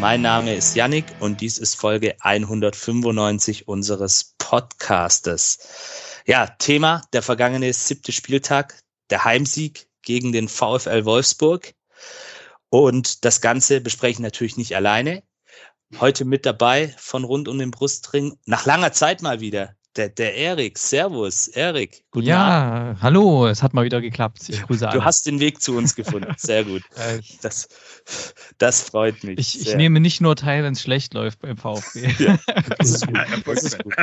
Mein Name ist Yannick und dies ist Folge 195 unseres Podcastes. Ja, Thema der vergangene siebte Spieltag, der Heimsieg gegen den VfL Wolfsburg. Und das Ganze bespreche ich natürlich nicht alleine. Heute mit dabei von rund um den Brustring, nach langer Zeit mal wieder, der, der Erik. Servus, Erik. Guten ja, Abend. hallo, es hat mal wieder geklappt. Ich grüße alle. Du hast den Weg zu uns gefunden. Sehr gut. Das, das freut mich. Ich, ich nehme nicht nur teil, wenn es schlecht läuft beim VfB. Ja, das ist gut. Das ist gut.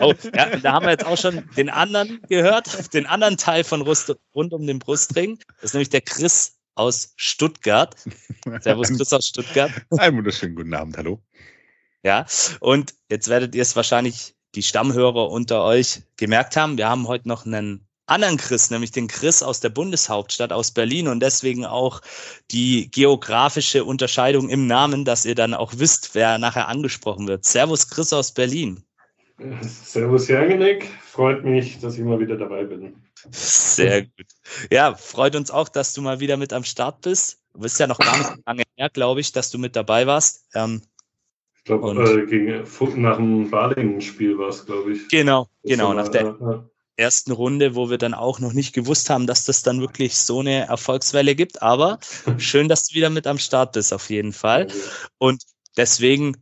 Oh, ja, da haben wir jetzt auch schon den anderen gehört, den anderen Teil von Rust, rund um den Brustring. Das ist nämlich der Chris aus Stuttgart. Servus, Chris aus Stuttgart. Einen wunderschönen guten Abend, hallo. Ja, und jetzt werdet ihr es wahrscheinlich die Stammhörer unter euch gemerkt haben, wir haben heute noch einen anderen Chris, nämlich den Chris aus der Bundeshauptstadt aus Berlin und deswegen auch die geografische Unterscheidung im Namen, dass ihr dann auch wisst, wer nachher angesprochen wird. Servus Chris aus Berlin. Servus Jagenek, freut mich, dass ich mal wieder dabei bin. Sehr gut. Ja, freut uns auch, dass du mal wieder mit am Start bist. Du bist ja noch gar nicht lange her, glaube ich, dass du mit dabei warst. Ähm, ich glaube, äh, nach dem Balingen-Spiel war es, glaube ich. Genau, genau, nach der ja. ersten Runde, wo wir dann auch noch nicht gewusst haben, dass das dann wirklich so eine Erfolgswelle gibt. Aber schön, dass du wieder mit am Start bist, auf jeden Fall. Und deswegen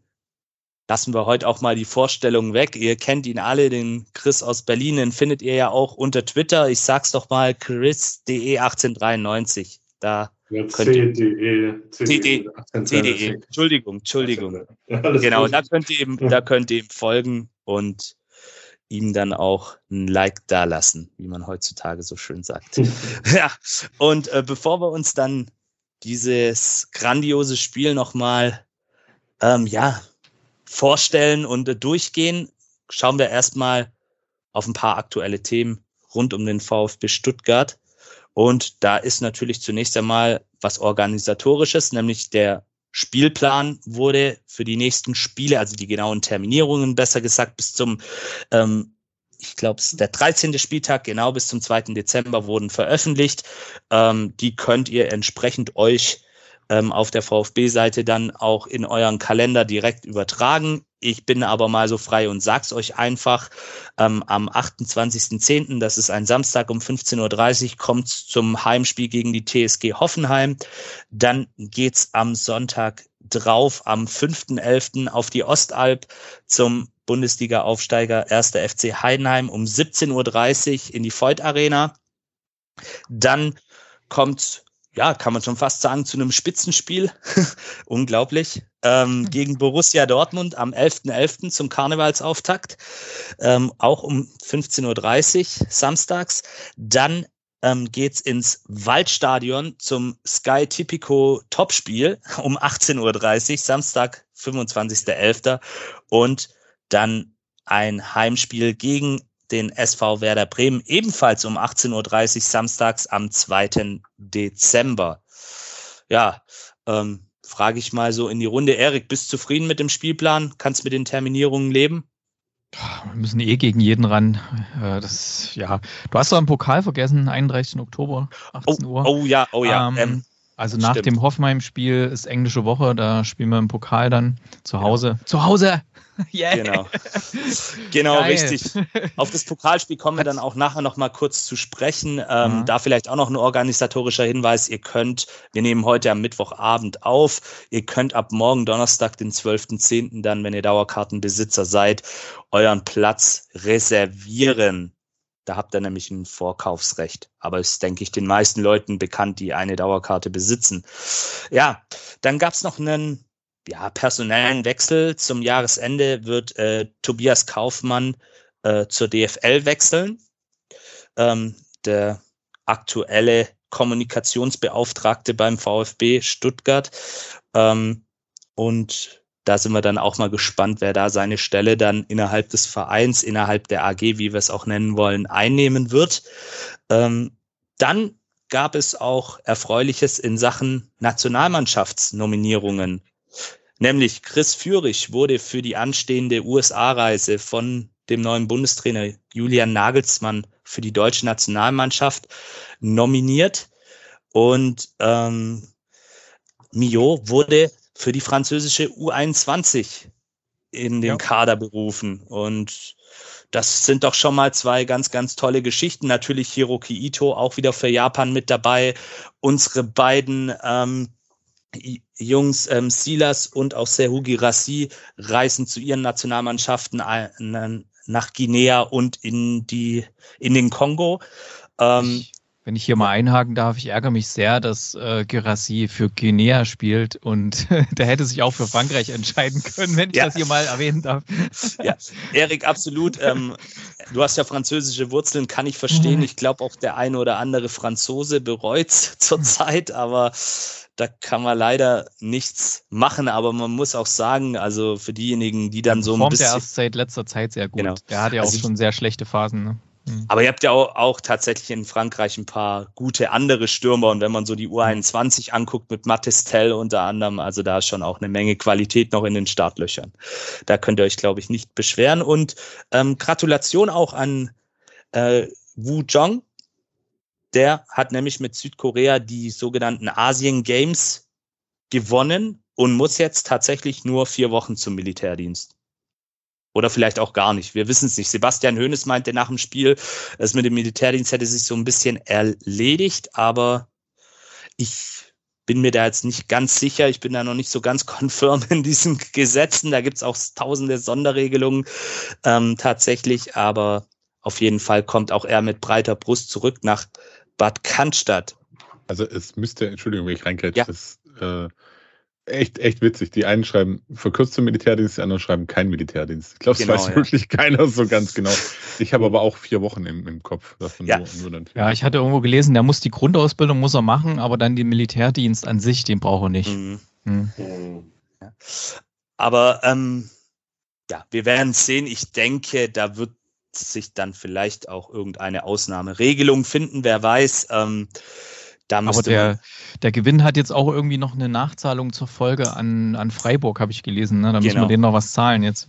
lassen wir heute auch mal die Vorstellung weg. Ihr kennt ihn alle, den Chris aus Berlin, den findet ihr ja auch unter Twitter. Ich sag's doch mal, chris.de 1893. Da ja, CDE. CDE. CDE. Entschuldigung, Entschuldigung. Ja, genau, da könnt, ihr ihm, da könnt ihr ihm folgen und ihm dann auch ein Like dalassen, wie man heutzutage so schön sagt. ja, und äh, bevor wir uns dann dieses grandiose Spiel nochmal ähm, ja, vorstellen und äh, durchgehen, schauen wir erstmal auf ein paar aktuelle Themen rund um den VfB Stuttgart. Und da ist natürlich zunächst einmal was organisatorisches, nämlich der Spielplan wurde für die nächsten Spiele, also die genauen Terminierungen, besser gesagt, bis zum, ähm, ich glaube, der 13. Spieltag, genau bis zum 2. Dezember wurden veröffentlicht. Ähm, die könnt ihr entsprechend euch ähm, auf der VfB-Seite dann auch in euren Kalender direkt übertragen. Ich bin aber mal so frei und sag's euch einfach. Ähm, am 28.10., das ist ein Samstag um 15.30 Uhr, kommt's zum Heimspiel gegen die TSG Hoffenheim. Dann geht's am Sonntag drauf, am 5.11. auf die Ostalb zum Bundesliga-Aufsteiger 1. FC Heidenheim um 17.30 Uhr in die Voigt Arena. Dann kommt ja, kann man schon fast sagen, zu einem Spitzenspiel. Unglaublich. Ähm, hm. gegen Borussia Dortmund am 11.11. .11. zum Karnevalsauftakt. Ähm, auch um 15.30 Uhr samstags. Dann ähm, geht's ins Waldstadion zum Sky Tipico Topspiel um 18.30 Uhr, Samstag, 25.11. Und dann ein Heimspiel gegen den SV Werder Bremen ebenfalls um 18.30 Uhr samstags am 2. Dezember. Ja, ähm, frage ich mal so in die Runde. Erik, bist du zufrieden mit dem Spielplan? Kannst mit den Terminierungen leben? Wir müssen eh gegen jeden ran. Äh, das, ja. Du hast doch einen Pokal vergessen, 31. Oktober, 18 oh, Uhr. Oh ja, oh ja. Ähm, ähm, also nach stimmt. dem Hoffenheim-Spiel ist englische Woche, da spielen wir im Pokal dann zu Hause. Ja. Zu Hause! Yeah. Genau. Genau, Geil. richtig. Auf das Pokalspiel kommen wir dann auch nachher noch mal kurz zu sprechen. Ähm, mhm. Da vielleicht auch noch ein organisatorischer Hinweis. Ihr könnt, wir nehmen heute am Mittwochabend auf. Ihr könnt ab morgen Donnerstag, den 12.10. dann, wenn ihr Dauerkartenbesitzer seid, euren Platz reservieren. Da habt ihr nämlich ein Vorkaufsrecht. Aber ist, denke ich, den meisten Leuten bekannt, die eine Dauerkarte besitzen. Ja, dann gab's noch einen ja, personellen Wechsel. Zum Jahresende wird äh, Tobias Kaufmann äh, zur DFL wechseln. Ähm, der aktuelle Kommunikationsbeauftragte beim VfB Stuttgart. Ähm, Und da sind wir dann auch mal gespannt, wer da seine Stelle dann innerhalb des Vereins, innerhalb der AG, wie wir es auch nennen wollen, einnehmen wird. Ähm, dann gab es auch Erfreuliches in Sachen Nationalmannschaftsnominierungen. Nämlich Chris Führig wurde für die anstehende USA-Reise von dem neuen Bundestrainer Julian Nagelsmann für die deutsche Nationalmannschaft nominiert. Und ähm, Mio wurde für die französische U21 in den ja. Kader berufen. Und das sind doch schon mal zwei ganz, ganz tolle Geschichten. Natürlich Hiroki Ito auch wieder für Japan mit dabei. Unsere beiden ähm, Jungs ähm, Silas und auch Sehugi Rassi reisen zu ihren Nationalmannschaften nach Guinea und in die in den Kongo. Ähm, wenn ich hier mal einhaken darf, ich ärgere mich sehr, dass äh, Gerassi für Guinea spielt und der hätte sich auch für Frankreich entscheiden können, wenn ich ja. das hier mal erwähnen darf. Ja, Erik, absolut. Ähm, du hast ja französische Wurzeln, kann ich verstehen. Ich glaube auch der eine oder andere Franzose bereut zurzeit, aber da kann man leider nichts machen, aber man muss auch sagen, also für diejenigen, die dann so ein Formt bisschen. Der erst seit letzter Zeit sehr gut. Genau. Der hat ja also auch schon sehr schlechte Phasen. Ne? Mhm. Aber ihr habt ja auch, auch, tatsächlich in Frankreich ein paar gute andere Stürmer und wenn man so die U21 anguckt mit Mattestel unter anderem, also da ist schon auch eine Menge Qualität noch in den Startlöchern. Da könnt ihr euch, glaube ich, nicht beschweren. Und ähm, Gratulation auch an äh, Wu Jong. Der hat nämlich mit Südkorea die sogenannten Asien Games gewonnen und muss jetzt tatsächlich nur vier Wochen zum Militärdienst. Oder vielleicht auch gar nicht. Wir wissen es nicht. Sebastian Hoeneß meinte nach dem Spiel, es mit dem Militärdienst hätte sich so ein bisschen erledigt, aber ich bin mir da jetzt nicht ganz sicher. Ich bin da noch nicht so ganz konfirm in diesen Gesetzen. Da gibt es auch tausende Sonderregelungen ähm, tatsächlich, aber auf jeden Fall kommt auch er mit breiter Brust zurück nach Bad Cannstatt. Also es müsste, Entschuldigung, wenn ich reinkriege, ja. es, äh, echt, echt witzig. Die einen schreiben verkürzte Militärdienst, die anderen schreiben kein Militärdienst. Ich glaube, das genau, weiß ja. wirklich keiner so ganz genau. Ich habe aber auch vier Wochen im, im Kopf. Ja. Nur, nur ja, ich hatte irgendwo gelesen, der muss die Grundausbildung muss er machen, aber dann den Militärdienst an sich, den braucht er nicht. Mhm. Mhm. Ja. Aber ähm, ja, wir werden sehen. Ich denke, da wird sich dann vielleicht auch irgendeine Ausnahmeregelung finden. Wer weiß. Ähm, aber der, der Gewinn hat jetzt auch irgendwie noch eine Nachzahlung zur Folge an, an Freiburg, habe ich gelesen. Ne? Da müssen wir genau. denen noch was zahlen jetzt.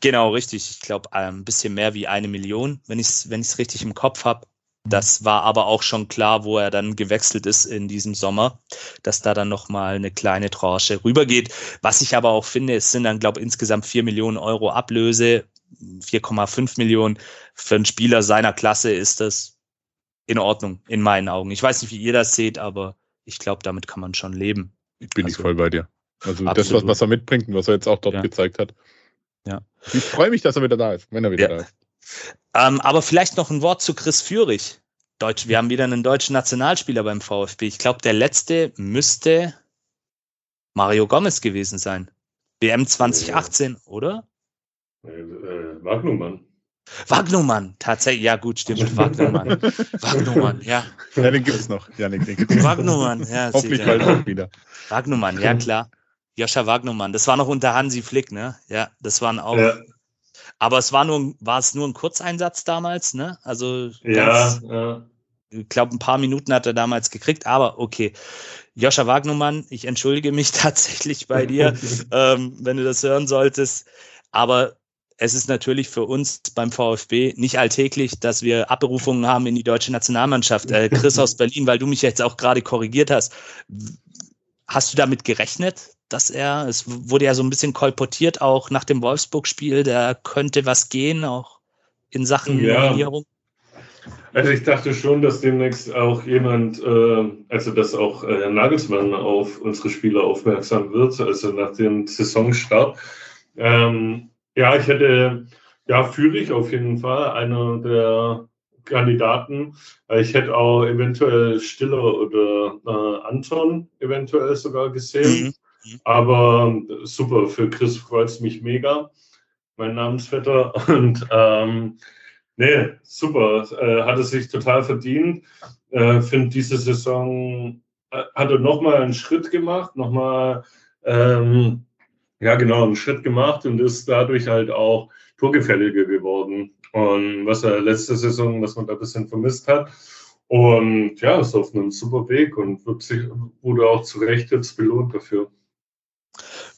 Genau, richtig. Ich glaube, ein bisschen mehr wie eine Million, wenn ich es wenn ich's richtig im Kopf habe. Das war aber auch schon klar, wo er dann gewechselt ist in diesem Sommer, dass da dann nochmal eine kleine Tranche rübergeht. Was ich aber auch finde, es sind dann, glaube ich, insgesamt vier Millionen Euro Ablöse. 4,5 Millionen für einen Spieler seiner Klasse ist das in Ordnung, in meinen Augen. Ich weiß nicht, wie ihr das seht, aber ich glaube, damit kann man schon leben. Ich bin also, ich voll bei dir. Also absolut. das, was, was er mitbringt und was er jetzt auch dort ja. gezeigt hat. Ja. Ich freue mich, dass er wieder da ist, wenn er wieder ja. da ist. Ähm, aber vielleicht noch ein Wort zu Chris Führig. Deutsch, wir haben wieder einen deutschen Nationalspieler beim VfB. Ich glaube, der letzte müsste Mario Gomez gewesen sein. WM 2018, ja. oder? Äh, äh, Wagnumann. Wagnumann, tatsächlich, ja gut, stimmt, Wagnumann. Wagnumann, ja. Ja, den gibt's noch, Janik, den gibt's Wagnumann, ja. Hoffentlich bald auch wieder. Wagnumann, ja klar. Joscha Wagnumann, das war noch unter Hansi Flick, ne? Ja, das waren auch. Ja. Aber es war nur, war es nur ein Kurzeinsatz damals, ne? Also ja, ja. ich glaube, ein paar Minuten hat er damals gekriegt, aber okay. Joscha Wagnumann, ich entschuldige mich tatsächlich bei dir, ähm, wenn du das hören solltest. Aber es ist natürlich für uns beim VfB nicht alltäglich, dass wir Abberufungen haben in die deutsche Nationalmannschaft. Äh, Chris aus Berlin, weil du mich jetzt auch gerade korrigiert hast. Hast du damit gerechnet, dass er, es wurde ja so ein bisschen kolportiert auch nach dem Wolfsburg-Spiel, da könnte was gehen, auch in Sachen ja. Nominierung? Also ich dachte schon, dass demnächst auch jemand, äh, also dass auch äh, Herr Nagelsmann auf unsere Spieler aufmerksam wird, also nach dem Saisonstart. Ähm, ja, ich hätte, ja, fühle ich auf jeden Fall einer der Kandidaten. Ich hätte auch eventuell Stiller oder äh, Anton eventuell sogar gesehen. Mhm. Aber super, für Chris freut es mich mega, mein Namensvetter. Und ähm, nee, super, äh, hat es sich total verdient. Äh, Finde diese Saison äh, hat er nochmal einen Schritt gemacht, nochmal ähm, ja, genau, einen Schritt gemacht und ist dadurch halt auch torgefälliger geworden. Und was er letzte Saison, was man da ein bisschen vermisst hat. Und ja, ist auf einem super Weg und wird sich, wurde auch zu Recht jetzt belohnt dafür.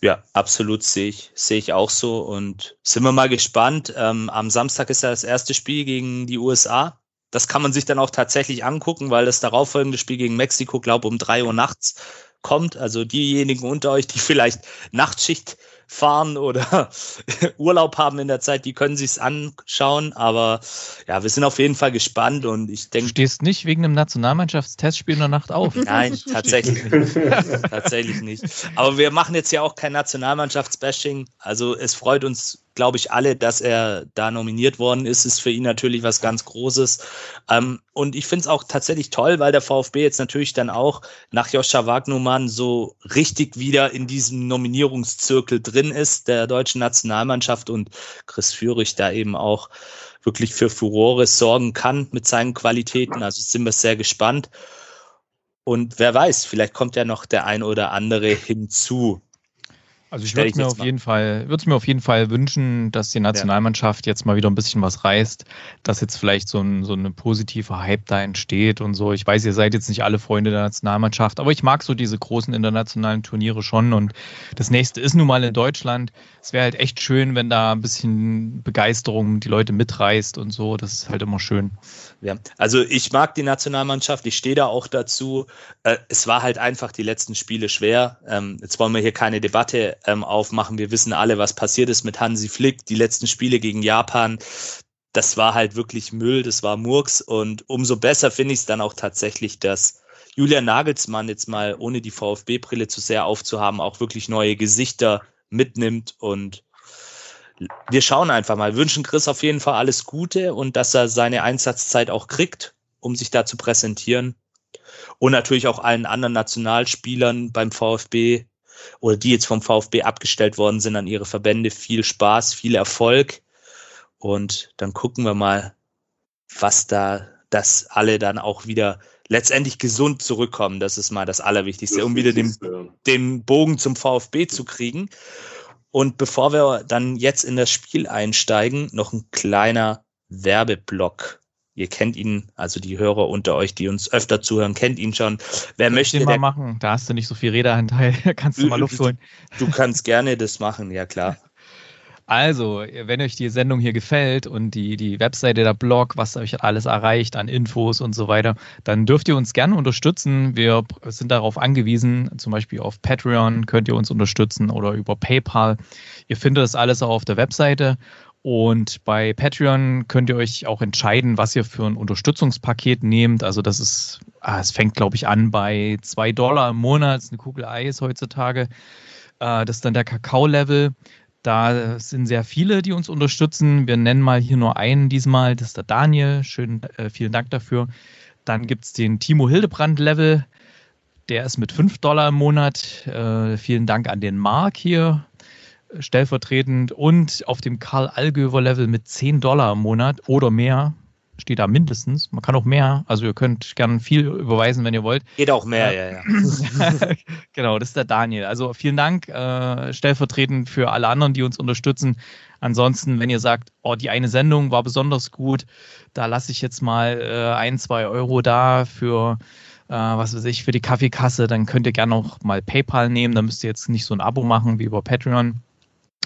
Ja, absolut sehe ich, sehe ich auch so. Und sind wir mal gespannt. Ähm, am Samstag ist ja das erste Spiel gegen die USA. Das kann man sich dann auch tatsächlich angucken, weil das darauffolgende Spiel gegen Mexiko, glaube um drei Uhr nachts kommt. Also diejenigen unter euch, die vielleicht Nachtschicht fahren oder Urlaub haben in der Zeit, die können sich's anschauen. Aber ja, wir sind auf jeden Fall gespannt und ich denke. Du stehst nicht wegen einem Nationalmannschaftstestspiel in der Nacht auf. Nein, tatsächlich nicht. tatsächlich nicht. Aber wir machen jetzt ja auch kein Nationalmannschaftsbashing. Also es freut uns glaube ich, alle, dass er da nominiert worden ist, ist für ihn natürlich was ganz Großes. Ähm, und ich finde es auch tatsächlich toll, weil der VfB jetzt natürlich dann auch nach Joscha Wagnumann so richtig wieder in diesem Nominierungszirkel drin ist, der deutschen Nationalmannschaft und Chris Führig da eben auch wirklich für Furore sorgen kann mit seinen Qualitäten. Also sind wir sehr gespannt. Und wer weiß, vielleicht kommt ja noch der ein oder andere hinzu. Also ich würde mir auf jeden Fall, würde es mir auf jeden Fall wünschen, dass die Nationalmannschaft jetzt mal wieder ein bisschen was reißt, dass jetzt vielleicht so ein so eine positive Hype da entsteht und so. Ich weiß, ihr seid jetzt nicht alle Freunde der Nationalmannschaft, aber ich mag so diese großen internationalen Turniere schon und das nächste ist nun mal in Deutschland. Es wäre halt echt schön, wenn da ein bisschen Begeisterung die Leute mitreißt und so. Das ist halt immer schön. Ja, also ich mag die Nationalmannschaft, ich stehe da auch dazu. Äh, es war halt einfach die letzten Spiele schwer. Ähm, jetzt wollen wir hier keine Debatte ähm, aufmachen. Wir wissen alle, was passiert ist mit Hansi Flick. Die letzten Spiele gegen Japan, das war halt wirklich Müll, das war Murks. Und umso besser finde ich es dann auch tatsächlich, dass Julian Nagelsmann jetzt mal, ohne die VfB-Brille zu sehr aufzuhaben, auch wirklich neue Gesichter mitnimmt und wir schauen einfach mal. Wir wünschen Chris auf jeden Fall alles Gute und dass er seine Einsatzzeit auch kriegt, um sich da zu präsentieren. Und natürlich auch allen anderen Nationalspielern beim VfB oder die jetzt vom VfB abgestellt worden sind an ihre Verbände. Viel Spaß, viel Erfolg. Und dann gucken wir mal, was da, dass alle dann auch wieder letztendlich gesund zurückkommen. Das ist mal das Allerwichtigste, das um wieder den, den Bogen zum VfB zu kriegen. Und bevor wir dann jetzt in das Spiel einsteigen, noch ein kleiner Werbeblock. Ihr kennt ihn, also die Hörer unter euch, die uns öfter zuhören, kennt ihn schon. Wer Kannst möchte den mal machen? Da hast du nicht so viel Redeanteil. Kannst du mal Luft holen. Du kannst gerne das machen, ja klar. Also, wenn euch die Sendung hier gefällt und die, die Webseite, der Blog, was euch alles erreicht an Infos und so weiter, dann dürft ihr uns gerne unterstützen. Wir sind darauf angewiesen, zum Beispiel auf Patreon könnt ihr uns unterstützen oder über PayPal. Ihr findet das alles auch auf der Webseite. Und bei Patreon könnt ihr euch auch entscheiden, was ihr für ein Unterstützungspaket nehmt. Also das ist, ah, es fängt, glaube ich, an bei zwei Dollar im Monat, ist eine Kugel Eis heutzutage. Äh, das ist dann der Kakao-Level. Da sind sehr viele, die uns unterstützen. Wir nennen mal hier nur einen diesmal, das ist der Daniel. Schön, äh, vielen Dank dafür. Dann gibt es den Timo Hildebrand-Level. Der ist mit 5 Dollar im Monat. Äh, vielen Dank an den Mark hier äh, stellvertretend. Und auf dem Karl Allgöver-Level mit 10 Dollar im Monat oder mehr steht da mindestens. Man kann auch mehr. Also ihr könnt gerne viel überweisen, wenn ihr wollt. Geht auch mehr, äh, ja, ja. genau, das ist der Daniel. Also vielen Dank äh, stellvertretend für alle anderen, die uns unterstützen. Ansonsten, wenn ihr sagt, oh, die eine Sendung war besonders gut, da lasse ich jetzt mal äh, ein, zwei Euro da für äh, was weiß ich, für die Kaffeekasse, dann könnt ihr gerne auch mal PayPal nehmen. Da müsst ihr jetzt nicht so ein Abo machen wie über Patreon.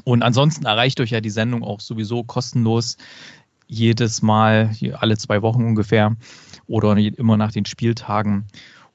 Und ansonsten erreicht euch ja die Sendung auch sowieso kostenlos jedes Mal, alle zwei Wochen ungefähr oder immer nach den Spieltagen.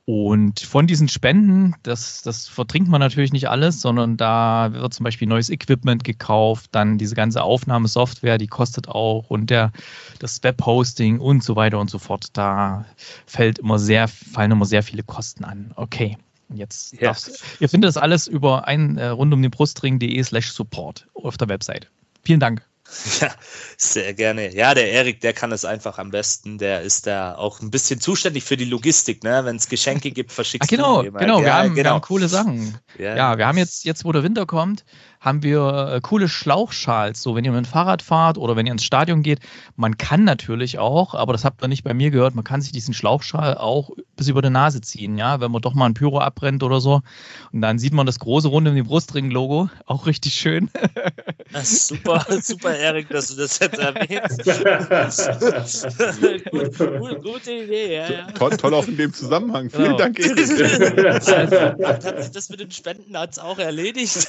Und von diesen Spenden, das, das vertrinkt man natürlich nicht alles, sondern da wird zum Beispiel neues Equipment gekauft, dann diese ganze Aufnahmesoftware, die kostet auch und der, das Webhosting und so weiter und so fort. Da fällt immer sehr, fallen immer sehr viele Kosten an. Okay. Jetzt ja. ihr findet das alles über ein äh, rund um den Brustring.de slash support auf der Webseite. Vielen Dank. Ja, sehr gerne. Ja, der Erik, der kann es einfach am besten. Der ist da auch ein bisschen zuständig für die Logistik, ne? Wenn es Geschenke gibt, verschickst Ach, genau, du Genau, ja, wir, haben, genau. wir haben coole Sachen. Ja. ja, wir haben jetzt, jetzt wo der Winter kommt, haben wir äh, coole Schlauchschals. So, wenn ihr mit dem Fahrrad fahrt oder wenn ihr ins Stadion geht, man kann natürlich auch, aber das habt ihr nicht bei mir gehört, man kann sich diesen Schlauchschal auch bis über die Nase ziehen, ja, wenn man doch mal ein Pyro abbrennt oder so. Und dann sieht man das große Runde mit dem Brustring-Logo, auch richtig schön. super, super, Erik, dass du das jetzt erwähnst. gut, gut, gute Idee, ja, ja. Toll, toll auch in dem Zusammenhang. Vielen genau. Dank, Erik. Also, hat sich das mit den Spenden auch erledigt?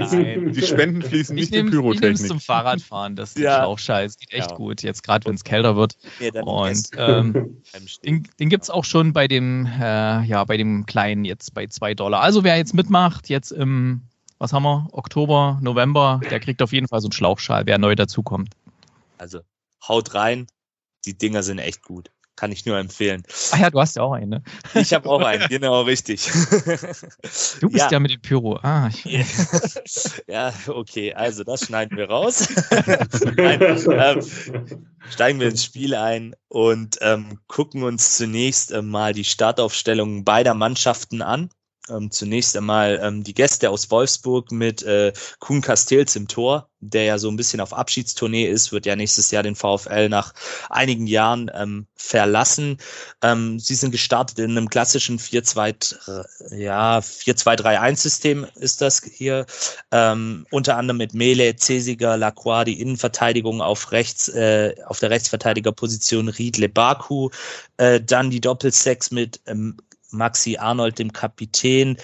Nein. Die Spenden fließen nicht nehm, in Pyrotechnik. Ich nehme zum Fahrradfahren, das ist ja. auch scheiße. Geht echt ja. gut, jetzt gerade wenn es kälter wird. Ja, Und ähm, den, den gibt es auch schon bei dem, äh, ja, bei dem kleinen jetzt bei 2 Dollar. Also wer jetzt mitmacht, jetzt im, was haben wir, Oktober, November, der kriegt auf jeden Fall so einen Schlauchschal, wer neu dazukommt. Also haut rein, die Dinger sind echt gut. Kann ich nur empfehlen. Ach ja, du hast ja auch einen, ne? Ich habe auch einen, genau, richtig. Du bist ja, ja mit dem Pyro. Ah, ja, okay, also das schneiden wir raus. Nein, ähm, steigen wir ins Spiel ein und ähm, gucken uns zunächst äh, mal die Startaufstellungen beider Mannschaften an. Ähm, zunächst einmal ähm, die Gäste aus Wolfsburg mit äh, Kuhn Castells im Tor, der ja so ein bisschen auf Abschiedstournee ist, wird ja nächstes Jahr den VfL nach einigen Jahren ähm, verlassen. Ähm, sie sind gestartet in einem klassischen 4-2, ja, 4-2-3-1-System ist das hier. Ähm, unter anderem mit Mele, Cesiger, Lacroix, die Innenverteidigung auf rechts, äh, auf der Rechtsverteidigerposition Riedle Baku, äh, dann die Doppelsechs mit ähm, Maxi Arnold, dem Kapitän,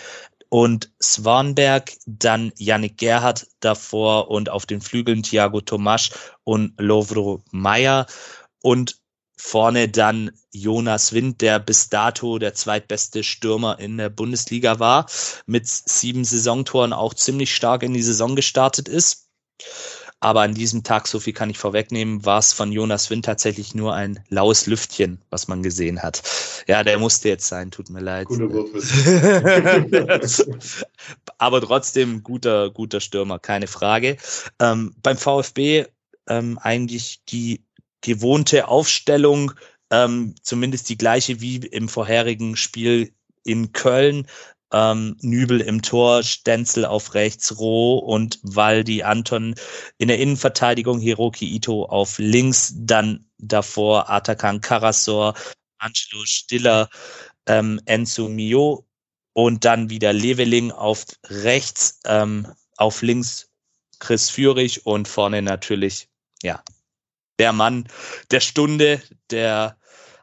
und Swanberg, dann Yannick Gerhardt davor und auf den Flügeln Thiago Tomasch und Lovro Meyer und vorne dann Jonas Wind, der bis dato der zweitbeste Stürmer in der Bundesliga war, mit sieben Saisontoren auch ziemlich stark in die Saison gestartet ist. Aber an diesem Tag, so viel kann ich vorwegnehmen, war es von Jonas Wind tatsächlich nur ein laues Lüftchen, was man gesehen hat. Ja, der musste jetzt sein, tut mir leid. Gute Aber trotzdem guter, guter Stürmer, keine Frage. Ähm, beim VfB ähm, eigentlich die gewohnte Aufstellung, ähm, zumindest die gleiche wie im vorherigen Spiel in Köln ähm, Nübel im Tor, Stenzel auf rechts, Roh und Waldi Anton in der Innenverteidigung, Hiroki Ito auf links, dann davor Atakan Karasor, Angelo Stiller, ähm, Enzo Mio und dann wieder Leveling auf rechts, ähm, auf links Chris Führig und vorne natürlich, ja, der Mann der Stunde, der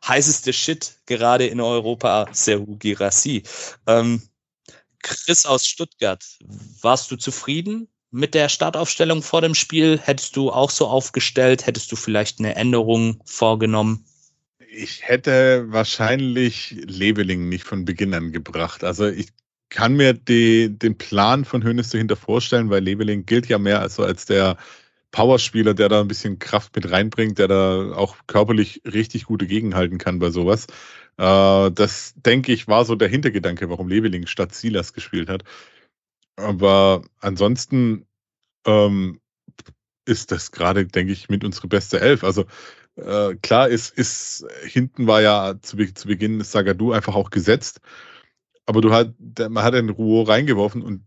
heißeste Shit gerade in Europa, Serhu Girassi. Ähm, Chris aus Stuttgart, warst du zufrieden mit der Startaufstellung vor dem Spiel? Hättest du auch so aufgestellt? Hättest du vielleicht eine Änderung vorgenommen? Ich hätte wahrscheinlich Leveling nicht von Beginn an gebracht. Also ich kann mir die, den Plan von Hönes dahinter vorstellen, weil Leveling gilt ja mehr als, so als der Powerspieler, der da ein bisschen Kraft mit reinbringt, der da auch körperlich richtig gute gegenhalten kann bei sowas. Äh, das, denke ich, war so der Hintergedanke, warum Leveling statt Silas gespielt hat. Aber ansonsten ähm, ist das gerade, denke ich, mit unsere beste Elf. Also äh, klar ist, ist, hinten war ja zu, zu Beginn Sagadu einfach auch gesetzt. Aber du hat, man hat den Rouault reingeworfen und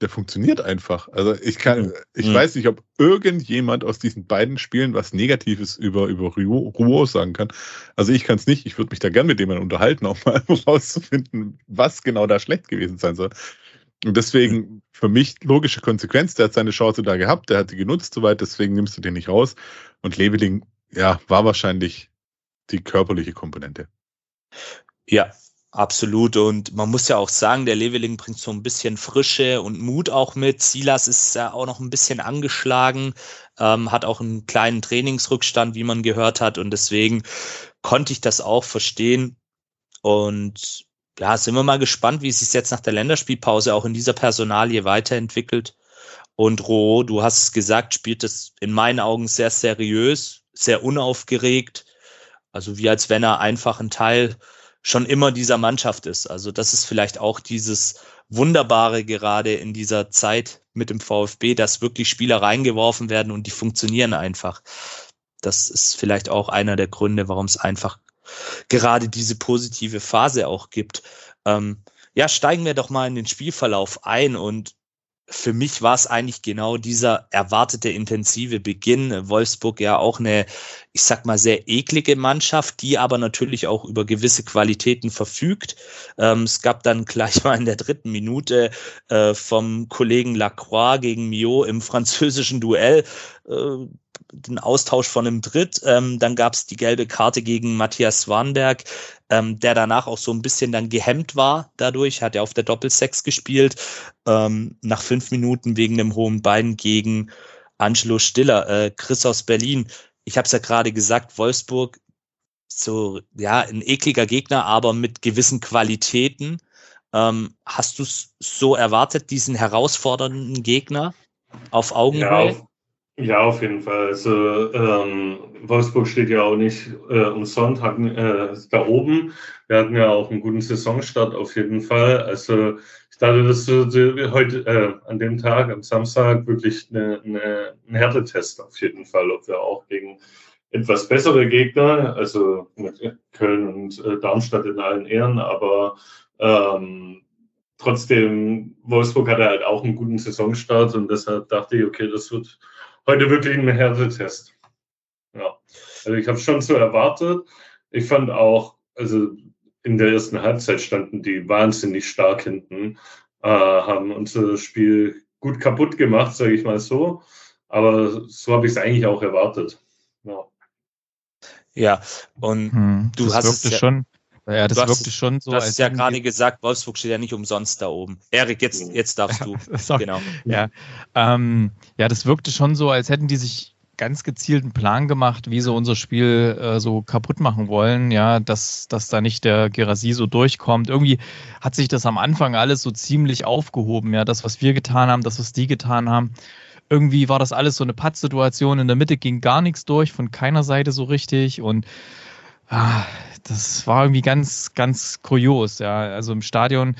der funktioniert einfach. Also ich kann, ich mhm. weiß nicht, ob irgendjemand aus diesen beiden Spielen was Negatives über, über Rouault sagen kann. Also ich kann es nicht. Ich würde mich da gern mit jemandem unterhalten, auch mal rauszufinden, was genau da schlecht gewesen sein soll. Und deswegen für mich logische Konsequenz, der hat seine Chance da gehabt, der hat die genutzt soweit, deswegen nimmst du den nicht raus. Und Leveling, ja, war wahrscheinlich die körperliche Komponente. Ja, Absolut. Und man muss ja auch sagen, der Leveling bringt so ein bisschen Frische und Mut auch mit. Silas ist ja auch noch ein bisschen angeschlagen, ähm, hat auch einen kleinen Trainingsrückstand, wie man gehört hat. Und deswegen konnte ich das auch verstehen. Und ja, sind wir mal gespannt, wie es sich jetzt nach der Länderspielpause auch in dieser Personalie weiterentwickelt. Und Ro, du hast es gesagt, spielt es in meinen Augen sehr seriös, sehr unaufgeregt. Also wie als wenn er einfach ein Teil schon immer dieser Mannschaft ist. Also das ist vielleicht auch dieses Wunderbare gerade in dieser Zeit mit dem VfB, dass wirklich Spieler reingeworfen werden und die funktionieren einfach. Das ist vielleicht auch einer der Gründe, warum es einfach gerade diese positive Phase auch gibt. Ähm, ja, steigen wir doch mal in den Spielverlauf ein und für mich war es eigentlich genau dieser erwartete intensive Beginn. Wolfsburg ja auch eine, ich sag mal, sehr eklige Mannschaft, die aber natürlich auch über gewisse Qualitäten verfügt. Ähm, es gab dann gleich mal in der dritten Minute äh, vom Kollegen Lacroix gegen Mio im französischen Duell äh, den Austausch von einem Dritt. Ähm, dann gab es die gelbe Karte gegen Matthias Swanberg, ähm, der danach auch so ein bisschen dann gehemmt war dadurch, hat er auf der Doppelsex gespielt, ähm, nach fünf Minuten wegen einem hohen Bein gegen Angelo Stiller, äh, Chris aus Berlin. Ich habe es ja gerade gesagt, Wolfsburg, so ja, ein ekliger Gegner, aber mit gewissen Qualitäten. Ähm, hast du es so erwartet, diesen herausfordernden Gegner auf Augenhöhe? Ja, auf, ja, auf jeden Fall. Also ähm, Wolfsburg steht ja auch nicht äh, umsonst äh, da oben. Wir hatten ja auch einen guten Saisonstart auf jeden Fall. Also ich dachte, dass wir heute äh, an dem Tag, am Samstag, wirklich eine, eine, ein Härtetest auf jeden Fall, ob wir auch gegen etwas bessere Gegner, also mit Köln und äh, Darmstadt in allen Ehren, aber ähm, trotzdem, Wolfsburg hatte halt auch einen guten Saisonstart und deshalb dachte ich, okay, das wird heute wirklich ein Härtetest. Ja, also ich habe schon so erwartet. Ich fand auch, also in der ersten Halbzeit standen die wahnsinnig stark hinten, äh, haben unser Spiel gut kaputt gemacht, sage ich mal so. Aber so habe ich es eigentlich auch erwartet. Ja. Ja, und hm, du hast es ja, schon. Ja, das wirkte schon so. Du hast ja gerade gesagt, Wolfsburg steht ja nicht umsonst da oben. Erik, jetzt, jetzt darfst du. genau. Ja, ähm, ja, das wirkte schon so, als hätten die sich ganz gezielten Plan gemacht, wie sie unser Spiel äh, so kaputt machen wollen, ja, dass, dass da nicht der Gerasi so durchkommt. Irgendwie hat sich das am Anfang alles so ziemlich aufgehoben, ja, das, was wir getan haben, das, was die getan haben. Irgendwie war das alles so eine Pattsituation. In der Mitte ging gar nichts durch, von keiner Seite so richtig und ah, das war irgendwie ganz, ganz kurios, ja. Also im Stadion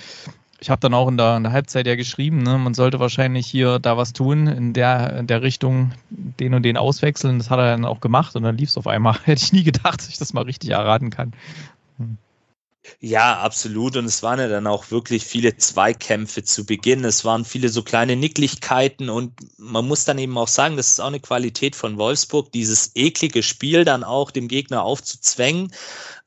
ich habe dann auch in der, in der, Halbzeit ja geschrieben, ne, man sollte wahrscheinlich hier da was tun, in der, in der Richtung den und den auswechseln. Das hat er dann auch gemacht und dann lief es auf einmal. Hätte ich nie gedacht, dass ich das mal richtig erraten kann. Hm. Ja, absolut. Und es waren ja dann auch wirklich viele Zweikämpfe zu Beginn. Es waren viele so kleine Nicklichkeiten und man muss dann eben auch sagen, das ist auch eine Qualität von Wolfsburg, dieses eklige Spiel dann auch dem Gegner aufzuzwängen,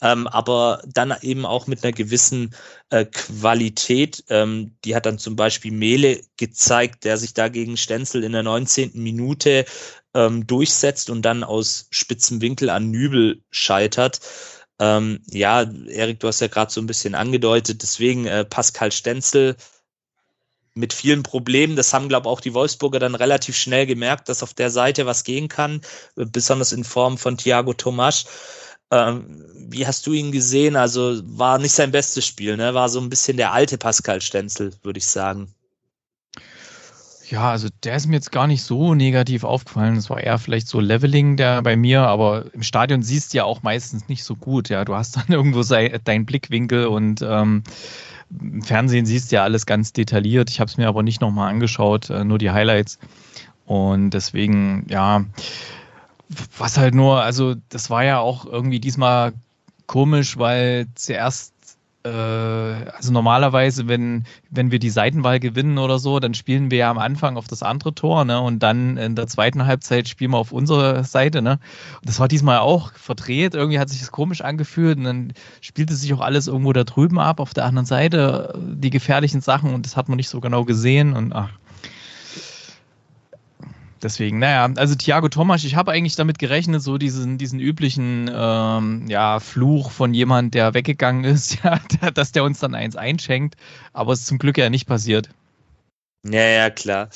ähm, aber dann eben auch mit einer gewissen äh, Qualität. Ähm, die hat dann zum Beispiel Mele gezeigt, der sich da gegen Stenzel in der 19. Minute ähm, durchsetzt und dann aus spitzem Winkel an Nübel scheitert. Ähm, ja, Erik, du hast ja gerade so ein bisschen angedeutet, deswegen äh, Pascal Stenzel mit vielen Problemen. Das haben, glaube ich, auch die Wolfsburger dann relativ schnell gemerkt, dass auf der Seite was gehen kann, äh, besonders in Form von Thiago Tomasch. Ähm, wie hast du ihn gesehen? Also war nicht sein bestes Spiel, ne? War so ein bisschen der alte Pascal Stenzel, würde ich sagen. Ja, also der ist mir jetzt gar nicht so negativ aufgefallen. Es war eher vielleicht so Leveling der bei mir, aber im Stadion siehst du ja auch meistens nicht so gut. Ja, du hast dann irgendwo sei, deinen Blickwinkel und ähm, im Fernsehen siehst du ja alles ganz detailliert. Ich habe es mir aber nicht nochmal angeschaut, äh, nur die Highlights. Und deswegen, ja, was halt nur, also das war ja auch irgendwie diesmal komisch, weil zuerst also normalerweise, wenn, wenn wir die Seitenwahl gewinnen oder so, dann spielen wir ja am Anfang auf das andere Tor, ne? Und dann in der zweiten Halbzeit spielen wir auf unsere Seite, ne? Und das war diesmal auch verdreht. Irgendwie hat sich das komisch angefühlt und dann spielte sich auch alles irgendwo da drüben ab, auf der anderen Seite, die gefährlichen Sachen und das hat man nicht so genau gesehen und ach, Deswegen, naja, also Thiago Thomas, ich habe eigentlich damit gerechnet, so diesen, diesen üblichen ähm, ja, Fluch von jemand, der weggegangen ist, ja, dass der uns dann eins einschenkt, aber es ist zum Glück ja nicht passiert. Ja, ja, klar.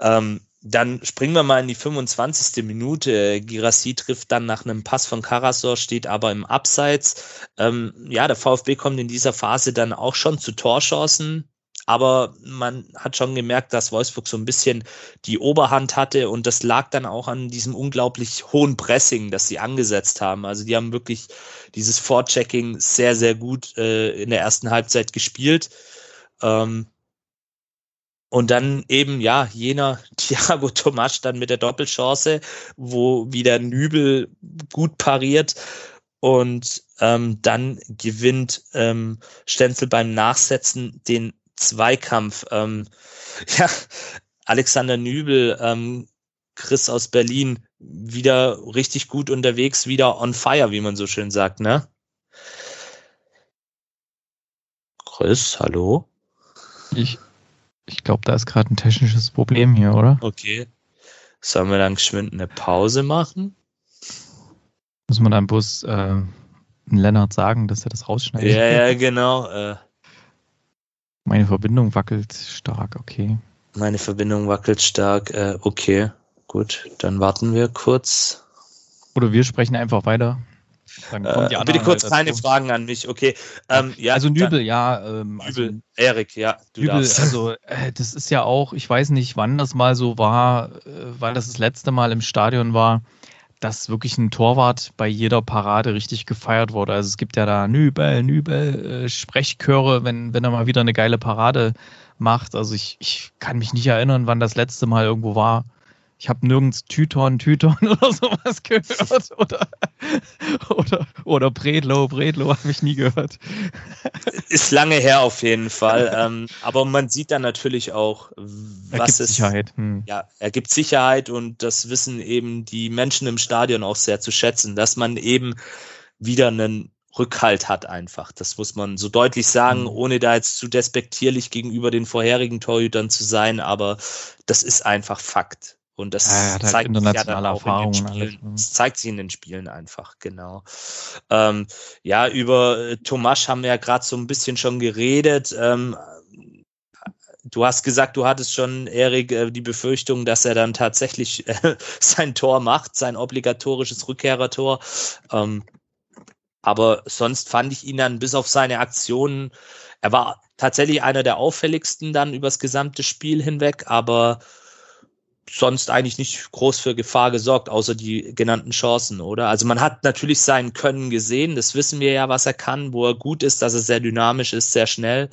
Ähm, dann springen wir mal in die 25. Minute. Girassi trifft dann nach einem Pass von Karasor, steht aber im Abseits. Ähm, ja, der VfB kommt in dieser Phase dann auch schon zu Torchancen. Aber man hat schon gemerkt, dass Wolfsburg so ein bisschen die Oberhand hatte und das lag dann auch an diesem unglaublich hohen Pressing, das sie angesetzt haben. Also die haben wirklich dieses Vorchecking sehr, sehr gut äh, in der ersten Halbzeit gespielt. Ähm, und dann eben, ja, jener Thiago Tomasch dann mit der Doppelchance, wo wieder Nübel gut pariert und ähm, dann gewinnt ähm, Stenzel beim Nachsetzen den Zweikampf. Ähm, ja, Alexander Nübel, ähm, Chris aus Berlin, wieder richtig gut unterwegs, wieder on fire, wie man so schön sagt, ne? Chris, hallo? Ich, ich glaube, da ist gerade ein technisches Problem hier, oder? Okay. Sollen wir dann geschwind eine Pause machen? Muss man dann bloß äh, Lennart sagen, dass er das rausschneidet? Ja, ja, genau. Äh, Meine Verbindung wackelt stark, okay. Meine Verbindung wackelt stark, äh, okay. Gut, dann warten wir kurz. Oder wir sprechen einfach weiter. Äh, bitte kurz halt keine Fragen an mich, okay. Ähm, ja, also Nübel, dann, ja. Ähm, Nübel, also, Erik, ja, du Nübel, darfst. Also äh, das ist ja auch, ich weiß nicht, wann das mal so war, äh, weil das das letzte Mal im Stadion war, dass wirklich ein Torwart bei jeder Parade richtig gefeiert wurde. Also es gibt ja da Nübel, Nübel, äh, Sprechchöre, wenn, wenn er mal wieder eine geile Parade macht. Also ich, ich kann mich nicht erinnern, wann das letzte Mal irgendwo war, ich habe nirgends Tüton, Tüton oder sowas gehört. Oder, oder, oder Bredlo, Bredlo habe ich nie gehört. Ist lange her auf jeden Fall. ähm, aber man sieht dann natürlich auch, was er gibt es. Sicherheit. Hm. Ja, er gibt Sicherheit und das wissen eben die Menschen im Stadion auch sehr zu schätzen, dass man eben wieder einen Rückhalt hat einfach. Das muss man so deutlich sagen, hm. ohne da jetzt zu despektierlich gegenüber den vorherigen Torhütern zu sein, aber das ist einfach Fakt. Und das ja, zeigt halt internationale ja Erfahrungen. Alles, ne? Das zeigt sich in den Spielen einfach, genau. Ähm, ja, über äh, Tomasch haben wir ja gerade so ein bisschen schon geredet. Ähm, du hast gesagt, du hattest schon, Erik, äh, die Befürchtung, dass er dann tatsächlich äh, sein Tor macht, sein obligatorisches Rückkehrertor. Ähm, aber sonst fand ich ihn dann bis auf seine Aktionen, er war tatsächlich einer der auffälligsten dann übers gesamte Spiel hinweg, aber sonst eigentlich nicht groß für Gefahr gesorgt, außer die genannten Chancen, oder? Also man hat natürlich sein Können gesehen, das wissen wir ja, was er kann, wo er gut ist, dass er sehr dynamisch ist, sehr schnell.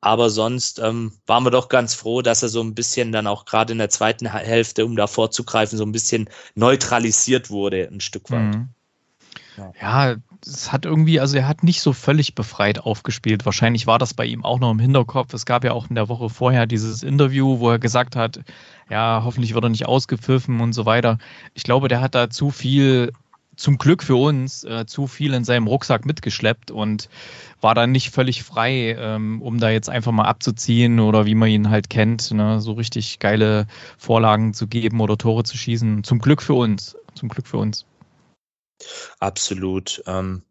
Aber sonst ähm, waren wir doch ganz froh, dass er so ein bisschen dann auch gerade in der zweiten Hälfte, um da vorzugreifen, so ein bisschen neutralisiert wurde, ein Stück weit. Mhm. Ja. es hat irgendwie, also er hat nicht so völlig befreit aufgespielt. Wahrscheinlich war das bei ihm auch noch im Hinterkopf. Es gab ja auch in der Woche vorher dieses Interview, wo er gesagt hat, ja, hoffentlich wird er nicht ausgepfiffen und so weiter. Ich glaube, der hat da zu viel, zum Glück für uns, äh, zu viel in seinem Rucksack mitgeschleppt und war dann nicht völlig frei, ähm, um da jetzt einfach mal abzuziehen oder wie man ihn halt kennt, ne, so richtig geile Vorlagen zu geben oder Tore zu schießen. Zum Glück für uns. Zum Glück für uns. Absolut. Ähm,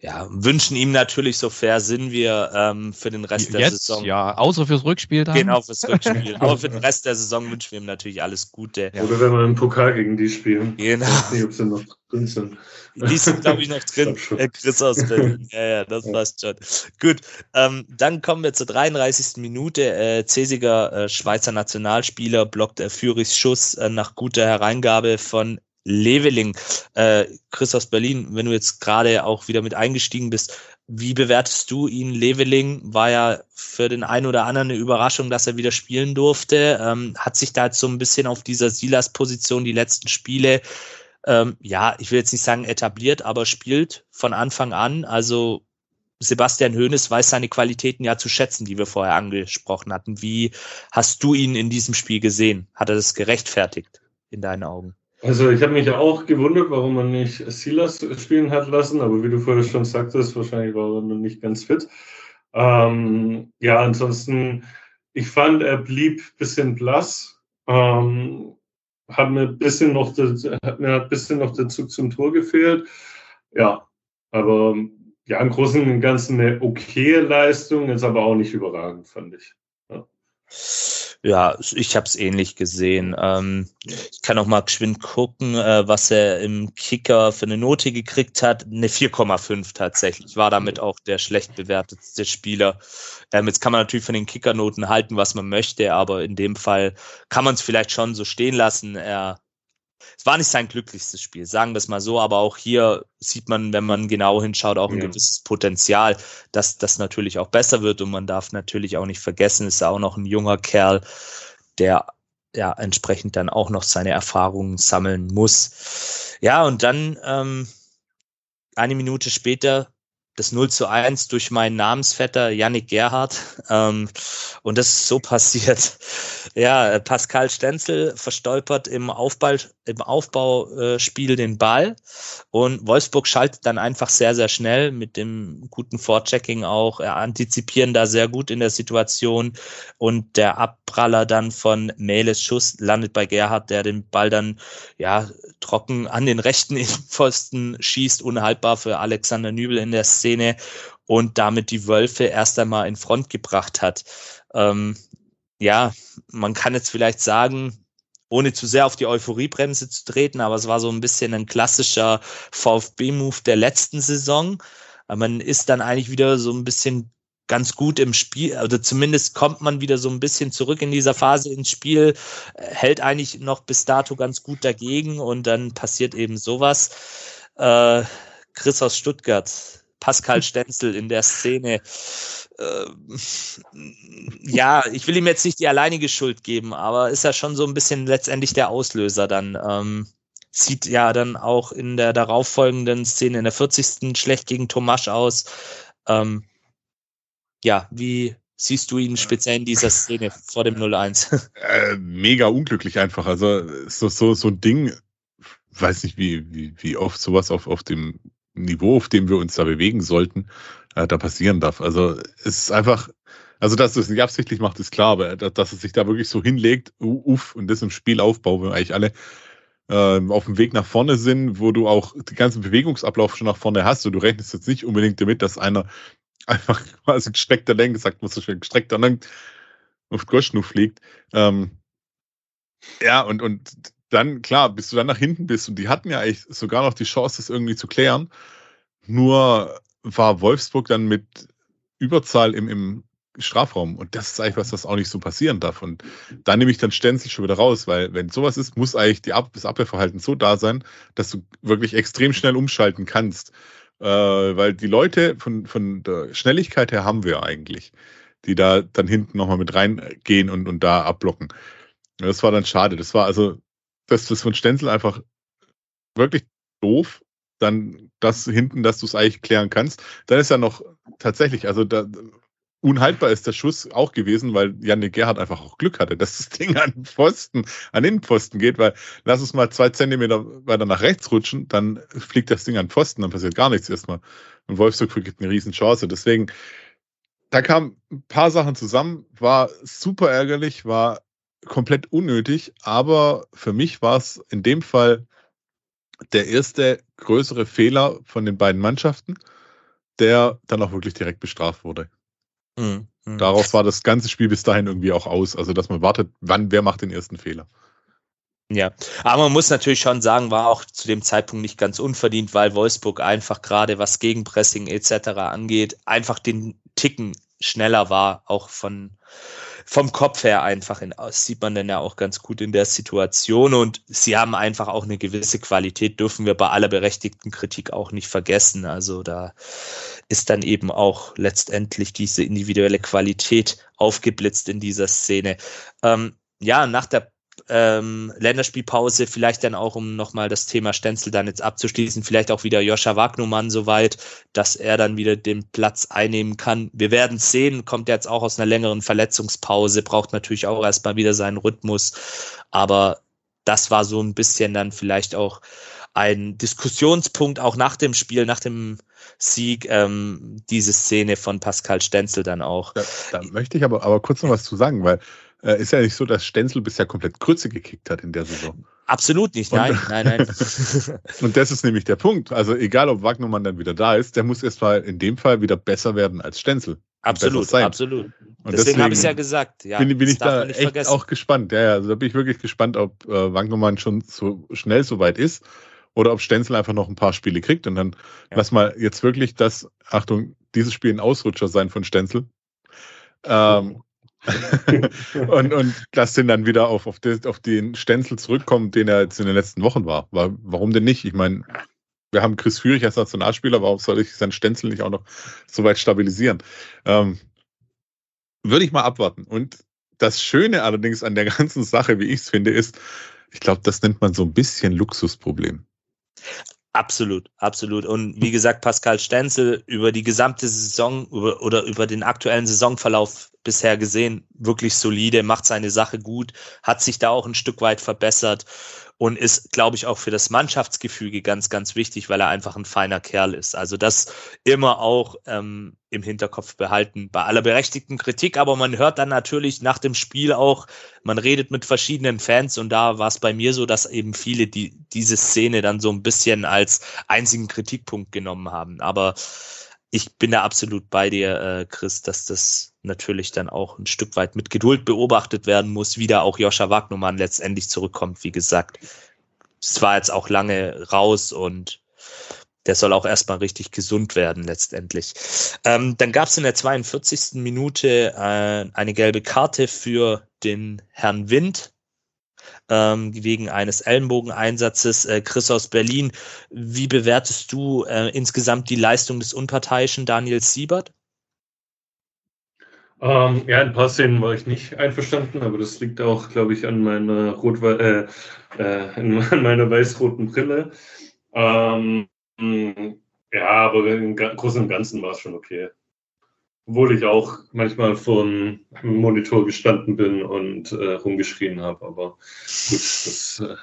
ja, wünschen ihm natürlich, so fair sind wir ähm, für den Rest Jetzt, der Saison. Ja, außer fürs Rückspiel dann. Genau, fürs Rückspiel. Aber für den Rest der Saison wünschen wir ihm natürlich alles Gute. Ja. Oder wenn wir im Pokal gegen die spielen. Genau. Ich weiß nicht, ob sie noch drin sind. Die sind, glaube ich, noch drin. äh, Chris aus Berlin. Ja, ja, das ja. passt schon. Gut, ähm, dann kommen wir zur 33. Minute. Äh, Cäsiger, äh, Schweizer Nationalspieler, blockt äh, Fürichs Schuss äh, nach guter Hereingabe von Leveling. Äh, Chris aus Berlin, wenn du jetzt gerade auch wieder mit eingestiegen bist, wie bewertest du ihn? Leveling war ja für den einen oder anderen eine Überraschung, dass er wieder spielen durfte. Ähm, hat sich da jetzt so ein bisschen auf dieser Silas-Position die letzten Spiele, ähm, ja, ich will jetzt nicht sagen etabliert, aber spielt von Anfang an. Also Sebastian Hoeneß weiß seine Qualitäten ja zu schätzen, die wir vorher angesprochen hatten. Wie hast du ihn in diesem Spiel gesehen? Hat er das gerechtfertigt in deinen Augen? Also ich habe mich auch gewundert, warum man nicht Silas spielen hat lassen, aber wie du vorher schon sagtest, wahrscheinlich war er noch nicht ganz fit. Ähm, ja, ansonsten, ich fand, er blieb ein bisschen blass. Ähm, hat mir ein bisschen noch hat mir ein bisschen noch der Zug zum Tor gefehlt. Ja, aber ja, im Großen und Ganzen eine okaye Leistung, ist aber auch nicht überragend, fand ich. Ja. Ja, ich habe es ähnlich gesehen. Ähm, ich kann auch mal geschwind gucken, äh, was er im Kicker für eine Note gekriegt hat. Eine 4,5 tatsächlich. War damit auch der schlecht bewertetste Spieler. Ähm, jetzt kann man natürlich von den Kickernoten halten, was man möchte, aber in dem Fall kann man es vielleicht schon so stehen lassen. Er es war nicht sein glücklichstes Spiel, sagen wir es mal so, aber auch hier sieht man, wenn man genau hinschaut, auch ein ja. gewisses Potenzial, dass das natürlich auch besser wird und man darf natürlich auch nicht vergessen, ist auch noch ein junger Kerl, der ja entsprechend dann auch noch seine Erfahrungen sammeln muss. Ja, und dann ähm, eine Minute später das 0 zu 1 durch meinen Namensvetter Yannick Gerhardt. Ähm, und das ist so passiert. Ja, Pascal Stenzel verstolpert im, Aufball, im Aufbauspiel den Ball und Wolfsburg schaltet dann einfach sehr, sehr schnell mit dem guten Vorchecking auch, äh, antizipieren da sehr gut in der Situation und der Abpraller dann von Meles Schuss landet bei Gerhardt, der den Ball dann ja trocken an den rechten Pfosten schießt, unhaltbar für Alexander Nübel in der Szene und damit die Wölfe erst einmal in Front gebracht hat. Ähm, ja, man kann jetzt vielleicht sagen, ohne zu sehr auf die Euphoriebremse zu treten, aber es war so ein bisschen ein klassischer VfB-Move der letzten Saison. Man ist dann eigentlich wieder so ein bisschen ganz gut im Spiel, oder zumindest kommt man wieder so ein bisschen zurück in dieser Phase ins Spiel, hält eigentlich noch bis dato ganz gut dagegen und dann passiert eben sowas. Äh, Chris aus Stuttgart, Pascal Stenzel in der Szene. Äh, ja, ich will ihm jetzt nicht die alleinige Schuld geben, aber ist ja schon so ein bisschen letztendlich der Auslöser dann. Ähm, sieht ja dann auch in der darauffolgenden Szene in der 40. schlecht gegen Tomasch aus. Ähm, ja, wie siehst du ihn speziell in dieser Szene vor dem 0-1? Äh, mega unglücklich einfach. Also so, so, so ein Ding, weiß nicht, wie, wie, wie oft sowas auf, auf dem Niveau, auf dem wir uns da bewegen sollten, äh, da passieren darf. Also es ist einfach, also dass es nicht absichtlich macht, ist klar, aber dass es sich da wirklich so hinlegt, uff, und das im Spielaufbau, wo wir eigentlich alle äh, auf dem Weg nach vorne sind, wo du auch den ganzen Bewegungsablauf schon nach vorne hast und du rechnest jetzt nicht unbedingt damit, dass einer einfach quasi gestreckter Lenk, sagt man so schön, gestreckter Lenk auf Goschnu fliegt. Ähm, ja, und, und dann, klar, bis du dann nach hinten bist und die hatten ja eigentlich sogar noch die Chance, das irgendwie zu klären. Nur war Wolfsburg dann mit Überzahl im, im Strafraum. Und das ist eigentlich was, was auch nicht so passieren darf. Und da nehme ich dann Stenzel schon wieder raus, weil wenn sowas ist, muss eigentlich die Ab das Abwehrverhalten so da sein, dass du wirklich extrem schnell umschalten kannst. Äh, weil die Leute von, von der Schnelligkeit her haben wir eigentlich, die da dann hinten nochmal mit reingehen und, und da abblocken. Das war dann schade. Das war also das ist von Stenzel einfach wirklich doof. Dann das hinten, dass du es eigentlich klären kannst. Dann ist ja noch tatsächlich, also da, unhaltbar ist der Schuss auch gewesen, weil Janik Gerhardt einfach auch Glück hatte, dass das Ding an den Pfosten, an den Pfosten geht, weil lass es mal zwei Zentimeter weiter nach rechts rutschen, dann fliegt das Ding an den Pfosten, dann passiert gar nichts erstmal. Und Wolfsburg kriegt eine riesen Chance. Deswegen, da kamen ein paar Sachen zusammen, war super ärgerlich, war komplett unnötig, aber für mich war es in dem Fall der erste größere Fehler von den beiden Mannschaften, der dann auch wirklich direkt bestraft wurde. Mhm. mhm. Darauf war das ganze Spiel bis dahin irgendwie auch aus. Also, dass man wartet, wann, wer macht den ersten Fehler. Ja, aber man muss natürlich schon sagen, war auch zu dem Zeitpunkt nicht ganz unverdient, weil Wolfsburg einfach gerade was Gegenpressing etc. angeht, einfach den Ticken schneller war, auch von, vom Kopf her einfach, in, sieht man dann ja auch ganz gut in der Situation und sie haben einfach auch eine gewisse Qualität, dürfen wir bei aller berechtigten Kritik auch nicht vergessen. Also da ist dann eben auch letztendlich diese individuelle Qualität aufgeblitzt in dieser Szene. Ähm, ja, nach der ähm, Länderspielpause, vielleicht dann auch, um nochmal das Thema Stenzel dann jetzt abzuschließen, vielleicht auch wieder Joscha Wagnumann soweit, dass er dann wieder den Platz einnehmen kann. Wir werden sehen, kommt jetzt auch aus einer längeren Verletzungspause, braucht natürlich auch erstmal wieder seinen Rhythmus, aber das war so ein bisschen dann vielleicht auch ein Diskussionspunkt auch nach dem Spiel, nach dem Sieg, ähm, diese Szene von Pascal Stenzel dann auch. Da, da möchte ich aber, aber kurz noch was zu sagen, weil äh, ist ja nicht so, dass Stenzel bisher komplett Krütze gekickt hat in der Saison. Absolut nicht, nein, und, nein, nein. und das ist nämlich der Punkt. Also egal, ob Wagnermann dann wieder da ist, der muss erstmal in dem Fall wieder besser werden als Stenzel. Absolut, absolut. Und deswegen, deswegen habe ich es ja gesagt. Ja, bin, bin ich da echt vergessen. auch gespannt. Ja, ja, also da bin ich wirklich gespannt, ob äh, Wagnermann schon so schnell so weit ist oder ob Stenzel einfach noch ein paar Spiele kriegt. Und dann ja. lass mal jetzt wirklich das, Achtung, dieses Spiel ein Ausrutscher sein von Stenzel. Ähm, und, und lass den dann wieder auf, auf, den, auf den Stenzel zurückkommen, den er jetzt in den letzten Wochen war. Warum denn nicht? Ich meine, wir haben Chris Führig als Nationalspieler, warum soll ich seinen Stenzel nicht auch noch so weit stabilisieren? Ähm, würde ich mal abwarten. Und das Schöne allerdings an der ganzen Sache, wie ich es finde, ist, ich glaube, das nennt man so ein bisschen Luxusproblem. Absolut, absolut. Und wie gesagt, Pascal Stenzel über die gesamte Saison über, oder über den aktuellen Saisonverlauf bisher gesehen, wirklich solide, macht seine Sache gut, hat sich da auch ein Stück weit verbessert und ist, glaube ich, auch für das Mannschaftsgefüge ganz, ganz wichtig, weil er einfach ein feiner Kerl ist. Also das immer auch ähm, im Hinterkopf behalten, bei aller berechtigten Kritik, aber man hört dann natürlich nach dem Spiel auch, man redet mit verschiedenen Fans und da war es bei mir so, dass eben viele die, diese Szene dann so ein bisschen als einzigen Kritikpunkt genommen haben. Aber ich bin da absolut bei dir, äh, Chris, dass das natürlich dann auch ein Stück weit mit Geduld beobachtet werden muss, wie da auch Joscha Wagnumann letztendlich zurückkommt. Wie gesagt, es war jetzt auch lange raus und der soll auch erstmal richtig gesund werden letztendlich. Ähm, dann gab es in der 42. Minute äh, eine gelbe Karte für den Herrn Wind ähm, wegen eines Ellenbogeneinsatzes. Äh, Chris aus Berlin, wie bewertest du äh, insgesamt die Leistung des unparteiischen Daniel Siebert? Ähm, ja, in ein paar Szenen war ich nicht einverstanden, aber das liegt auch, glaube ich, an meiner, Rot äh, äh, an meiner weiß-roten Brille. Ähm, ja, aber im Großen und Ganzen war es schon okay. Obwohl ich auch manchmal vor dem Monitor gestanden bin und äh, rumgeschrien habe, aber gut, das. Äh,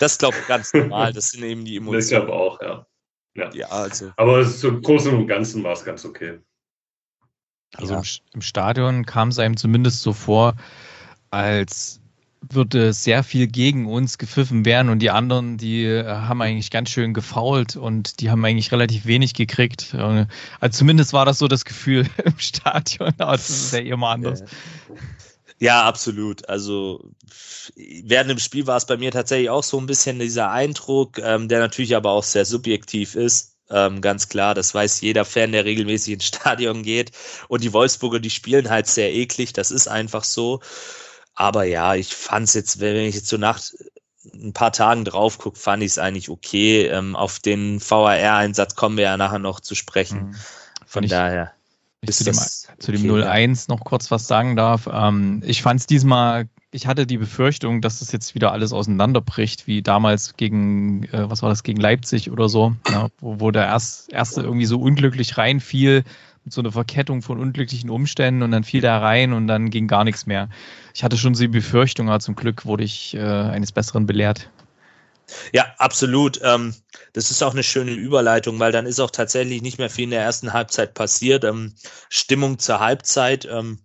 das glaube ich ganz normal, das sind eben die Emotionen. Das glaube auch, ja. ja. ja also. Aber so im Großen und Ganzen war es ganz okay. Also ja. im, im Stadion kam es einem zumindest so vor, als würde sehr viel gegen uns gepfiffen werden und die anderen, die äh, haben eigentlich ganz schön gefault und die haben eigentlich relativ wenig gekriegt. Äh, also zumindest war das so das Gefühl im Stadion, aber das ist ja immer anders. Ja, absolut. Also während dem Spiel war es bei mir tatsächlich auch so ein bisschen dieser Eindruck, ähm, der natürlich aber auch sehr subjektiv ist. Ähm, ganz klar, das weiß jeder Fan, der regelmäßig ins Stadion geht. Und die Wolfsburger, die spielen halt sehr eklig, das ist einfach so. Aber ja, ich fand es jetzt, wenn ich jetzt so nach ein paar Tagen drauf gucke, fand ich es eigentlich okay. Ähm, auf den VAR-Einsatz kommen wir ja nachher noch zu sprechen. Mhm. Von ich, daher. Bis zu dem, zu dem okay, 0-1 noch kurz was sagen darf. Ähm, ich fand es diesmal ich hatte die Befürchtung, dass das jetzt wieder alles auseinanderbricht, wie damals gegen, äh, was war das, gegen Leipzig oder so, ja, wo, wo der erst, erste irgendwie so unglücklich reinfiel, so einer Verkettung von unglücklichen Umständen und dann fiel der rein und dann ging gar nichts mehr. Ich hatte schon so die Befürchtung, aber zum Glück wurde ich äh, eines Besseren belehrt. Ja, absolut. Ähm, das ist auch eine schöne Überleitung, weil dann ist auch tatsächlich nicht mehr viel in der ersten Halbzeit passiert. Ähm, Stimmung zur Halbzeit. Ähm,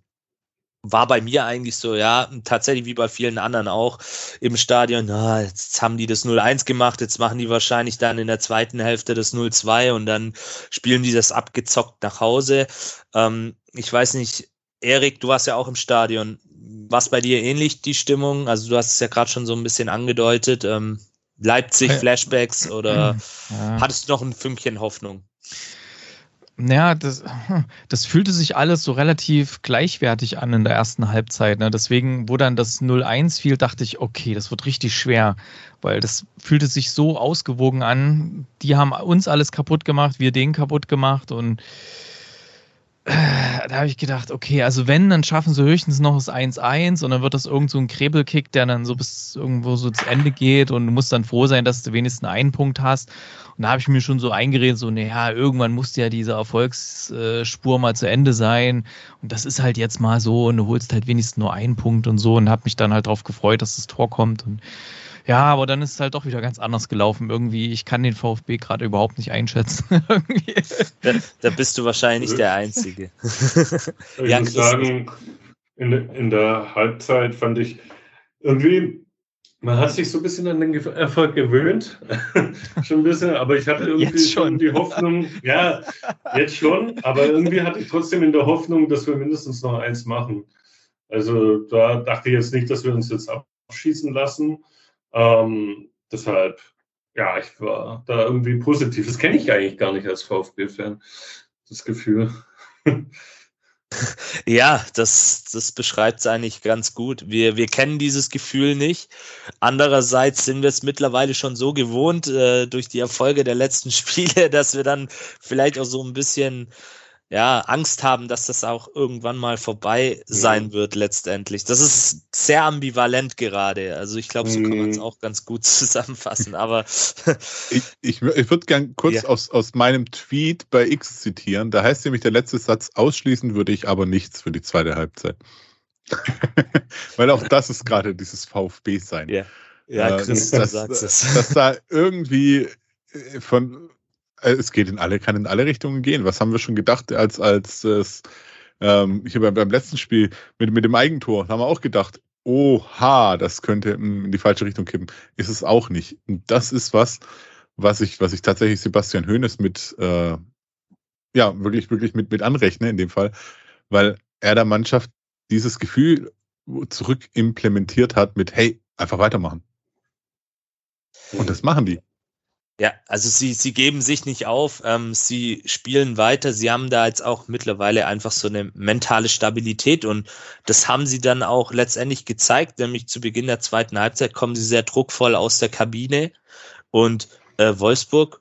war bei mir eigentlich so, ja, tatsächlich wie bei vielen anderen auch im Stadion, na, jetzt haben die das 0-1 gemacht, jetzt machen die wahrscheinlich dann in der zweiten Hälfte das 0-2 und dann spielen die das abgezockt nach Hause. Ähm, ich weiß nicht, Erik, du warst ja auch im Stadion. War bei dir ähnlich die Stimmung? Also du hast es ja gerade schon so ein bisschen angedeutet. Ähm, Leipzig, Flashbacks oder ja. hattest du noch ein Fünkchen Hoffnung? Naja, das, das fühlte sich alles so relativ gleichwertig an in der ersten Halbzeit. Ne? Deswegen, wo dann das 0-1 fiel, dachte ich, okay, das wird richtig schwer, weil das fühlte sich so ausgewogen an. Die haben uns alles kaputt gemacht, wir den kaputt gemacht und da habe ich gedacht, okay, also wenn, dann schaffen sie höchstens noch das 1-1 und dann wird das irgend so ein Krebelkick, der dann so bis irgendwo so zu Ende geht und du musst dann froh sein, dass du wenigstens einen Punkt hast. Und da habe ich mir schon so eingeredet, so, naja, irgendwann muss ja diese Erfolgsspur mal zu Ende sein. Und das ist halt jetzt mal so und du holst halt wenigstens nur einen Punkt und so und habe mich dann halt darauf gefreut, dass das Tor kommt und ja, aber dann ist es halt doch wieder ganz anders gelaufen. Irgendwie, ich kann den VfB gerade überhaupt nicht einschätzen. da, da, bist du wahrscheinlich nicht der Einzige. ich ja, muss sagen, in, in der Halbzeit fand ich irgendwie, man hat sich so ein bisschen an den Erfolg gewöhnt. schon ein bisschen, aber ich hatte irgendwie jetzt schon die Hoffnung, ja, jetzt schon, aber irgendwie hatte ich trotzdem in der Hoffnung, dass wir mindestens noch eins machen. Also da dachte ich jetzt nicht, dass wir uns jetzt abschießen lassen. Ähm, deshalb, ja, ich war da irgendwie positiv. Das kenne ich eigentlich gar nicht als VfB-Fan, das Gefühl. Ja, das, das beschreibt es eigentlich ganz gut. Wir, wir kennen dieses Gefühl nicht. Andererseits sind wir es mittlerweile schon so gewohnt äh, durch die Erfolge der letzten Spiele, dass wir dann vielleicht auch so ein bisschen ja, Angst haben, dass das auch irgendwann mal vorbei sein mhm. wird letztendlich. Das ist sehr ambivalent gerade. Also ich glaube, so kann man es mhm. auch ganz gut zusammenfassen. Aber ich, ich, ich würde gern kurz ja. aus, aus meinem Tweet bei X zitieren. Da heißt nämlich der letzte Satz, ausschließen würde ich aber nichts für die zweite Halbzeit. Weil auch das ist gerade dieses VfB-Sein. Ja, ja Chris, äh, das, du sagst es. Dass da irgendwie äh, von es geht in alle, kann in alle Richtungen gehen. Was haben wir schon gedacht, als, als es, ähm, ich habe beim letzten Spiel mit, mit dem Eigentor, haben wir auch gedacht, oha, das könnte in die falsche Richtung kippen. Ist es auch nicht. Und das ist was, was ich, was ich tatsächlich Sebastian Hoeneß mit, äh, ja, wirklich, wirklich mit, mit anrechne in dem Fall, weil er der Mannschaft dieses Gefühl zurück implementiert hat mit, hey, einfach weitermachen. Und das machen die. Ja, also sie, sie geben sich nicht auf, ähm, sie spielen weiter, sie haben da jetzt auch mittlerweile einfach so eine mentale Stabilität und das haben sie dann auch letztendlich gezeigt, nämlich zu Beginn der zweiten Halbzeit kommen sie sehr druckvoll aus der Kabine und äh, Wolfsburg,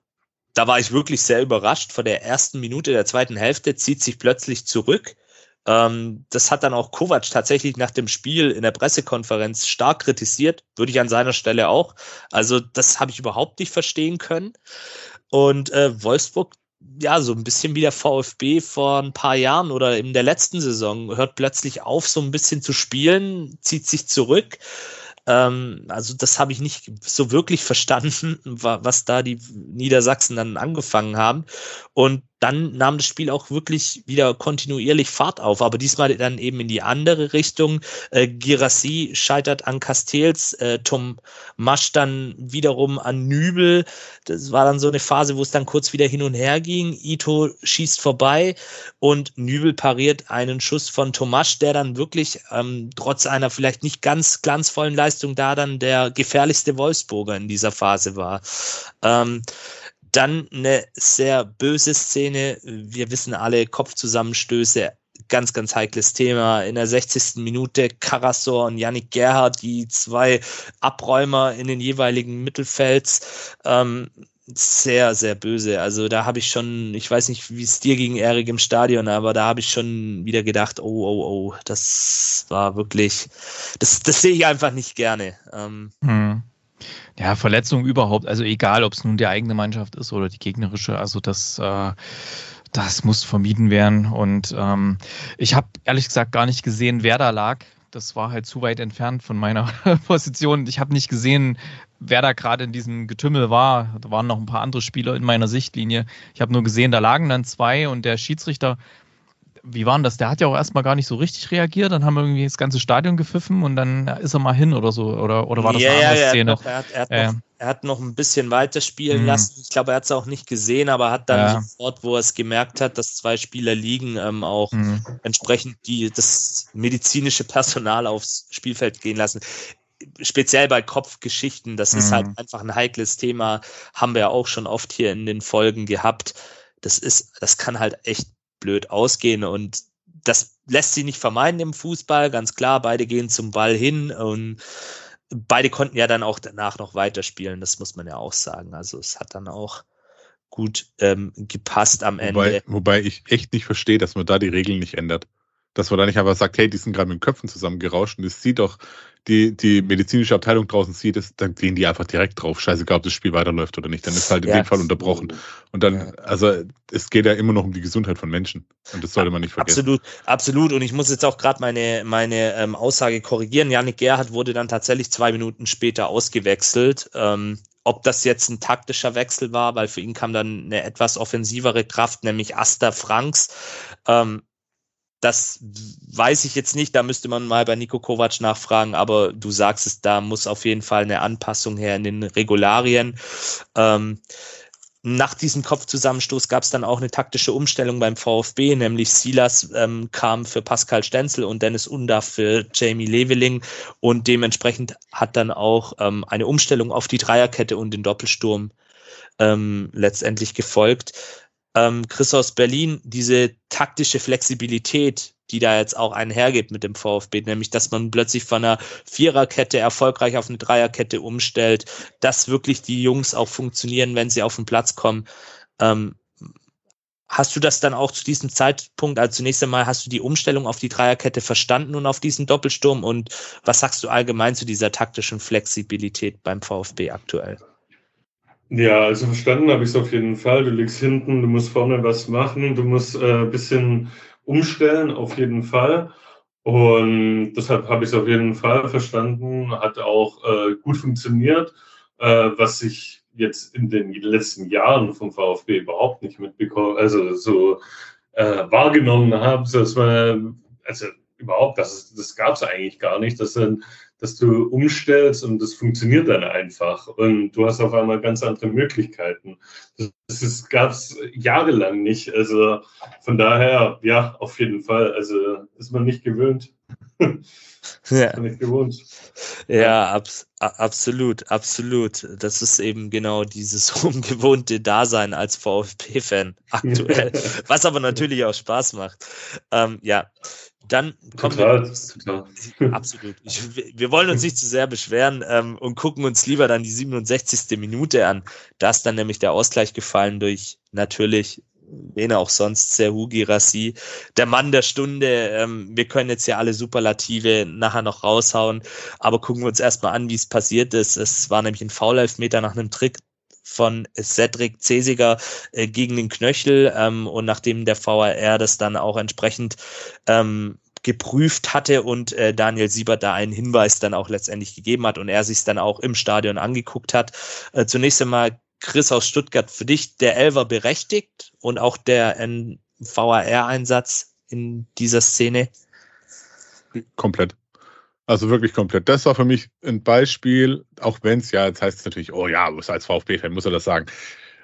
da war ich wirklich sehr überrascht, vor der ersten Minute der zweiten Hälfte zieht sich plötzlich zurück, ähm, das hat dann auch Kovac tatsächlich nach dem Spiel in der Pressekonferenz stark kritisiert, würde ich an seiner Stelle auch. Also das habe ich überhaupt nicht verstehen können. Und äh, Wolfsburg, ja, so ein bisschen wie der VfB vor ein paar Jahren oder in der letzten Saison, hört plötzlich auf, so ein bisschen zu spielen, zieht sich zurück. Ähm, also das habe ich nicht so wirklich verstanden, was da die Niedersachsen dann angefangen haben. Und dann nahm das Spiel auch wirklich wieder kontinuierlich Fahrt auf, aber diesmal dann eben in die andere Richtung. Äh, Girassi scheitert an Castells, äh, Tom Masch dann wiederum an Nübel. Das war dann so eine Phase, wo es dann kurz wieder hin und her ging. Ito schießt vorbei und Nübel pariert einen Schuss von Tomasch, der dann wirklich ähm, trotz einer vielleicht nicht ganz glanzvollen Leistung da dann der gefährlichste Wolfsburger in dieser Phase war. Ähm, dann eine sehr böse Szene. Wir wissen alle, Kopfzusammenstöße, ganz, ganz heikles Thema. In der 60. Minute Karasor und Yannick Gerhardt, die zwei Abräumer in den jeweiligen Mittelfelds. Ähm, sehr, sehr böse. Also da habe ich schon, ich weiß nicht, wie es dir ging, Erik, im Stadion, aber da habe ich schon wieder gedacht, oh, oh, oh, das war wirklich, das, das sehe ich einfach nicht gerne. Ähm, hm. Ja, Verletzungen überhaupt, also egal, ob es nun die eigene Mannschaft ist oder die gegnerische, also das, äh, das muss vermieden werden. Und ähm, ich habe ehrlich gesagt gar nicht gesehen, wer da lag. Das war halt zu weit entfernt von meiner Position. Ich habe nicht gesehen, wer da gerade in diesem Getümmel war. Da waren noch ein paar andere Spieler in meiner Sichtlinie. Ich habe nur gesehen, da lagen dann zwei und der Schiedsrichter wie war denn das? Der hat ja auch erstmal gar nicht so richtig reagiert, dann haben wir irgendwie das ganze Stadion gepfiffen und dann ist er mal hin oder so. Oder, oder war das ja, eine andere ja, Szene? Er hat, er, hat, er, hat noch, er hat noch ein bisschen weiter spielen mhm. lassen. Ich glaube, er hat es auch nicht gesehen, aber hat dann ja. sofort, wo er es gemerkt hat, dass zwei Spieler liegen, ähm, auch mhm. entsprechend die, das medizinische Personal aufs Spielfeld gehen lassen speziell bei Kopfgeschichten, das mhm. ist halt einfach ein heikles Thema, haben wir ja auch schon oft hier in den Folgen gehabt. Das ist, das kann halt echt blöd ausgehen und das lässt sich nicht vermeiden im Fußball, ganz klar. Beide gehen zum Ball hin und beide konnten ja dann auch danach noch weiterspielen, das muss man ja auch sagen. Also es hat dann auch gut ähm, gepasst am Ende. Wobei, wobei ich echt nicht verstehe, dass man da die Regeln nicht ändert. Dass man da nicht einfach sagt, hey, die sind gerade mit den Köpfen zusammengerauscht und es sieht doch die, die medizinische Abteilung draußen sieht, ist, dann gehen die einfach direkt drauf. Scheißegal, ob das Spiel weiterläuft oder nicht. Dann ist halt in ja. dem Fall unterbrochen. Und dann, also es geht ja immer noch um die Gesundheit von Menschen. Und das sollte man nicht vergessen. Absolut, absolut. Und ich muss jetzt auch gerade meine, meine ähm, Aussage korrigieren. Janik Gerhardt wurde dann tatsächlich zwei Minuten später ausgewechselt. Ähm, ob das jetzt ein taktischer Wechsel war, weil für ihn kam dann eine etwas offensivere Kraft, nämlich Asta Franks. Ähm, das weiß ich jetzt nicht, da müsste man mal bei Nico Kovac nachfragen, aber du sagst es, da muss auf jeden Fall eine Anpassung her in den Regularien. Ähm, nach diesem Kopfzusammenstoß gab es dann auch eine taktische Umstellung beim VfB, nämlich Silas ähm, kam für Pascal Stenzel und Dennis Undaff für Jamie Leveling und dementsprechend hat dann auch ähm, eine Umstellung auf die Dreierkette und den Doppelsturm ähm, letztendlich gefolgt ähm, Chris aus Berlin diese taktische Flexibilität, die da jetzt auch einhergeht mit dem VfB, nämlich dass man plötzlich von einer Viererkette erfolgreich auf eine Dreierkette umstellt, dass wirklich die Jungs auch funktionieren, wenn sie auf den Platz kommen. Ähm, Hast du das dann auch zu diesem Zeitpunkt, also zunächst einmal hast du die Umstellung auf die Dreierkette verstanden und auf diesen Doppelsturm und was sagst du allgemein zu dieser taktischen Flexibilität beim VfB aktuell? Ja, also verstanden habe ich es auf jeden Fall. Du liegst hinten, du musst vorne was machen, du musst äh, bisschen umstellen, auf jeden Fall. Und deshalb habe ich es auf jeden Fall verstanden, hat auch äh, gut funktioniert, äh, was ich jetzt in den letzten Jahren vom VfB überhaupt nicht mitbekommen, also so äh, wahrgenommen habe, dass man, also überhaupt, das, das gab es eigentlich gar nicht, dass, dann, dass du umstellst und das funktioniert dann einfach und du hast auf einmal ganz andere Möglichkeiten. Das gab es jahrelang nicht, also von daher, ja, auf jeden Fall, also ist man nicht gewöhnt. ja. nicht gewohnt. Ja, abs absolut, absolut. Das ist eben genau dieses ungewohnte Dasein als VfB-Fan aktuell, was aber natürlich auch Spaß macht. Ähm, ja, dann kommen total, wir. Total. Absolut. Ich, wir wollen uns nicht zu sehr beschweren ähm, und gucken uns lieber dann die 67. Minute an. Da ist dann nämlich der Ausgleich gefallen durch natürlich wen auch sonst, Serhu Girassi, der Mann der Stunde. Ähm, wir können jetzt ja alle Superlative nachher noch raushauen, aber gucken wir uns erstmal an, wie es passiert ist. Es war nämlich ein Foul-Elfmeter nach einem Trick von Cedric Cesiger äh, gegen den Knöchel ähm, und nachdem der VAR das dann auch entsprechend ähm, geprüft hatte und äh, Daniel Siebert da einen Hinweis dann auch letztendlich gegeben hat und er sich dann auch im Stadion angeguckt hat. Äh, zunächst einmal Chris aus Stuttgart, für dich der Elver berechtigt und auch der VAR-Einsatz in dieser Szene? Komplett. Also wirklich komplett. Das war für mich ein Beispiel, auch wenn es ja, jetzt heißt es natürlich, oh ja, als VfB-Fan muss er das sagen.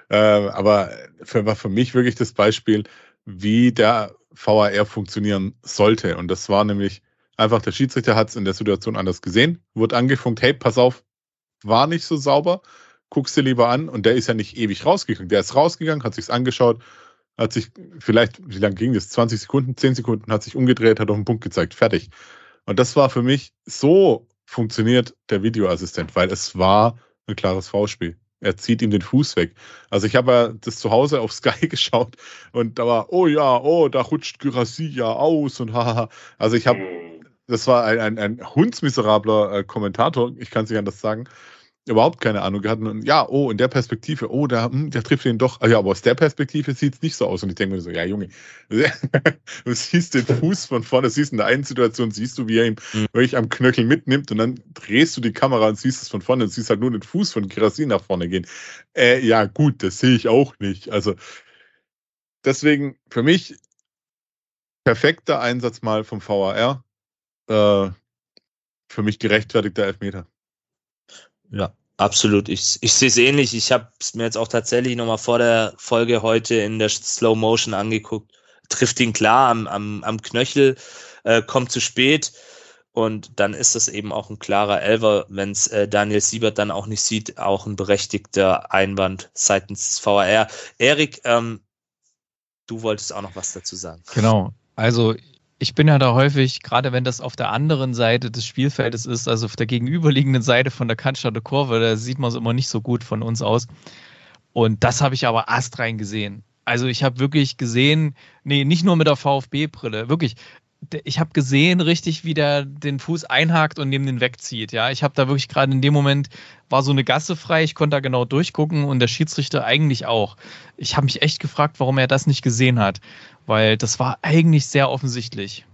Äh, aber für, war für mich wirklich das Beispiel, wie der VAR funktionieren sollte. Und das war nämlich einfach, der Schiedsrichter hat es in der Situation anders gesehen, wurde angefunkt, hey, pass auf, war nicht so sauber guckst dir lieber an. Und der ist ja nicht ewig rausgegangen. Der ist rausgegangen, hat sich's angeschaut, hat sich vielleicht, wie lange ging das? 20 Sekunden, 10 Sekunden, hat sich umgedreht, hat auf den Punkt gezeigt, fertig. Und das war für mich, so funktioniert der Videoassistent, weil es war ein klares V-Spiel. Er zieht ihm den Fuß weg. Also ich habe ja das zu Hause auf Sky geschaut und da war, oh ja, oh, da rutscht Gyrassi ja aus und haha. Also ich habe, das war ein, ein, ein hundsmiserabler äh, Kommentator, ich kann es nicht anders sagen überhaupt keine Ahnung gehabt. Und ja, oh, in der Perspektive, oh, da, hm, der trifft den doch. Ah, ja, aber aus der Perspektive sieht es nicht so aus. Und ich denke mir so, ja, Junge, du siehst den Fuß von vorne, siehst in der einen Situation, siehst du, wie er ihn mhm. wirklich am Knöchel mitnimmt und dann drehst du die Kamera und siehst es von vorne und siehst halt nur den Fuß von Kerasin nach vorne gehen. Äh, ja, gut, das sehe ich auch nicht. Also deswegen für mich perfekter Einsatz mal vom VAR. Äh, für mich gerechtfertigter Elfmeter. Ja, absolut. Ich, ich sehe es ähnlich. Ich habe es mir jetzt auch tatsächlich nochmal vor der Folge heute in der Slow Motion angeguckt. Trifft ihn klar am, am, am Knöchel, äh, kommt zu spät. Und dann ist das eben auch ein klarer Elver, wenn es äh, Daniel Siebert dann auch nicht sieht, auch ein berechtigter Einwand seitens des VAR. Erik, ähm, du wolltest auch noch was dazu sagen. Genau. Also ich bin ja da häufig, gerade wenn das auf der anderen Seite des Spielfeldes ist, also auf der gegenüberliegenden Seite von der Cannstatter Kurve, da sieht man es immer nicht so gut von uns aus. Und das habe ich aber astrein gesehen. Also ich habe wirklich gesehen, nee, nicht nur mit der VfB-Brille, wirklich, ich habe gesehen richtig, wie der den Fuß einhakt und neben den wegzieht. Ja, ich habe da wirklich gerade in dem Moment war so eine Gasse frei, ich konnte da genau durchgucken und der Schiedsrichter eigentlich auch. Ich habe mich echt gefragt, warum er das nicht gesehen hat weil das war eigentlich sehr offensichtlich.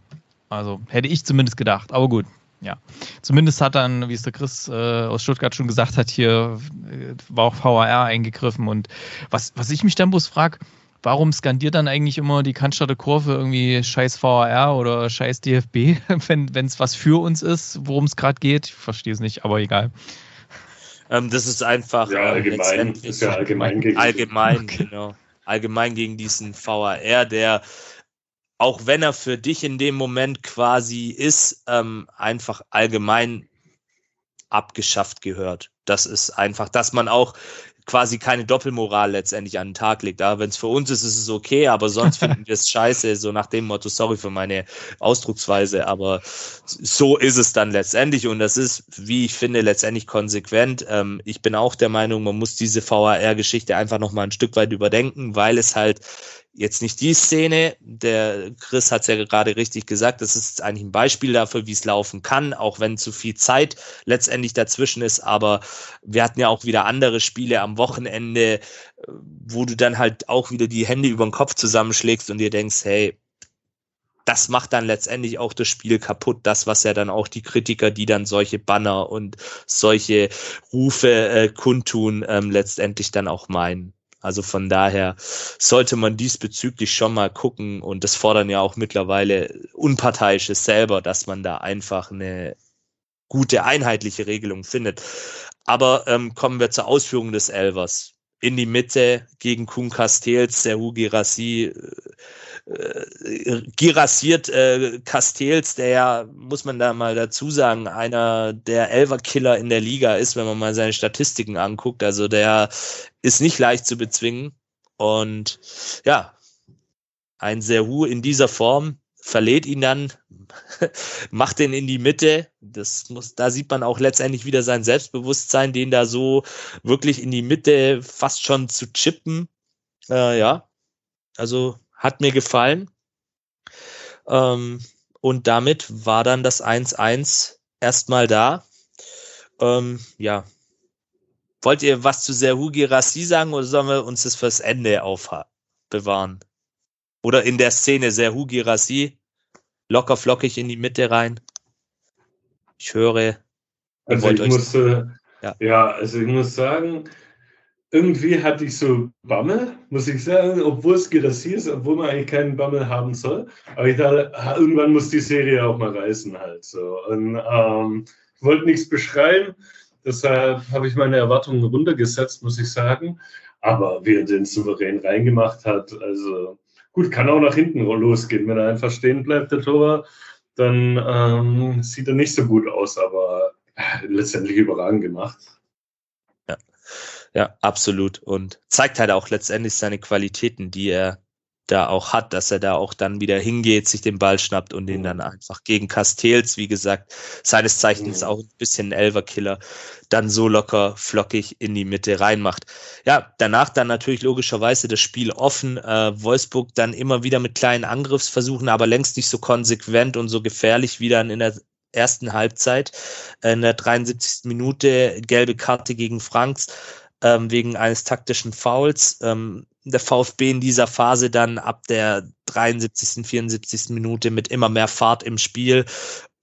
Also hätte ich zumindest gedacht, aber gut. Ja, zumindest hat dann, wie es der Chris äh, aus Stuttgart schon gesagt hat, hier äh, war auch VAR eingegriffen. Und was, was ich mich dann bloß frage, warum skandiert dann eigentlich immer die Cannstatter Kurve irgendwie scheiß VAR oder scheiß DFB, wenn es was für uns ist, worum es gerade geht? Ich verstehe es nicht, aber egal. Ähm, das ist einfach ja, ähm, allgemein, ist ja allgemein gegen allgemein, okay. genau allgemein gegen diesen VAR, der auch wenn er für dich in dem Moment quasi ist, ähm, einfach allgemein abgeschafft gehört. Das ist einfach, dass man auch quasi keine Doppelmoral letztendlich an den Tag legt. Aber wenn es für uns ist, ist es okay, aber sonst finden wir es scheiße, so nach dem Motto, sorry für meine Ausdrucksweise, aber so ist es dann letztendlich und das ist, wie ich finde, letztendlich konsequent. Ähm, ich bin auch der Meinung, man muss diese VAR-Geschichte einfach nochmal ein Stück weit überdenken, weil es halt jetzt nicht die Szene, der Chris hat es ja gerade richtig gesagt, das ist eigentlich ein Beispiel dafür, wie es laufen kann, auch wenn zu viel Zeit letztendlich dazwischen ist, aber wir hatten ja auch wieder andere Spiele am Wochenende, wo du dann halt auch wieder die Hände über den Kopf zusammenschlägst und dir denkst, hey, das macht dann letztendlich auch das Spiel kaputt. Das, was ja dann auch die Kritiker, die dann solche Banner und solche Rufe äh, kundtun, ähm, letztendlich dann auch meinen. Also von daher sollte man diesbezüglich schon mal gucken und das fordern ja auch mittlerweile Unparteiische selber, dass man da einfach eine gute einheitliche Regelung findet. Aber ähm, kommen wir zur Ausführung des Elvers. In die Mitte gegen Kuhn Castells, der Hugi Rassi äh, girassiert äh, Castells, der ja, muss man da mal dazu sagen, einer der Elver-Killer in der Liga ist, wenn man mal seine Statistiken anguckt. Also der ist nicht leicht zu bezwingen. Und ja, ein Serhu in dieser Form verlädt ihn dann, macht den in die Mitte. Das muss, da sieht man auch letztendlich wieder sein Selbstbewusstsein, den da so wirklich in die Mitte fast schon zu chippen. Äh, ja, also hat mir gefallen. Ähm, und damit war dann das 1-1 erstmal da. Ähm, ja. Wollt ihr was zu Serhu Girassi sagen oder sollen wir uns das fürs Ende aufbewahren? Oder in der Szene Serhu Girassi locker flockig in die Mitte rein. Ich höre. Also ich muss, äh, ja. ja, also ich muss sagen, irgendwie hatte ich so Bammel, muss ich sagen, obwohl es Girassi ist, obwohl man eigentlich keinen Bammel haben soll. Aber ich dachte, irgendwann muss die Serie auch mal reißen halt so. Und ähm, ich wollte nichts beschreiben, deshalb habe ich meine Erwartungen runtergesetzt, muss ich sagen. Aber wie er den souverän reingemacht hat, also gut, kann auch nach hinten losgehen. Wenn er einfach stehen bleibt, der Torwart, dann ähm, sieht er nicht so gut aus, aber letztendlich überragend gemacht. Ja, absolut. Und zeigt halt auch letztendlich seine Qualitäten, die er da auch hat, dass er da auch dann wieder hingeht, sich den Ball schnappt und den dann einfach gegen Castells, wie gesagt, seines Zeichens auch ein bisschen ein Elverkiller, dann so locker flockig in die Mitte reinmacht. Ja, danach dann natürlich logischerweise das Spiel offen. Äh, Wolfsburg dann immer wieder mit kleinen Angriffsversuchen, aber längst nicht so konsequent und so gefährlich wie dann in der ersten Halbzeit. In der 73. Minute gelbe Karte gegen Franks ähm, wegen eines taktischen Fouls. Ähm, der VfB in dieser Phase dann ab der 73., 74. Minute mit immer mehr Fahrt im Spiel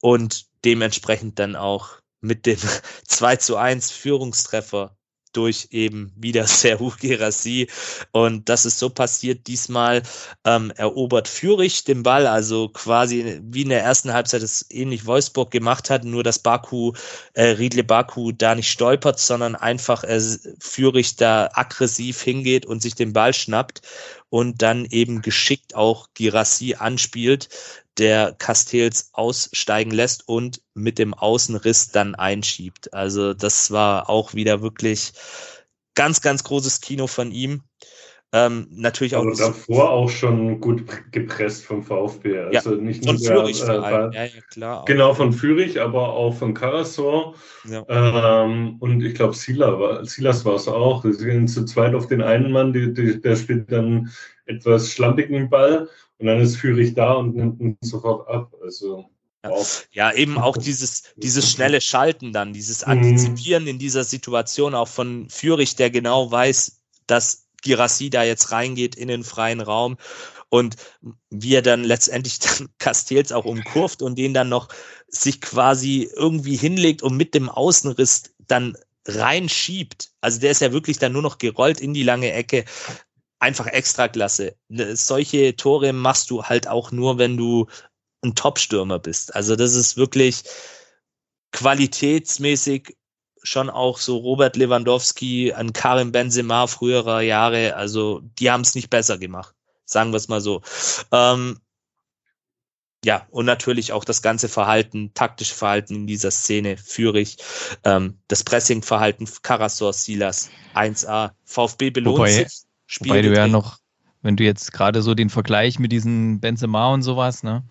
und dementsprechend dann auch mit dem 2 zu 1 Führungstreffer durch eben wieder Serhu Gerassi. Und das ist so passiert. Diesmal ähm, erobert Fürich den Ball, also quasi wie in der ersten Halbzeit es ähnlich Wolfsburg gemacht hat, nur dass Baku, äh, Riedle Baku da nicht stolpert, sondern einfach äh, Fürich da aggressiv hingeht und sich den Ball schnappt und dann eben geschickt auch Girassi anspielt, der Castells aussteigen lässt und mit dem Außenriss dann einschiebt. Also das war auch wieder wirklich ganz, ganz großes Kino von ihm. Ähm, natürlich auch. Also davor auch schon gut gepresst vom VfB. Also ja, nicht von nur Fürich der, äh, ja, ja, klar. Genau, von Fürich, aber auch von Karasor. Ja. Ähm, und ich glaube, Silas war es auch. Sie gehen zu zweit auf den einen Mann, die, die, der spielt dann etwas schlampigen Ball und dann ist Fürich da und nimmt ihn sofort ab. Also. Wow. Ja, eben auch dieses, dieses schnelle Schalten dann, dieses mhm. Antizipieren in dieser Situation auch von Fürich, der genau weiß, dass Girassi da jetzt reingeht in den freien Raum und wie er dann letztendlich dann Castells auch umkurft und den dann noch sich quasi irgendwie hinlegt und mit dem Außenriss dann reinschiebt. Also der ist ja wirklich dann nur noch gerollt in die lange Ecke einfach Extraklasse. Ne, solche Tore machst du halt auch nur, wenn du ein Top-Stürmer bist. Also das ist wirklich qualitätsmäßig schon auch so Robert Lewandowski, an Karim Benzema früherer Jahre. Also die haben es nicht besser gemacht. Sagen wir es mal so. Ähm, ja, und natürlich auch das ganze Verhalten, taktische Verhalten in dieser Szene, Führig, ähm, das Pressing-Verhalten, Karasor, Silas, 1A, VfB belohnt Wobei, sich. Spiel Wobei du ja noch, wenn du jetzt gerade so den Vergleich mit diesen Benzema und sowas, ne?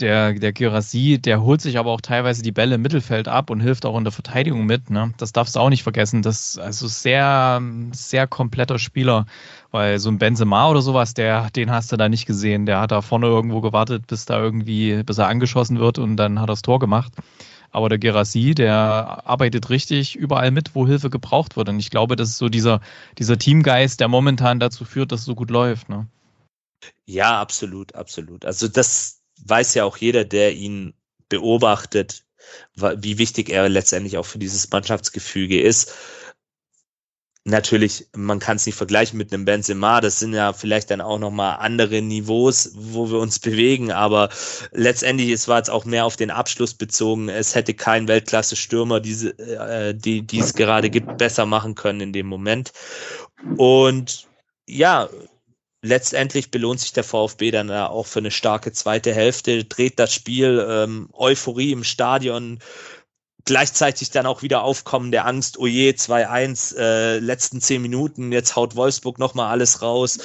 Der, der Girassi, der holt sich aber auch teilweise die Bälle im Mittelfeld ab und hilft auch in der Verteidigung mit. Ne? Das darfst du auch nicht vergessen. Das ist also sehr, sehr kompletter Spieler. Weil so ein Benzema oder sowas, der, den hast du da nicht gesehen. Der hat da vorne irgendwo gewartet, bis da irgendwie, bis er angeschossen wird und dann hat er das Tor gemacht. Aber der Gerassi, der arbeitet richtig überall mit, wo Hilfe gebraucht wird. Und ich glaube, das ist so dieser, dieser Teamgeist, der momentan dazu führt, dass es so gut läuft. Ne? Ja, absolut, absolut. Also das weiß ja auch jeder, der ihn beobachtet, wie wichtig er letztendlich auch für dieses Mannschaftsgefüge ist. Natürlich, man kann es nicht vergleichen mit einem Benzema, das sind ja vielleicht dann auch nochmal andere Niveaus, wo wir uns bewegen, aber letztendlich, es war jetzt auch mehr auf den Abschluss bezogen, es hätte kein Weltklasse-Stürmer, diese, äh, die, die es gerade gibt, besser machen können in dem Moment. Und ja, letztendlich belohnt sich der VfB dann auch für eine starke zweite Hälfte, dreht das Spiel, ähm, Euphorie im Stadion, gleichzeitig dann auch wieder Aufkommen der Angst, oh je, 2-1, äh, letzten zehn Minuten, jetzt haut Wolfsburg nochmal alles raus.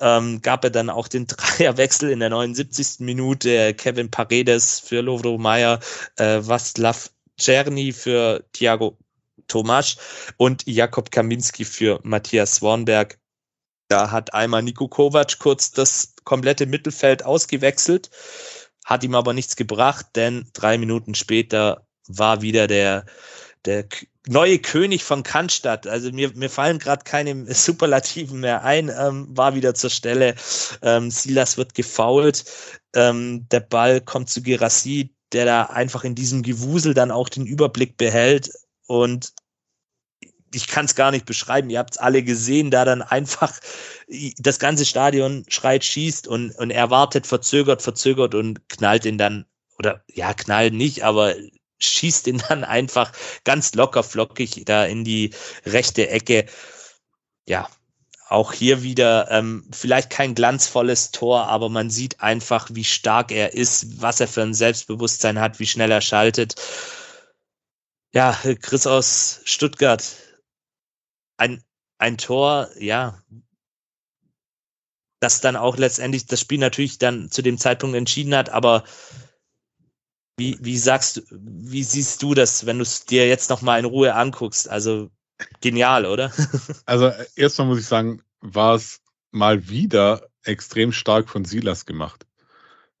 Ähm, gab er dann auch den Dreierwechsel in der 79. Minute, Kevin Paredes für Lovro Meyer, äh, Václav Czerny für Thiago Tomasch und Jakob Kaminski für Matthias Swanberg. Da hat einmal Niko Kovac kurz das komplette Mittelfeld ausgewechselt, hat ihm aber nichts gebracht, denn drei Minuten später war wieder der, der neue König von Cannstatt. Also mir, mir fallen gerade keine Superlativen mehr ein, ähm, war wieder zur Stelle. Ähm, Silas wird gefault. Ähm, der Ball kommt zu Gerassi, der da einfach in diesem Gewusel dann auch den Überblick behält und ich kann es gar nicht beschreiben. Ihr habt es alle gesehen, da dann einfach das ganze Stadion schreit, schießt und, und er wartet, verzögert, verzögert und knallt ihn dann, oder ja, knallt nicht, aber schießt ihn dann einfach ganz locker flockig da in die rechte Ecke. Ja, auch hier wieder ähm, vielleicht kein glanzvolles Tor, aber man sieht einfach, wie stark er ist, was er für ein Selbstbewusstsein hat, wie schnell er schaltet. Ja, Chris aus Stuttgart. Ein, ein Tor, ja, das dann auch letztendlich das Spiel natürlich dann zu dem Zeitpunkt entschieden hat, aber wie, wie sagst du, wie siehst du das, wenn du es dir jetzt nochmal in Ruhe anguckst? Also genial, oder? Also erstmal muss ich sagen, war es mal wieder extrem stark von Silas gemacht.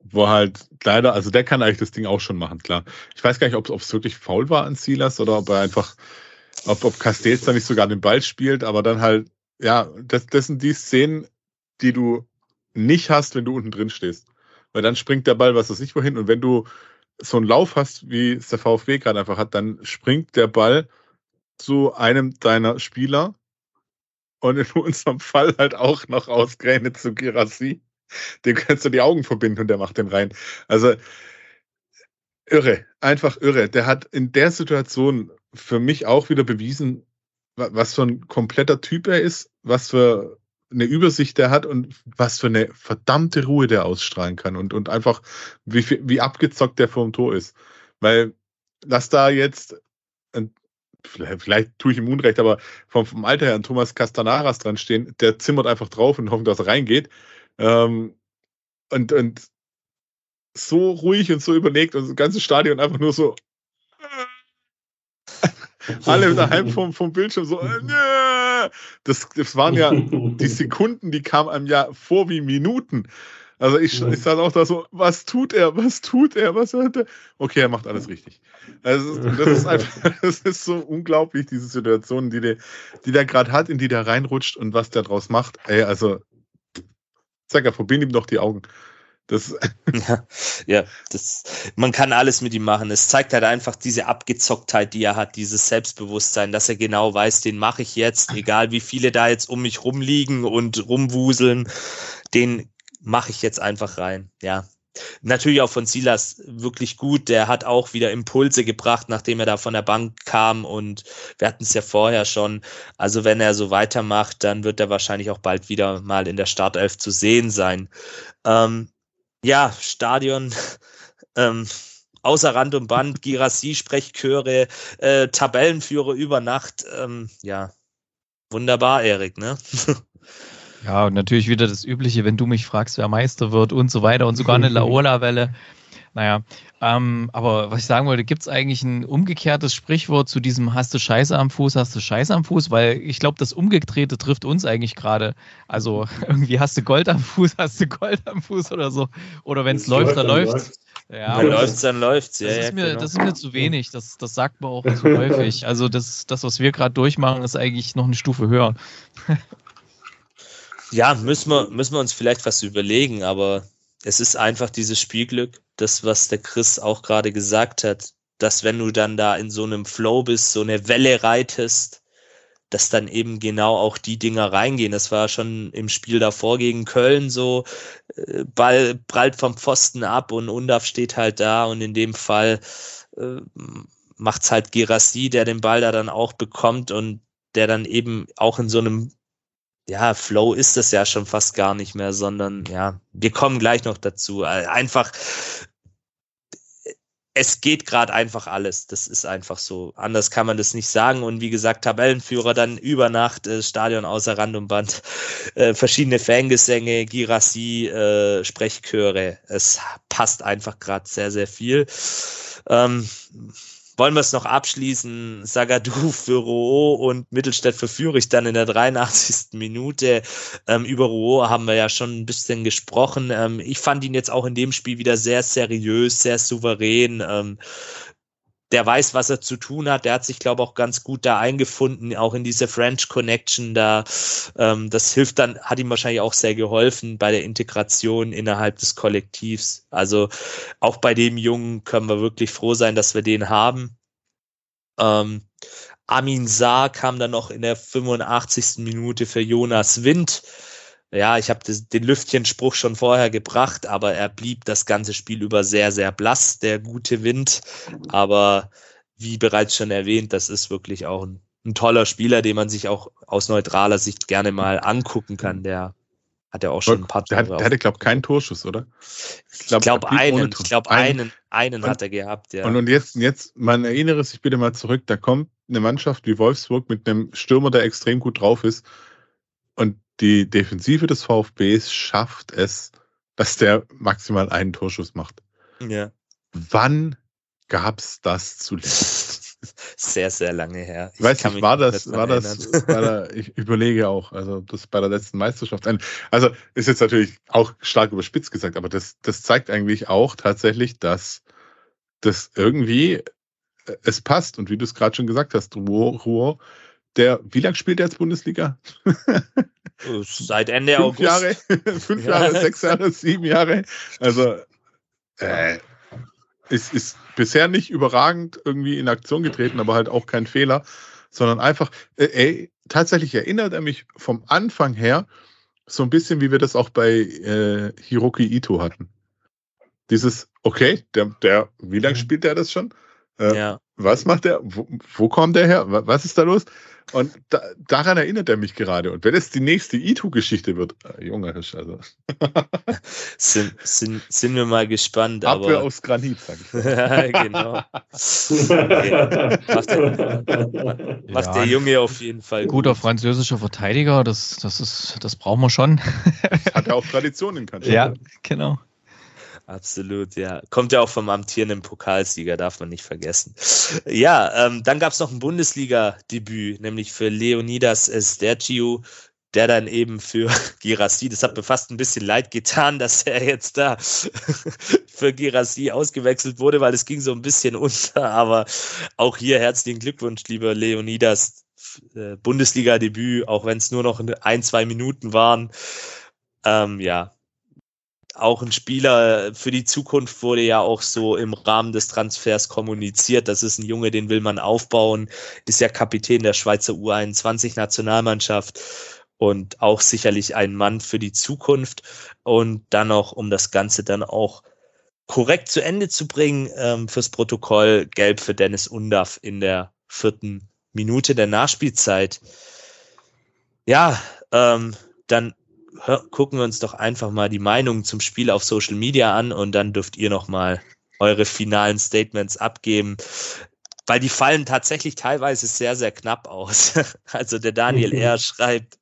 Wo halt leider, also der kann eigentlich das Ding auch schon machen, klar. Ich weiß gar nicht, ob es wirklich faul war an Silas oder ob er einfach, ob, ob Castells da nicht sogar den Ball spielt, aber dann halt, ja, das, das sind die Szenen, die du nicht hast, wenn du unten drin stehst. Weil dann springt der Ball, was weiß ich wohin, und wenn du so einen Lauf hast, wie es der VfB gerade einfach hat, dann springt der Ball zu einem deiner Spieler und in unserem Fall halt auch noch ausgerechnet zu Girassi. Dem kannst du die Augen verbinden und der macht den rein. Also irre, einfach irre. Der hat in der Situation für mich auch wieder bewiesen, was für ein kompletter Typ er ist, was für eine Übersicht der hat und was für eine verdammte Ruhe der ausstrahlen kann und, und einfach, wie, wie abgezockt der vor dem Tor ist. Weil, lass da jetzt, vielleicht, vielleicht tue ich ihm Unrecht, aber vom, vom Alter her an Thomas Castanaras dran stehen, der zimmert einfach drauf und hofft, dass er reingeht. Ähm, und, und so ruhig und so überlegt und das ganze Stadion einfach nur so alle daheim vom, vom Bildschirm so, äh, das, das waren ja die Sekunden, die kamen einem ja vor wie Minuten. Also ich, ich saß auch da so, was tut er, was tut er, was hat er? Okay, er macht alles richtig. Also das ist einfach, das ist so unglaublich, diese Situation, die der, die der gerade hat, in die der reinrutscht und was der draus macht. Ey, also, ja, verbind ihm doch die Augen. Das ja, ja, das, man kann alles mit ihm machen. Es zeigt halt einfach diese Abgezocktheit, die er hat, dieses Selbstbewusstsein, dass er genau weiß, den mache ich jetzt, egal wie viele da jetzt um mich rumliegen und rumwuseln, den mache ich jetzt einfach rein. Ja, Natürlich auch von Silas wirklich gut. Der hat auch wieder Impulse gebracht, nachdem er da von der Bank kam und wir hatten es ja vorher schon. Also wenn er so weitermacht, dann wird er wahrscheinlich auch bald wieder mal in der Startelf zu sehen sein. Ähm, ja, Stadion, ähm, außer Rand und Band, Girassi-Sprechchöre, äh, Tabellenführer über Nacht. Ähm, ja, wunderbar, Erik, ne? ja, und natürlich wieder das Übliche, wenn du mich fragst, wer Meister wird und so weiter und sogar eine Laola-Welle. Naja, ähm, aber was ich sagen wollte, gibt es eigentlich ein umgekehrtes Sprichwort zu diesem hast du Scheiße am Fuß, hast du Scheiße am Fuß? Weil ich glaube, das Umgedrehte trifft uns eigentlich gerade. Also irgendwie hast du Gold am Fuß, hast du Gold am Fuß oder so. Oder wenn es läuft, dann läuft es. Ja, dann läuft dann läuft's. Ja, das, ja, ist mir, genau. das ist mir zu wenig. Das, das sagt man auch zu häufig. Also das, das was wir gerade durchmachen, ist eigentlich noch eine Stufe höher. Ja, müssen wir, müssen wir uns vielleicht was überlegen, aber es ist einfach dieses Spielglück, das, was der Chris auch gerade gesagt hat, dass wenn du dann da in so einem Flow bist, so eine Welle reitest, dass dann eben genau auch die Dinger reingehen. Das war schon im Spiel davor gegen Köln so, äh, Ball prallt vom Pfosten ab und Undaf steht halt da und in dem Fall äh, macht's halt Gerassi, der den Ball da dann auch bekommt und der dann eben auch in so einem ja, Flow ist das ja schon fast gar nicht mehr, sondern ja, wir kommen gleich noch dazu. Einfach, es geht gerade einfach alles. Das ist einfach so. Anders kann man das nicht sagen. Und wie gesagt, Tabellenführer dann über Nacht, äh, Stadion außer Rand äh, verschiedene Fangesänge, Girassi, äh, Sprechchöre. Es passt einfach gerade sehr, sehr viel. Ähm, wollen wir es noch abschließen? Sagadou für Rouault und Mittelstädt für Fürich dann in der 83. Minute. Ähm, über Rouault haben wir ja schon ein bisschen gesprochen. Ähm, ich fand ihn jetzt auch in dem Spiel wieder sehr seriös, sehr souverän. Ähm, der weiß, was er zu tun hat. Der hat sich, glaube ich, auch ganz gut da eingefunden, auch in diese French Connection da. Ähm, das hilft dann, hat ihm wahrscheinlich auch sehr geholfen bei der Integration innerhalb des Kollektivs. Also auch bei dem Jungen können wir wirklich froh sein, dass wir den haben. Ähm, Amin Saar kam dann noch in der 85. Minute für Jonas Wind ja, ich habe den Lüftchenspruch schon vorher gebracht, aber er blieb das ganze Spiel über sehr, sehr blass, der gute Wind. Aber wie bereits schon erwähnt, das ist wirklich auch ein, ein toller Spieler, den man sich auch aus neutraler Sicht gerne mal angucken kann. Der hat ja auch schon ein paar Tore. Der, der hatte, glaube ich, keinen Torschuss, oder? Ich glaube glaub einen, ich glaube einen, einen und, hat er gehabt, ja. Und, und jetzt, jetzt, man erinnere sich bitte mal zurück, da kommt eine Mannschaft wie Wolfsburg mit einem Stürmer, der extrem gut drauf ist. Und die Defensive des VfBs schafft es, dass der maximal einen Torschuss macht. Ja. Wann gab es das zuletzt? Sehr, sehr lange her. Ich weiß nicht, war das, war das, da, ich überlege auch, also das bei der letzten Meisterschaft. Also ist jetzt natürlich auch stark überspitzt gesagt, aber das, das zeigt eigentlich auch tatsächlich, dass das irgendwie äh, es passt. Und wie du es gerade schon gesagt hast, Ruhr, Ruhr der, wie lange spielt er jetzt Bundesliga? Seit Ende fünf August. Jahre, fünf Jahre, sechs Jahre, sieben Jahre. Also äh, ist, ist bisher nicht überragend irgendwie in Aktion getreten, aber halt auch kein Fehler, sondern einfach, äh, ey, tatsächlich erinnert er mich vom Anfang her so ein bisschen, wie wir das auch bei äh, Hiroki Ito hatten. Dieses, okay, der, der, wie lange mhm. spielt der das schon? Äh, ja. Was macht der? Wo, wo kommt der her? Was ist da los? Und da, daran erinnert er mich gerade. Und wenn es die nächste Itu-Geschichte wird, äh, junger Hirsch, also. sind, sind, sind wir mal gespannt. Abwehr aber... aus Granit, sag ich. genau. Okay. Macht, der, macht ja. der Junge auf jeden Fall. Guter gut. französischer Verteidiger, das, das, ist, das brauchen wir schon. Hat ja auch Tradition in Kanada. Ja, genau. Absolut, ja. Kommt ja auch vom amtierenden Pokalsieger, darf man nicht vergessen. Ja, ähm, dann gab es noch ein Bundesliga-Debüt, nämlich für Leonidas Stergiou, der dann eben für Girassi, das hat mir fast ein bisschen leid getan, dass er jetzt da für Girassi ausgewechselt wurde, weil es ging so ein bisschen unter. Aber auch hier herzlichen Glückwunsch, lieber Leonidas. Äh, Bundesliga-Debüt, auch wenn es nur noch ein, zwei Minuten waren. Ähm, ja, auch ein Spieler für die Zukunft wurde ja auch so im Rahmen des Transfers kommuniziert. Das ist ein Junge, den will man aufbauen, ist ja Kapitän der Schweizer U21 Nationalmannschaft und auch sicherlich ein Mann für die Zukunft. Und dann noch, um das Ganze dann auch korrekt zu Ende zu bringen, ähm, fürs Protokoll gelb für Dennis Undaff in der vierten Minute der Nachspielzeit. Ja, ähm, dann hör, gucken wir uns doch einfach mal die Meinungen zum Spiel auf Social Media an und dann dürft ihr noch mal eure finalen Statements abgeben, weil die fallen tatsächlich teilweise sehr, sehr knapp aus. Also der Daniel R. schreibt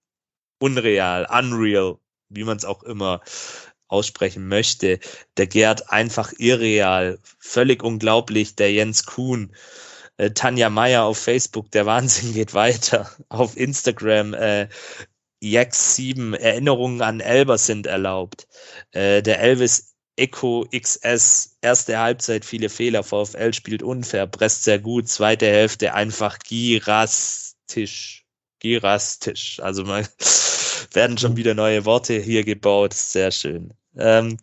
unreal, unreal, wie man es auch immer aussprechen möchte. Der Gerd einfach irreal, völlig unglaublich, der Jens Kuhn. Äh, Tanja Meyer auf Facebook, der Wahnsinn geht weiter. Auf Instagram, äh, Jax7, Erinnerungen an Elber sind erlaubt. Äh, der Elvis Echo XS, erste Halbzeit, viele Fehler, VfL spielt unfair, presst sehr gut, zweite Hälfte einfach girastisch. Girastisch. Also mal werden schon wieder neue Worte hier gebaut, sehr schön. Ähm,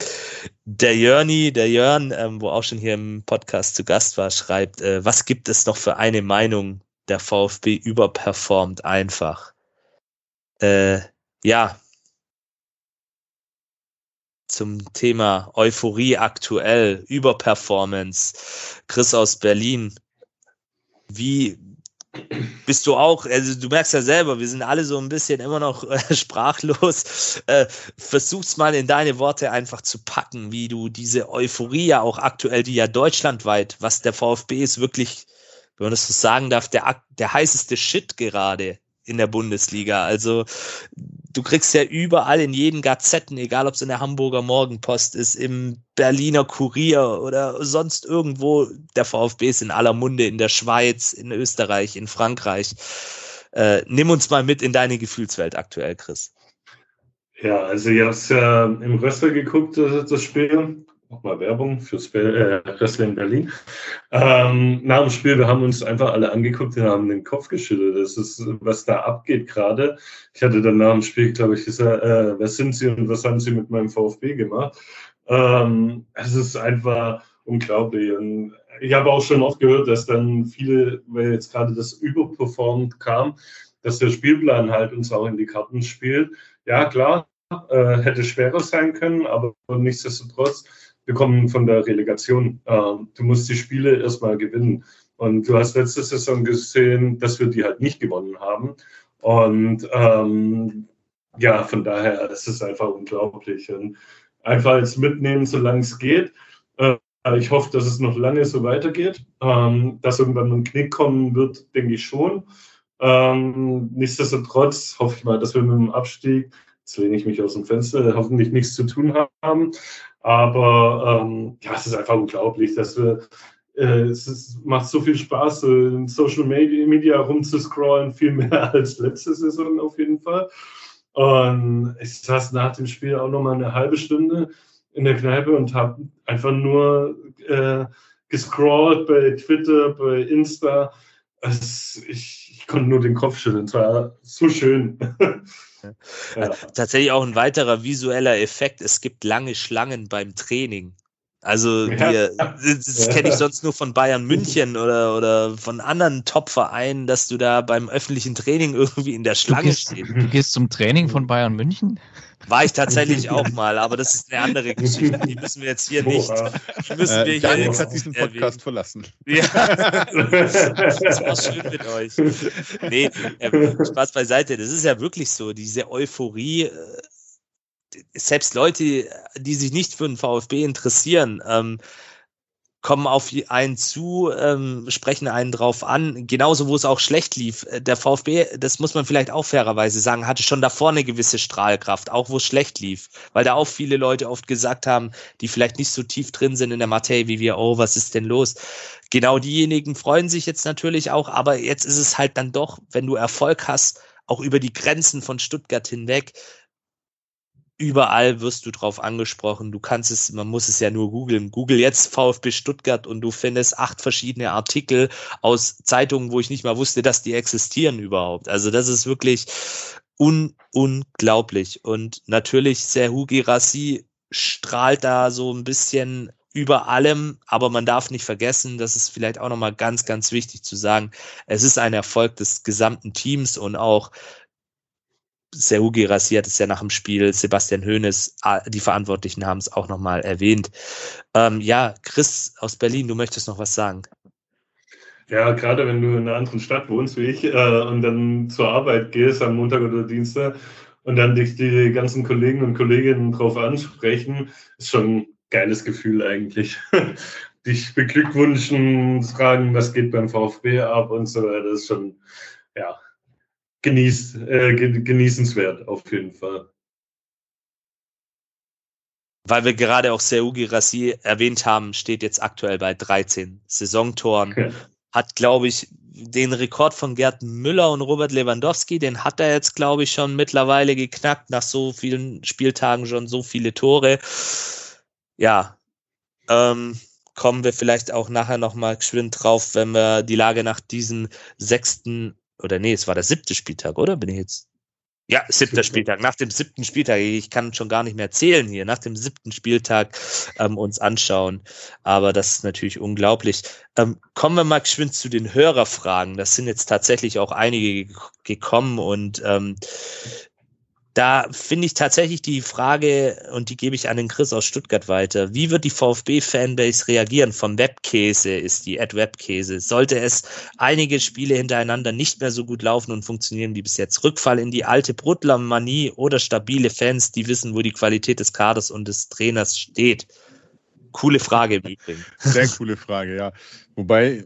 der Jörni, der Jörn, ähm, wo auch schon hier im Podcast zu Gast war, schreibt, äh, was gibt es noch für eine Meinung, der VfB überperformt einfach? Äh, ja, zum Thema Euphorie aktuell, Überperformance. Chris aus Berlin, wie bist du auch, also du merkst ja selber, wir sind alle so ein bisschen immer noch äh, sprachlos. Äh, versuch's mal in deine Worte einfach zu packen, wie du diese Euphorie ja auch aktuell, die ja deutschlandweit, was der VfB ist, wirklich, wenn man das so sagen darf, der, der heißeste Shit gerade in der Bundesliga. Also du kriegst ja überall in jeden Gazetten, egal ob es in der Hamburger Morgenpost ist, im Berliner Kurier oder sonst irgendwo, der VfB ist in aller Munde, in der Schweiz, in Österreich, in Frankreich. Äh, nimm uns mal mit in deine Gefühlswelt aktuell, Chris. Ja, also ihr habt ja im Rössel geguckt, das Spiel nochmal Werbung fürs äh, Wrestling Berlin. Ähm, nach dem Spiel, wir haben uns einfach alle angeguckt und haben den Kopf geschüttelt. Das ist, was da abgeht gerade. Ich hatte dann nach dem Spiel, glaube ich, gesagt, äh, wer sind Sie und was haben Sie mit meinem VfB gemacht? Ähm, es ist einfach unglaublich. Und ich habe auch schon oft gehört, dass dann viele, weil jetzt gerade das Überperformt kam, dass der Spielplan halt uns auch in die Karten spielt. Ja, klar, äh, hätte schwerer sein können, aber nichtsdestotrotz wir kommen von der Relegation. Ähm, du musst die Spiele erstmal gewinnen. Und du hast letzte Saison gesehen, dass wir die halt nicht gewonnen haben. Und ähm, ja, von daher, das ist einfach unglaublich. Und einfach jetzt mitnehmen, solange es geht. Äh, ich hoffe, dass es noch lange so weitergeht. Ähm, dass irgendwann ein Knick kommen wird, denke ich schon. Ähm, nichtsdestotrotz hoffe ich mal, dass wir mit dem Abstieg, jetzt lehne ich mich aus dem Fenster, hoffentlich nichts zu tun haben. Aber ähm, ja, es ist einfach unglaublich, dass wir äh, es ist, macht so viel Spaß, in Social Media rumzuscrollen, viel mehr als letzte Saison auf jeden Fall. Und ich saß nach dem Spiel auch noch mal eine halbe Stunde in der Kneipe und habe einfach nur äh, gescrollt bei Twitter, bei Insta. Es, ich, ich konnte nur den Kopf schütteln. Es war so schön. Ja. Tatsächlich auch ein weiterer visueller Effekt. Es gibt lange Schlangen beim Training. Also wir, das kenne ich sonst nur von Bayern München oder, oder von anderen Top-Vereinen, dass du da beim öffentlichen Training irgendwie in der Schlange du gehst, stehst. Du gehst zum Training von Bayern München? War ich tatsächlich auch mal, aber das ist eine andere Geschichte. Die müssen wir jetzt hier nicht. Die müssen wir äh, Daniel hat diesen Podcast erwähnen. verlassen. Ja, das war schön mit euch. Nee, äh, Spaß beiseite. Das ist ja wirklich so, diese Euphorie. Äh, selbst Leute, die sich nicht für den VfB interessieren, ähm, kommen auf einen zu, ähm, sprechen einen drauf an, genauso wo es auch schlecht lief. Äh, der VfB, das muss man vielleicht auch fairerweise sagen, hatte schon davor eine gewisse Strahlkraft, auch wo es schlecht lief, weil da auch viele Leute oft gesagt haben, die vielleicht nicht so tief drin sind in der Materie wie wir, oh, was ist denn los? Genau diejenigen freuen sich jetzt natürlich auch, aber jetzt ist es halt dann doch, wenn du Erfolg hast, auch über die Grenzen von Stuttgart hinweg, überall wirst du drauf angesprochen. Du kannst es, man muss es ja nur googeln. Google jetzt VfB Stuttgart und du findest acht verschiedene Artikel aus Zeitungen, wo ich nicht mal wusste, dass die existieren überhaupt. Also das ist wirklich un unglaublich. Und natürlich Serhu Girassi strahlt da so ein bisschen über allem, aber man darf nicht vergessen, das ist vielleicht auch nochmal ganz, ganz wichtig zu sagen, es ist ein Erfolg des gesamten Teams und auch Serugi rasiert es ja nach dem Spiel, Sebastian Hoeneß, ah, die Verantwortlichen haben es auch nochmal erwähnt. Ähm, ja, Chris aus Berlin, du möchtest noch was sagen. Ja, gerade wenn du in einer anderen Stadt wohnst wie ich äh, und dann zur Arbeit gehst am Montag oder Dienstag und dann dich die ganzen Kollegen und Kolleginnen drauf ansprechen, ist schon ein geiles Gefühl eigentlich. dich beglückwünschen, fragen, was geht beim VfB ab und so weiter, ist schon, ja, genieß, äh, genießenswert auf jeden Fall. weil wir gerade auch Seugi Rassi erwähnt haben, steht jetzt aktuell bei 13 Saisontoren. Ja. Hat, glaube ich, den Rekord von Gerd Müller und Robert Lewandowski, den hat er jetzt, glaube ich, schon mittlerweile geknackt, nach so vielen Spieltagen schon so viele Tore. Ja, ähm, kommen wir vielleicht auch nachher nochmal geschwind drauf, wenn wir die Lage nach diesem sechsten, oder nee, es war der siebte Spieltag, oder? Bin ich jetzt ja, siebter Spieltag. Nach dem siebten Spieltag, ich kann schon gar nicht mehr zählen hier, nach dem siebten Spieltag ähm, uns anschauen. Aber das ist natürlich unglaublich. Ähm, kommen wir mal geschwind zu den Hörerfragen. Das sind jetzt tatsächlich auch einige gekommen und ähm, da finde ich tatsächlich die Frage, und die gebe ich an den Chris aus Stuttgart weiter. Wie wird die VfB-Fanbase reagieren? Vom Webkäse ist die Ad Webkäse. Sollte es einige Spiele hintereinander nicht mehr so gut laufen und funktionieren wie bis jetzt? Rückfall in die alte Bruttler-Manie oder stabile Fans, die wissen, wo die Qualität des Kaders und des Trainers steht? Coole Frage im Übrigen. Sehr coole Frage, ja. Wobei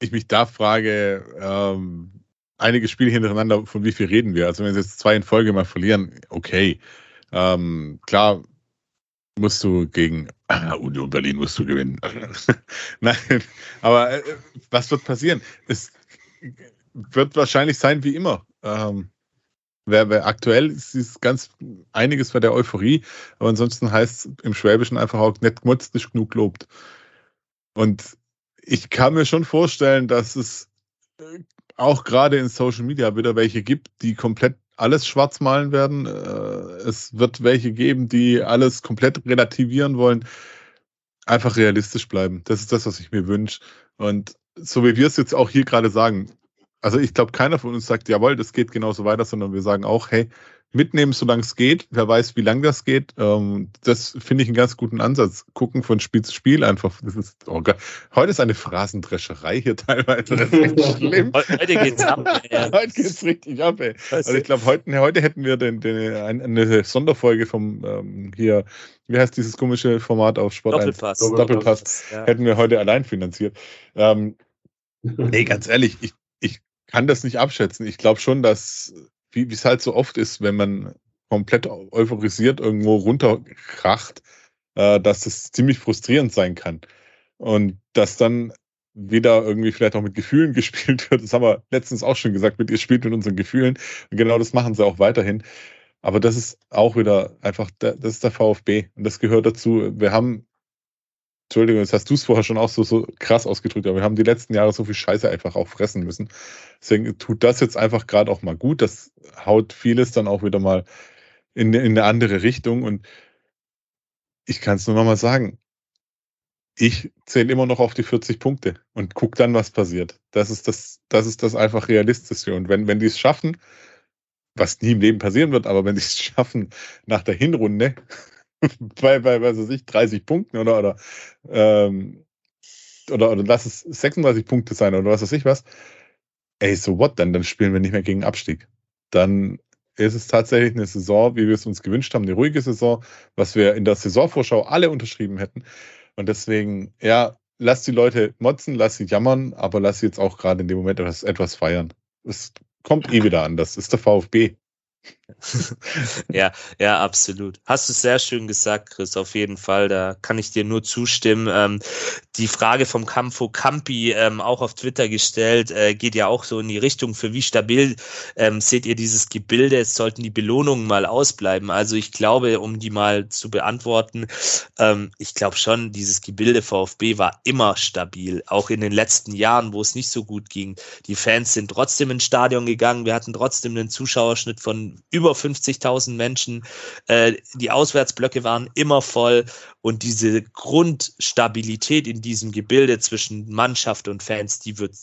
ich mich da frage, ähm, einige Spiele hintereinander, von wie viel reden wir? Also wenn sie jetzt zwei in Folge mal verlieren, okay. Ähm, klar musst du gegen Union Berlin musst du gewinnen. Nein, aber äh, was wird passieren? Es wird wahrscheinlich sein wie immer. Ähm, wer, wer aktuell ist, ist ganz einiges bei der Euphorie, aber ansonsten heißt es im Schwäbischen einfach auch nicht gemutzt, nicht genug lobt. Und ich kann mir schon vorstellen, dass es äh, auch gerade in Social Media wieder welche gibt, die komplett alles schwarz malen werden. Äh, es wird welche geben, die alles komplett relativieren wollen. Einfach realistisch bleiben. Das ist das, was ich mir wünsche. Und so wie wir es jetzt auch hier gerade sagen, also ich glaube, keiner von uns sagt, jawohl, das geht genauso weiter, sondern wir sagen auch, hey, mitnehmen, solange es geht. Wer weiß, wie lange das geht. Ähm, das finde ich einen ganz guten Ansatz. Gucken von Spiel zu Spiel einfach. Das ist, oh Gott. Heute ist eine Phrasendrescherei hier teilweise. Das ist echt schlimm. Heute geht's ab. Ey. Heute geht's richtig ab, ey. Also ich glaube, heute, heute hätten wir den, den, eine Sonderfolge vom ähm, hier, wie heißt dieses komische Format auf Sport Doppelpass. 1? Doppelpass. Doppelpass. Ja. Hätten wir heute allein finanziert. Ähm, nee, ganz ehrlich, ich, ich kann das nicht abschätzen. Ich glaube schon, dass wie es halt so oft ist, wenn man komplett euphorisiert irgendwo runterkracht, äh, dass es ziemlich frustrierend sein kann. Und dass dann wieder irgendwie vielleicht auch mit Gefühlen gespielt wird. Das haben wir letztens auch schon gesagt, mit ihr spielt mit unseren Gefühlen. Und genau das machen sie auch weiterhin. Aber das ist auch wieder einfach, das ist der VfB. Und das gehört dazu. Wir haben Entschuldigung, jetzt hast du es vorher schon auch so, so krass ausgedrückt, aber wir haben die letzten Jahre so viel Scheiße einfach auch fressen müssen. Deswegen tut das jetzt einfach gerade auch mal gut. Das haut vieles dann auch wieder mal in, in eine andere Richtung. Und ich kann es nur noch mal sagen, ich zähle immer noch auf die 40 Punkte und guck dann, was passiert. Das ist das, das ist das einfach Realistische. Und wenn, wenn die es schaffen, was nie im Leben passieren wird, aber wenn die es schaffen, nach der Hinrunde bei, bei, was weiß ich, 30 Punkten oder, oder, ähm, oder, oder lass es 36 Punkte sein oder was weiß ich was. Ey, so what dann? Dann spielen wir nicht mehr gegen Abstieg. Dann ist es tatsächlich eine Saison, wie wir es uns gewünscht haben, eine ruhige Saison, was wir in der Saisonvorschau alle unterschrieben hätten. Und deswegen, ja, lass die Leute motzen, lass sie jammern, aber lass sie jetzt auch gerade in dem Moment etwas, etwas feiern. Es kommt eh wieder an. Das ist der VfB. ja, ja, absolut. Hast du sehr schön gesagt, Chris, auf jeden Fall. Da kann ich dir nur zustimmen. Ähm, die Frage vom Campo Campi, ähm, auch auf Twitter gestellt, äh, geht ja auch so in die Richtung, für wie stabil ähm, seht ihr dieses Gebilde? Sollten die Belohnungen mal ausbleiben. Also ich glaube, um die mal zu beantworten, ähm, ich glaube schon, dieses Gebilde VfB war immer stabil. Auch in den letzten Jahren, wo es nicht so gut ging. Die Fans sind trotzdem ins Stadion gegangen. Wir hatten trotzdem einen Zuschauerschnitt von über 50.000 Menschen. Äh, die Auswärtsblöcke waren immer voll und diese Grundstabilität in diesem Gebilde zwischen Mannschaft und Fans, die wird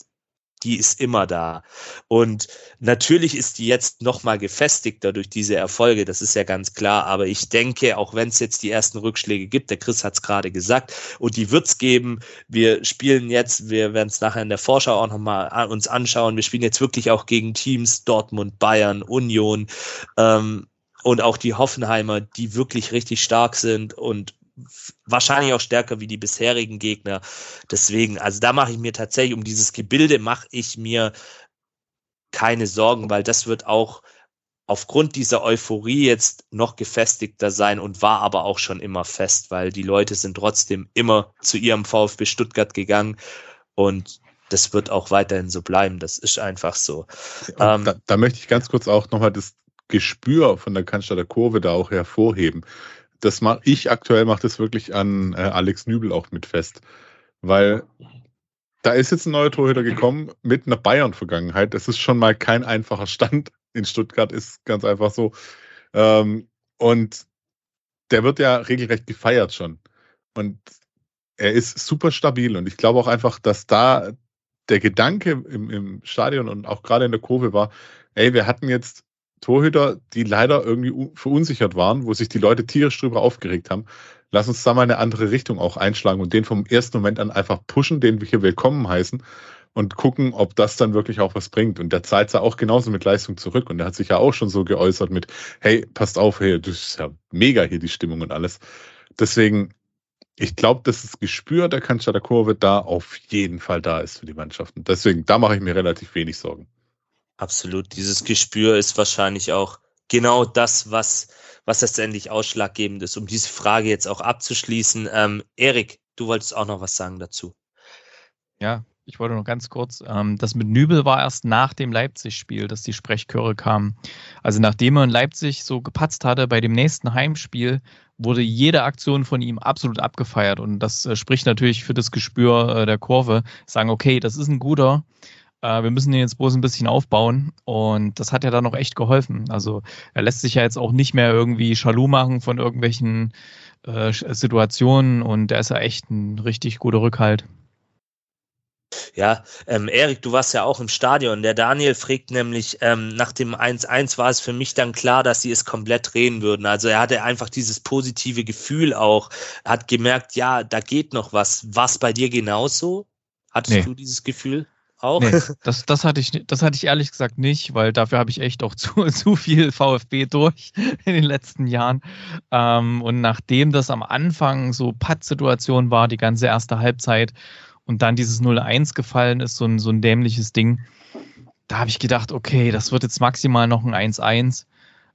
die ist immer da. Und natürlich ist die jetzt nochmal gefestigter durch diese Erfolge, das ist ja ganz klar. Aber ich denke, auch wenn es jetzt die ersten Rückschläge gibt, der Chris hat es gerade gesagt, und die wird es geben. Wir spielen jetzt, wir werden es nachher in der Vorschau auch nochmal uns anschauen, wir spielen jetzt wirklich auch gegen Teams Dortmund, Bayern, Union ähm, und auch die Hoffenheimer, die wirklich richtig stark sind und wahrscheinlich auch stärker wie die bisherigen Gegner. Deswegen, also da mache ich mir tatsächlich um dieses Gebilde mache ich mir keine Sorgen, weil das wird auch aufgrund dieser Euphorie jetzt noch gefestigter sein und war aber auch schon immer fest, weil die Leute sind trotzdem immer zu ihrem VfB Stuttgart gegangen und das wird auch weiterhin so bleiben. Das ist einfach so. Ähm, da, da, möchte ich ganz kurz auch nochmal das Gespür von der Cannstatter Kurve da auch hervorheben. Das mache ich aktuell, mache das wirklich an äh, Alex Nübel auch mit fest, weil da ist jetzt ein neuer Torhüter gekommen mit einer Bayern-Vergangenheit. Das ist schon mal kein einfacher Stand in Stuttgart, ist ganz einfach so. Ähm, und der wird ja regelrecht gefeiert schon. Und er ist super stabil. Und ich glaube auch einfach, dass da der Gedanke im, im Stadion und auch gerade in der Kurve war, ey, wir hatten jetzt Torhüter, die leider irgendwie verunsichert waren, wo sich die Leute tierisch drüber aufgeregt haben. Lass uns da mal eine andere Richtung auch einschlagen und den vom ersten Moment an einfach pushen, den wir hier willkommen heißen und gucken, ob das dann wirklich auch was bringt. Und der zahlt ja auch genauso mit Leistung zurück. Und der hat sich ja auch schon so geäußert mit, hey, passt auf, hey, das ist ja mega hier die Stimmung und alles. Deswegen, ich glaube, dass das Gespür der Cannstatter Kurve da auf jeden Fall da ist für die Mannschaften. Deswegen, da mache ich mir relativ wenig Sorgen. Absolut. Dieses Gespür ist wahrscheinlich auch genau das, was, was letztendlich ausschlaggebend ist, um diese Frage jetzt auch abzuschließen. Ähm, Erik, du wolltest auch noch was sagen dazu. Ja, ich wollte noch ganz kurz, ähm, das mit Nübel war erst nach dem Leipzig-Spiel, dass die Sprechchöre kamen. Also nachdem er in Leipzig so gepatzt hatte, bei dem nächsten Heimspiel wurde jede Aktion von ihm absolut abgefeiert. Und das äh, spricht natürlich für das Gespür äh, der Kurve. Sagen, okay, das ist ein guter, äh, wir müssen ihn jetzt bloß ein bisschen aufbauen. Und das hat ja dann noch echt geholfen. Also er lässt sich ja jetzt auch nicht mehr irgendwie Schalou machen von irgendwelchen äh, Situationen und der ist ja echt ein richtig guter Rückhalt. Ja, ähm, Erik, du warst ja auch im Stadion. Der Daniel fragt nämlich, ähm, nach dem 1-1 war es für mich dann klar, dass sie es komplett drehen würden. Also er hatte einfach dieses positive Gefühl auch, hat gemerkt, ja, da geht noch was. War es bei dir genauso? Hattest nee. du dieses Gefühl? Auch. Nee, das, das, hatte ich, das hatte ich ehrlich gesagt nicht, weil dafür habe ich echt auch zu, zu viel VfB durch in den letzten Jahren. Ähm, und nachdem das am Anfang so Patt-Situation war, die ganze erste Halbzeit und dann dieses 0-1 gefallen ist, so ein, so ein dämliches Ding, da habe ich gedacht, okay, das wird jetzt maximal noch ein 1-1.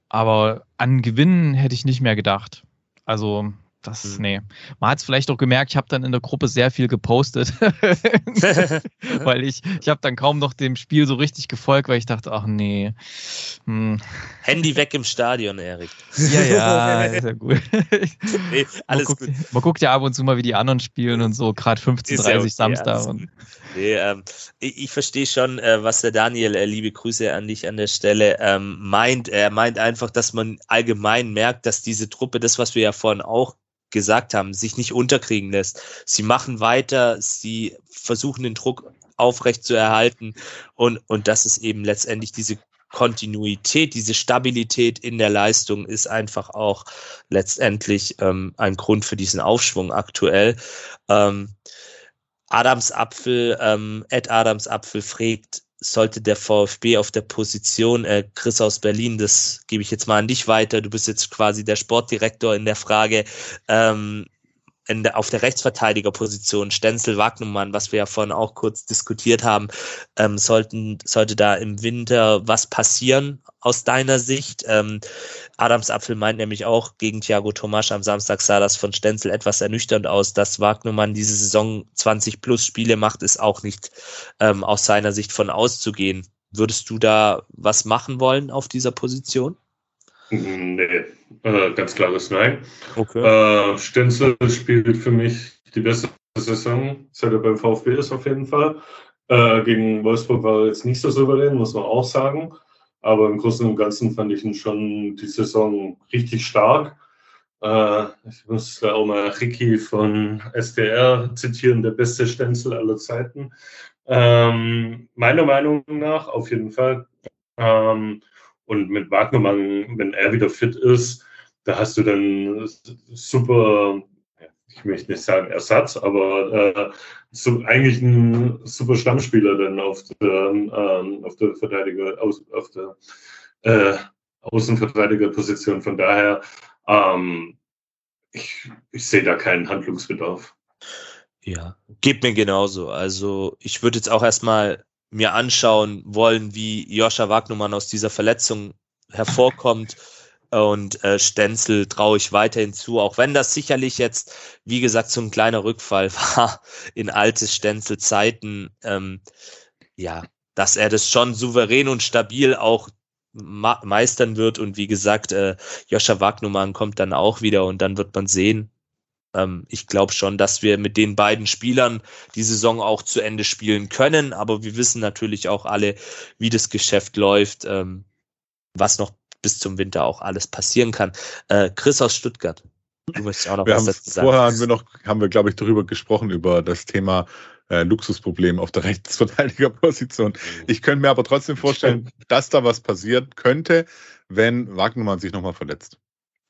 Aber an Gewinnen hätte ich nicht mehr gedacht. Also das, mhm. nee. Man hat es vielleicht auch gemerkt, ich habe dann in der Gruppe sehr viel gepostet. weil ich, ich habe dann kaum noch dem Spiel so richtig gefolgt, weil ich dachte, ach nee. Hm. Handy weg im Stadion, Erik. Ja, ja, ist ja gut. nee, alles man guckt, gut. Man guckt ja ab und zu mal, wie die anderen spielen und so, gerade 15.30 ja okay, Samstag. Und nee, ähm, ich, ich verstehe schon, äh, was der Daniel, äh, liebe Grüße an dich an der Stelle, ähm, meint. Er meint einfach, dass man allgemein merkt, dass diese Truppe, das, was wir ja vorhin auch gesagt haben, sich nicht unterkriegen lässt. Sie machen weiter, sie versuchen den Druck aufrecht zu erhalten und, und das ist eben letztendlich diese Kontinuität, diese Stabilität in der Leistung ist einfach auch letztendlich ähm, ein Grund für diesen Aufschwung aktuell. Ähm, Adamsapfel, ähm, Ed Adamsapfel fragt, sollte der VfB auf der Position, äh, Chris aus Berlin, das gebe ich jetzt mal an dich weiter, du bist jetzt quasi der Sportdirektor in der Frage, ähm, in der, auf der Rechtsverteidigerposition, Stenzel, Wagnumann, was wir ja vorhin auch kurz diskutiert haben, ähm, sollten, sollte da im Winter was passieren aus deiner Sicht? Ähm, Adams Apfel meint nämlich auch, gegen Thiago Tomasch am Samstag sah das von Stenzel etwas ernüchternd aus. Dass Wagnumann diese Saison 20 plus Spiele macht, ist auch nicht ähm, aus seiner Sicht von auszugehen. Würdest du da was machen wollen auf dieser Position? Nee, äh, ganz klares Nein. Okay. Äh, Stenzel spielt für mich die beste Saison, seit er beim VfB ist auf jeden Fall. Äh, gegen Wolfsburg war er jetzt nicht so souverän, muss man auch sagen. Aber im Großen und Ganzen fand ich ihn schon die Saison richtig stark. Äh, ich muss da auch mal Ricky von SDR zitieren, der beste Stenzel aller Zeiten. Ähm, meiner Meinung nach auf jeden Fall. Ähm, und mit Wagnermann, wenn er wieder fit ist, da hast du dann super, ich möchte nicht sagen Ersatz, aber äh, so, eigentlich ein super Stammspieler dann auf der, ähm, auf der Verteidiger, aus, auf der äh, Außenverteidigerposition. Von daher, ähm, ich, ich sehe da keinen Handlungsbedarf. Ja, geht mir genauso. Also ich würde jetzt auch erstmal mir anschauen wollen, wie Joscha Wagnumann aus dieser Verletzung hervorkommt. Und äh, Stenzel traue ich weiterhin zu, auch wenn das sicherlich jetzt, wie gesagt, so ein kleiner Rückfall war in alte Stenzel-Zeiten. Ähm, ja, dass er das schon souverän und stabil auch meistern wird. Und wie gesagt, äh, Joscha Wagnumann kommt dann auch wieder und dann wird man sehen. Ähm, ich glaube schon, dass wir mit den beiden Spielern die Saison auch zu Ende spielen können. Aber wir wissen natürlich auch alle, wie das Geschäft läuft, ähm, was noch bis zum Winter auch alles passieren kann. Äh, Chris aus Stuttgart. Du möchtest auch noch wir was dazu sagen. Vorher haben wir noch, haben wir, glaube ich, darüber gesprochen, über das Thema äh, Luxusproblem auf der Rechtsverteidigerposition. Mhm. Ich könnte mir aber trotzdem vorstellen, dass da was passieren könnte, wenn Wagnermann sich nochmal verletzt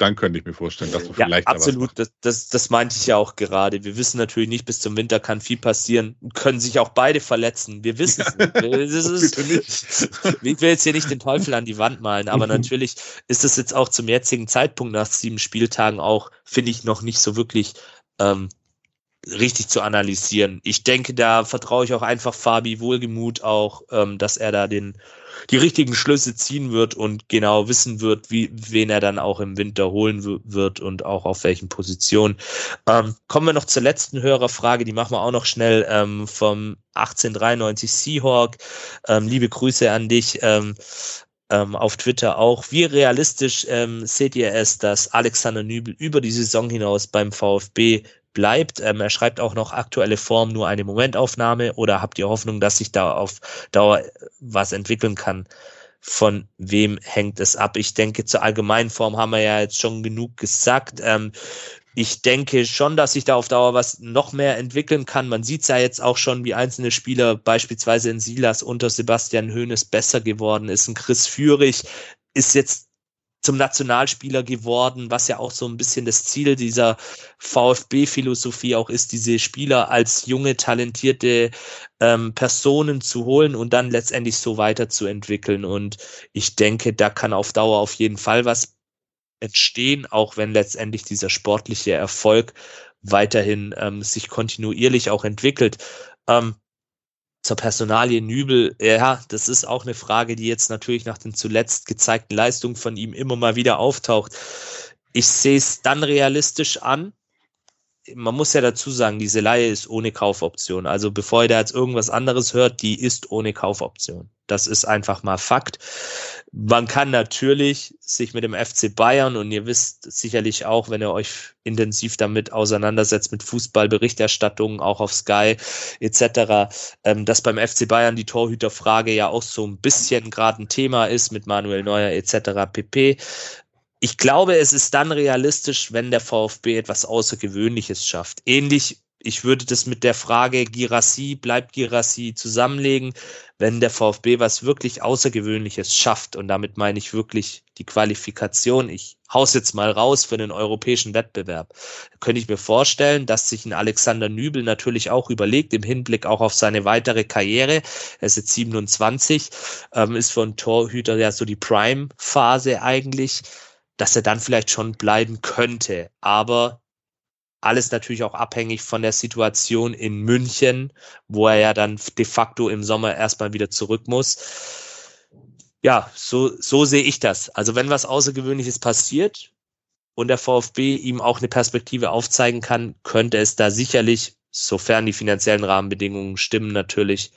dann könnte ich mir vorstellen, dass du ja, vielleicht. Absolut, da das, das, das meinte ich ja auch gerade. Wir wissen natürlich nicht, bis zum Winter kann viel passieren. Können sich auch beide verletzen. Wir wissen es nicht. Ist, ich will jetzt hier nicht den Teufel an die Wand malen, aber natürlich ist es jetzt auch zum jetzigen Zeitpunkt nach sieben Spieltagen auch, finde ich, noch nicht so wirklich ähm, richtig zu analysieren. Ich denke, da vertraue ich auch einfach Fabi Wohlgemut auch, ähm, dass er da den die richtigen Schlüsse ziehen wird und genau wissen wird, wie, wen er dann auch im Winter holen wird und auch auf welchen Positionen. Ähm, kommen wir noch zur letzten Hörerfrage, die machen wir auch noch schnell ähm, vom 1893 Seahawk. Ähm, liebe Grüße an dich. Ähm, ähm, auf Twitter auch. Wie realistisch ähm, seht ihr es, dass Alexander Nübel über die Saison hinaus beim VfB bleibt. Ähm, er schreibt auch noch aktuelle Form nur eine Momentaufnahme oder habt ihr Hoffnung, dass sich da auf Dauer was entwickeln kann? Von wem hängt es ab? Ich denke, zur allgemeinen Form haben wir ja jetzt schon genug gesagt. Ähm, ich denke schon, dass sich da auf Dauer was noch mehr entwickeln kann. Man sieht ja jetzt auch schon, wie einzelne Spieler, beispielsweise in Silas unter Sebastian Hoeneß besser geworden ist. Ein Chris Führig ist jetzt zum Nationalspieler geworden, was ja auch so ein bisschen das Ziel dieser VfB-Philosophie auch ist, diese Spieler als junge, talentierte ähm, Personen zu holen und dann letztendlich so weiterzuentwickeln. Und ich denke, da kann auf Dauer auf jeden Fall was entstehen, auch wenn letztendlich dieser sportliche Erfolg weiterhin ähm, sich kontinuierlich auch entwickelt. Ähm, zur Personalie Nübel, ja, das ist auch eine Frage, die jetzt natürlich nach den zuletzt gezeigten Leistungen von ihm immer mal wieder auftaucht. Ich sehe es dann realistisch an, man muss ja dazu sagen, diese Leihe ist ohne Kaufoption. Also bevor ihr da jetzt irgendwas anderes hört, die ist ohne Kaufoption. Das ist einfach mal Fakt. Man kann natürlich sich mit dem FC Bayern und ihr wisst sicherlich auch, wenn ihr euch intensiv damit auseinandersetzt mit Fußballberichterstattungen, auch auf Sky etc., ähm, dass beim FC Bayern die Torhüterfrage ja auch so ein bisschen gerade ein Thema ist mit Manuel Neuer etc. pp ich glaube, es ist dann realistisch, wenn der VfB etwas Außergewöhnliches schafft. Ähnlich, ich würde das mit der Frage Girassi, bleibt Girassi zusammenlegen, wenn der VfB was wirklich Außergewöhnliches schafft. Und damit meine ich wirklich die Qualifikation. Ich haus jetzt mal raus für den europäischen Wettbewerb. Da könnte ich mir vorstellen, dass sich ein Alexander Nübel natürlich auch überlegt, im Hinblick auch auf seine weitere Karriere. Er ist jetzt 27, ähm, ist für einen Torhüter ja so die Prime-Phase eigentlich dass er dann vielleicht schon bleiben könnte. Aber alles natürlich auch abhängig von der Situation in München, wo er ja dann de facto im Sommer erstmal wieder zurück muss. Ja, so, so sehe ich das. Also wenn was Außergewöhnliches passiert und der VfB ihm auch eine Perspektive aufzeigen kann, könnte es da sicherlich, sofern die finanziellen Rahmenbedingungen stimmen, natürlich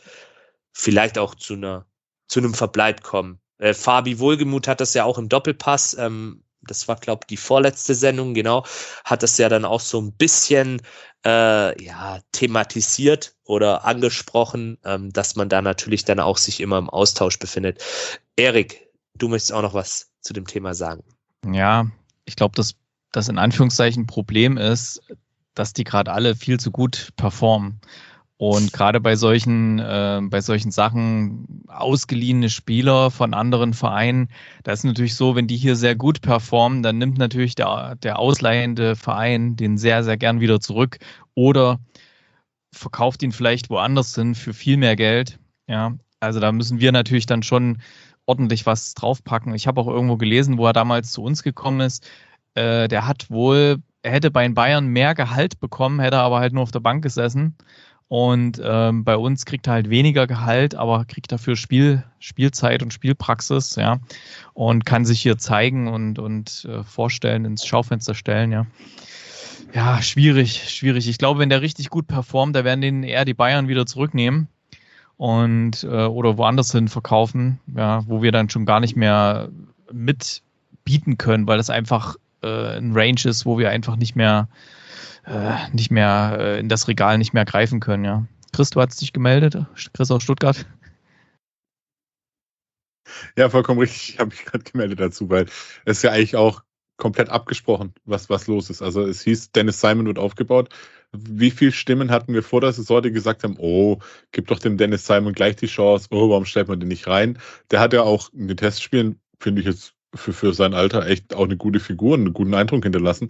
vielleicht auch zu einer, zu einem Verbleib kommen. Äh, Fabi Wohlgemuth hat das ja auch im Doppelpass ähm, das war, glaube ich, die vorletzte Sendung, genau, hat das ja dann auch so ein bisschen äh, ja, thematisiert oder angesprochen, ähm, dass man da natürlich dann auch sich immer im Austausch befindet. Erik, du möchtest auch noch was zu dem Thema sagen. Ja, ich glaube, dass das in Anführungszeichen Problem ist, dass die gerade alle viel zu gut performen. Und gerade bei solchen, äh, bei solchen Sachen, ausgeliehene Spieler von anderen Vereinen, da ist natürlich so, wenn die hier sehr gut performen, dann nimmt natürlich der, der ausleihende Verein den sehr, sehr gern wieder zurück oder verkauft ihn vielleicht woanders hin für viel mehr Geld. Ja, also da müssen wir natürlich dann schon ordentlich was draufpacken. Ich habe auch irgendwo gelesen, wo er damals zu uns gekommen ist. Äh, der hat wohl, er hätte bei den Bayern mehr Gehalt bekommen, hätte aber halt nur auf der Bank gesessen Und ähm, bei uns kriegt er halt weniger Gehalt, aber kriegt dafür Spiel, Spielzeit und Spielpraxis, ja. Und kann sich hier zeigen und, und äh, vorstellen, ins Schaufenster stellen, ja. Ja, schwierig, schwierig. Ich glaube, wenn der richtig gut performt, da werden den eher die Bayern wieder zurücknehmen und äh, oder woanders hin verkaufen, ja, wo wir dann schon gar nicht mehr mitbieten können, weil das einfach äh, ein Range ist, wo wir einfach nicht mehr äh, nicht mehr äh, in das Regal nicht mehr greifen können, ja. Chris, du hast dich gemeldet, Chris aus Stuttgart. Ja, vollkommen richtig. Ich habe mich gerade gemeldet dazu, weil es ja eigentlich auch komplett abgesprochen, was, was los ist. Also es hieß, Dennis Simon wird aufgebaut. Wie viele Stimmen hatten wir vor der Saison, die gesagt haben, oh, gib doch dem Dennis Simon gleich die Chance, oh, warum stellt man den nicht rein? Der hat ja auch in den Testspielen, finde ich jetzt für, für sein Alter, echt auch eine gute Figur einen guten Eindruck hinterlassen.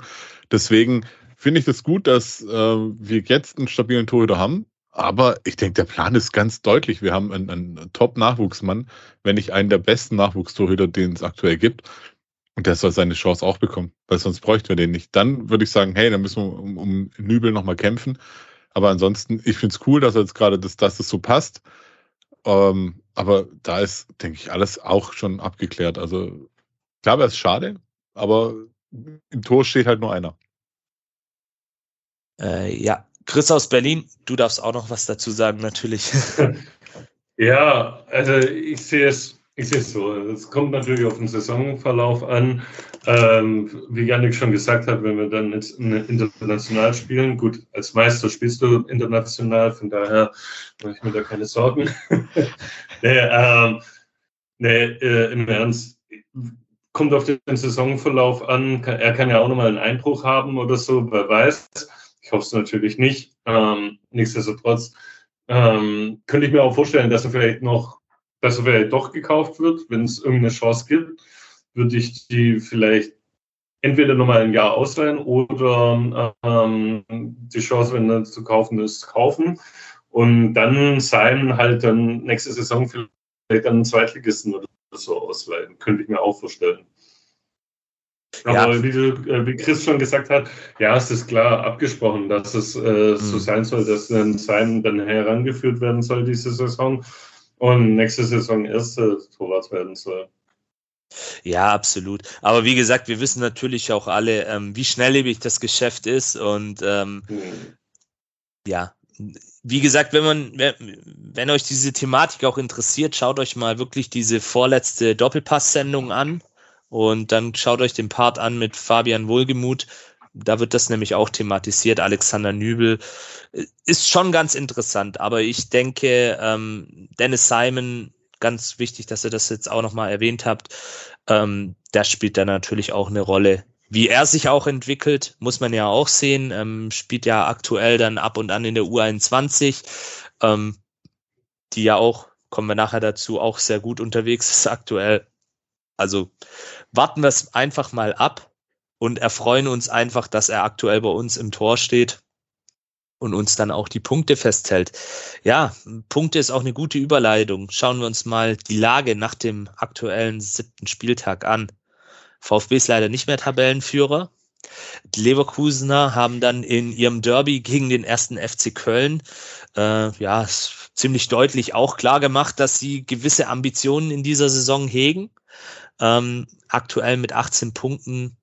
Deswegen finde ich das gut, dass äh, wir jetzt einen stabilen Torhüter haben. Aber ich denke, der Plan ist ganz deutlich. Wir haben einen, einen Top-Nachwuchsmann, wenn nicht einen der besten Nachwuchstorhüter, den es aktuell gibt. Und der soll seine Chance auch bekommen, weil sonst bräuchten wir den nicht. Dann würde ich sagen, hey, dann müssen wir um, um Nübel nochmal kämpfen. Aber ansonsten, ich finde es cool, dass jetzt gerade, das, dass das so passt. Ähm, aber da ist, denke ich, alles auch schon abgeklärt. Also klar wäre es schade, aber im Tor steht halt nur einer. Äh, ja, Chris aus Berlin, du darfst auch noch was dazu sagen, natürlich. ja, also ich sehe es ich sehe es so. Es kommt natürlich auf den Saisonverlauf an. Ähm, wie Janik schon gesagt hat, wenn wir dann jetzt international spielen, gut, als Meister spielst du international, von daher mache ich mir da keine Sorgen. nee, ähm, nee äh, im Ernst, kommt auf den Saisonverlauf an. Er kann ja auch nochmal einen Einbruch haben oder so, wer weiß. Ich hoffe es natürlich nicht. Ähm, nichtsdestotrotz ähm, könnte ich mir auch vorstellen, dass er vielleicht noch dass er vielleicht doch gekauft wird, wenn es irgendeine Chance gibt, würde ich die vielleicht entweder nochmal ein Jahr ausleihen oder ähm, die Chance, wenn er zu kaufen ist, kaufen und dann sein halt dann nächste Saison vielleicht einen Zweitligisten oder so ausleihen. Könnte ich mir auch vorstellen. Aber ja. wie, du, äh, wie Chris schon gesagt hat, ja, es ist klar abgesprochen, dass es äh, mhm. so sein soll, dass dann Simon dann herangeführt werden soll diese Saison und nächste Saison erste Torwart werden soll. Ja, absolut. Aber wie gesagt, wir wissen natürlich auch alle, ähm, wie schnelllebig das Geschäft ist und ähm, mhm. ja, wie gesagt, wenn man, wenn euch diese Thematik auch interessiert, schaut euch mal wirklich diese vorletzte Doppelpass-Sendung an und dann schaut euch den Part an mit Fabian Wohlgemuth. Da wird das nämlich auch thematisiert. Alexander Nübel ist schon ganz interessant, aber ich denke, ähm, Dennis Simon, ganz wichtig, dass ihr das jetzt auch nochmal erwähnt habt, ähm, der spielt da natürlich auch eine Rolle. Wie er sich auch entwickelt, muss man ja auch sehen. Ähm, spielt ja aktuell dann ab und an in der U21, ähm, die ja auch, kommen wir nachher dazu, auch sehr gut unterwegs ist aktuell. Also warten wir es einfach mal ab und erfreuen uns einfach, dass er aktuell bei uns im Tor steht und uns dann auch die Punkte festhält. Ja, Punkte ist auch eine gute Überleitung. Schauen wir uns mal die Lage nach dem aktuellen siebten Spieltag an. VfB ist leider nicht mehr Tabellenführer. Die Leverkusener haben dann in ihrem Derby gegen den ersten FC Köln äh, ja ziemlich deutlich auch klar gemacht, dass sie gewisse Ambitionen in dieser Saison hegen. Ähm, aktuell mit 18 Punkten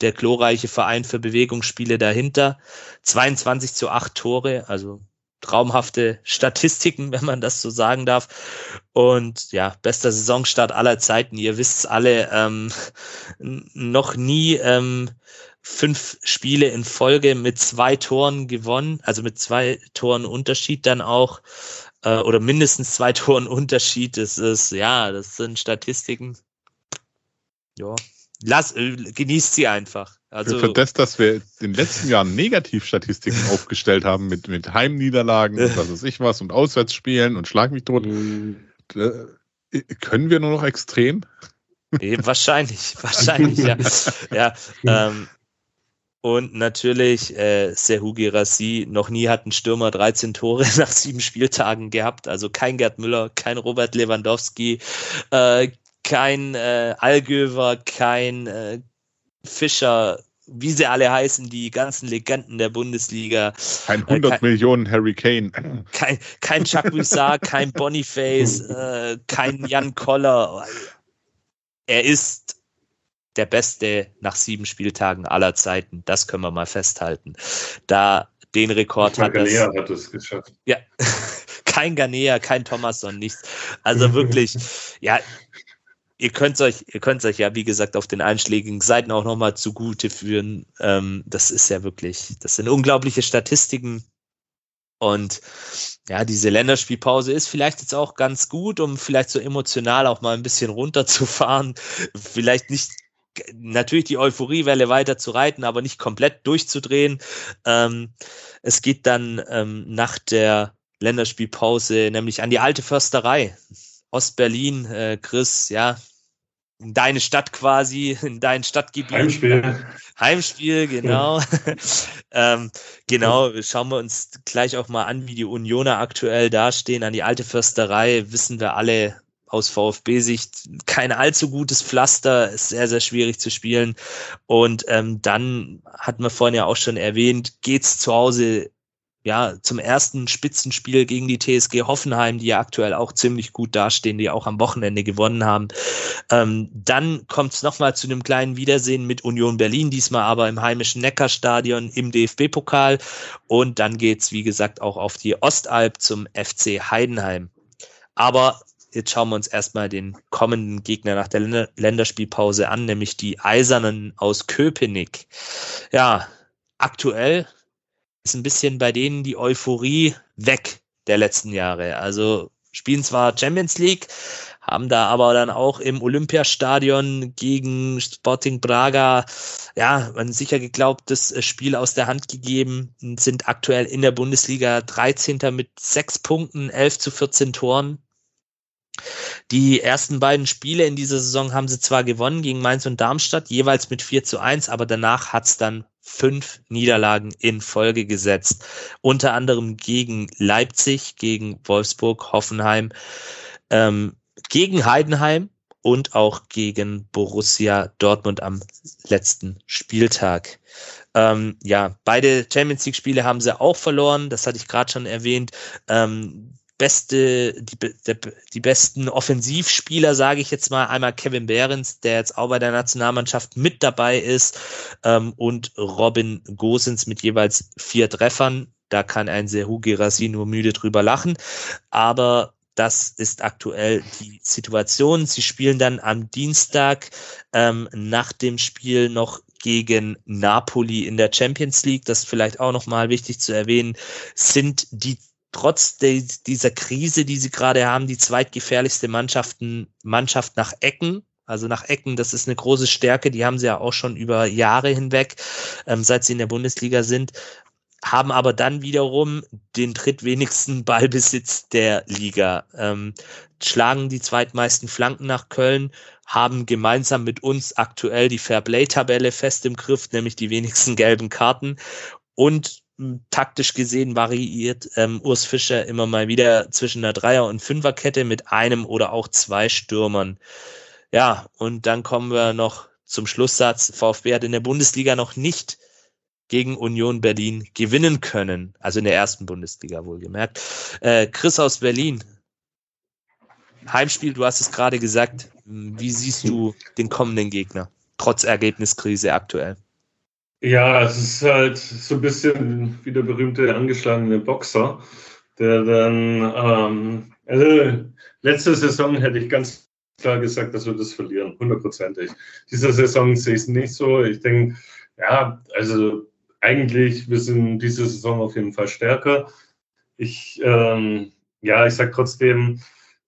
der glorreiche Verein für Bewegungsspiele dahinter. 22 zu 8 Tore, also traumhafte Statistiken, wenn man das so sagen darf. Und ja, bester Saisonstart aller Zeiten. Ihr wisst alle, ähm, noch nie ähm, fünf Spiele in Folge mit zwei Toren gewonnen, also mit zwei Toren Unterschied dann auch, äh, oder mindestens zwei Toren Unterschied. Das ist, ja, das sind Statistiken. Ja, lass, äh, genießt sie einfach. Also, für das, dass wir in den letzten Jahren Negativstatistiken aufgestellt haben mit, mit Heimniederlagen und was weiß ich was und Auswärtsspielen und Schlag mich tot, mhm. äh, können wir nur noch extrem? wahrscheinlich, wahrscheinlich, ja. ja ähm, und natürlich äh, Serhu Girassi, noch nie hat ein Stürmer 13 Tore nach sieben Spieltagen gehabt. Also kein Gerd Müller, kein Robert Lewandowski, äh, kein äh, Allgöver, kein äh, Fischer, wie sie alle heißen, die ganzen Legenden der Bundesliga. Kein 100 äh, kein, Millionen Harry Kane. Kein, kein Chuck Bussard, kein Boniface, äh, kein Jan Koller. Er ist der Beste nach sieben Spieltagen aller Zeiten. Das können wir mal festhalten. Da den Rekord hat das. hat es geschafft. Ja, kein Ganea, kein Thomasson, nichts. Also wirklich, ja, ihr könnt euch, ihr könnt euch ja, wie gesagt, auf den einschlägigen Seiten auch nochmal zugute führen. Ähm, das ist ja wirklich, das sind unglaubliche Statistiken. Und ja, diese Länderspielpause ist vielleicht jetzt auch ganz gut, um vielleicht so emotional auch mal ein bisschen runterzufahren. Vielleicht nicht natürlich die Euphoriewelle weiter zu reiten, aber nicht komplett durchzudrehen. Ähm, es geht dann ähm, nach der Länderspielpause nämlich an die alte Försterei. Ostberlin, äh, Chris, ja, in deine Stadt quasi, in dein Stadtgebiet. Heimspiel. Heimspiel, genau. ähm, genau, schauen wir uns gleich auch mal an, wie die Unioner aktuell dastehen. An die alte Försterei wissen wir alle aus VfB-Sicht kein allzu gutes Pflaster, ist sehr, sehr schwierig zu spielen. Und ähm, dann hat man vorhin ja auch schon erwähnt, geht's zu Hause ja, zum ersten Spitzenspiel gegen die TSG Hoffenheim, die ja aktuell auch ziemlich gut dastehen, die auch am Wochenende gewonnen haben. Ähm, dann kommt es nochmal zu einem kleinen Wiedersehen mit Union Berlin, diesmal aber im heimischen Neckarstadion im DFB-Pokal. Und dann geht's wie gesagt, auch auf die Ostalb zum FC Heidenheim. Aber jetzt schauen wir uns erstmal den kommenden Gegner nach der Länderspielpause an, nämlich die Eisernen aus Köpenick. Ja, aktuell ist ein bisschen bei denen die Euphorie weg der letzten Jahre. Also spielen zwar Champions League, haben da aber dann auch im Olympiastadion gegen Sporting Braga, ja, ein sicher geglaubtes Spiel aus der Hand gegeben, sind aktuell in der Bundesliga 13. mit sechs Punkten, 11 zu 14 Toren. Die ersten beiden Spiele in dieser Saison haben sie zwar gewonnen gegen Mainz und Darmstadt, jeweils mit 4 zu 1, aber danach hat es dann fünf Niederlagen in Folge gesetzt. Unter anderem gegen Leipzig, gegen Wolfsburg, Hoffenheim, ähm, gegen Heidenheim und auch gegen Borussia Dortmund am letzten Spieltag. Ähm, ja, beide Champions League Spiele haben sie auch verloren. Das hatte ich gerade schon erwähnt. Ähm, beste, die, der, die besten Offensivspieler, sage ich jetzt mal, einmal Kevin Behrens, der jetzt auch bei der Nationalmannschaft mit dabei ist, ähm, und Robin Gosens mit jeweils vier Treffern. Da kann ein Serhu Gerasi nur müde drüber lachen. Aber das ist aktuell die Situation. Sie spielen dann am Dienstag ähm, nach dem Spiel noch gegen Napoli in der Champions League. Das ist vielleicht auch nochmal wichtig zu erwähnen. Sind die trotz de, dieser Krise, die sie gerade haben, die zweitgefährlichste Mannschaften, Mannschaft nach Ecken. Also nach Ecken, das ist eine große Stärke, die haben sie ja auch schon über Jahre hinweg, ähm, seit sie in der Bundesliga sind, haben aber dann wiederum den drittwenigsten Ballbesitz der Liga, ähm, schlagen die zweitmeisten Flanken nach Köln, haben gemeinsam mit uns aktuell die Fairplay-Tabelle fest im Griff, nämlich die wenigsten gelben Karten und taktisch gesehen variiert ähm, Urs Fischer immer mal wieder zwischen einer Dreier- und Fünferkette mit einem oder auch zwei Stürmern. Ja, und dann kommen wir noch zum Schlusssatz. VfB hat in der Bundesliga noch nicht gegen Union Berlin gewinnen können. Also in der ersten Bundesliga wohlgemerkt. Äh, Chris aus Berlin. Heimspiel, du hast es gerade gesagt. Wie siehst du den kommenden Gegner? Trotz Ergebniskrise aktuell. Ja, es ist halt so ein bisschen wie der berühmte angeschlagene Boxer, der dann, ähm, also letzte Saison hätte ich ganz klar gesagt, dass wir das verlieren, hundertprozentig. Diese Saison sehe ich es nicht so. Ich denke, ja, also eigentlich, wir sind diese Saison auf jeden Fall stärker. Ich, ähm, ja, ich sage trotzdem,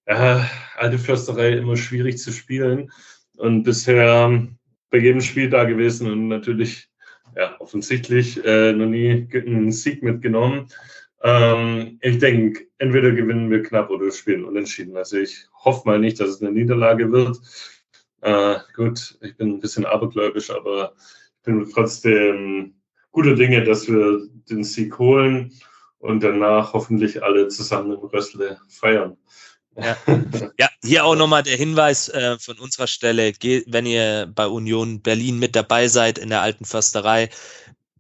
ja, alte Försterei immer schwierig zu spielen und bisher bei jedem Spiel da gewesen und natürlich ja, offensichtlich äh, noch nie einen Sieg mitgenommen. Ähm, ich denke, entweder gewinnen wir knapp oder spielen unentschieden. Also ich hoffe mal nicht, dass es eine Niederlage wird. Äh, gut, ich bin ein bisschen abergläubisch, aber ich bin trotzdem gute Dinge, dass wir den Sieg holen und danach hoffentlich alle zusammen im Rössle feiern. Ja. ja, Hier auch nochmal der Hinweis äh, von unserer Stelle, wenn ihr bei Union Berlin mit dabei seid in der alten Försterei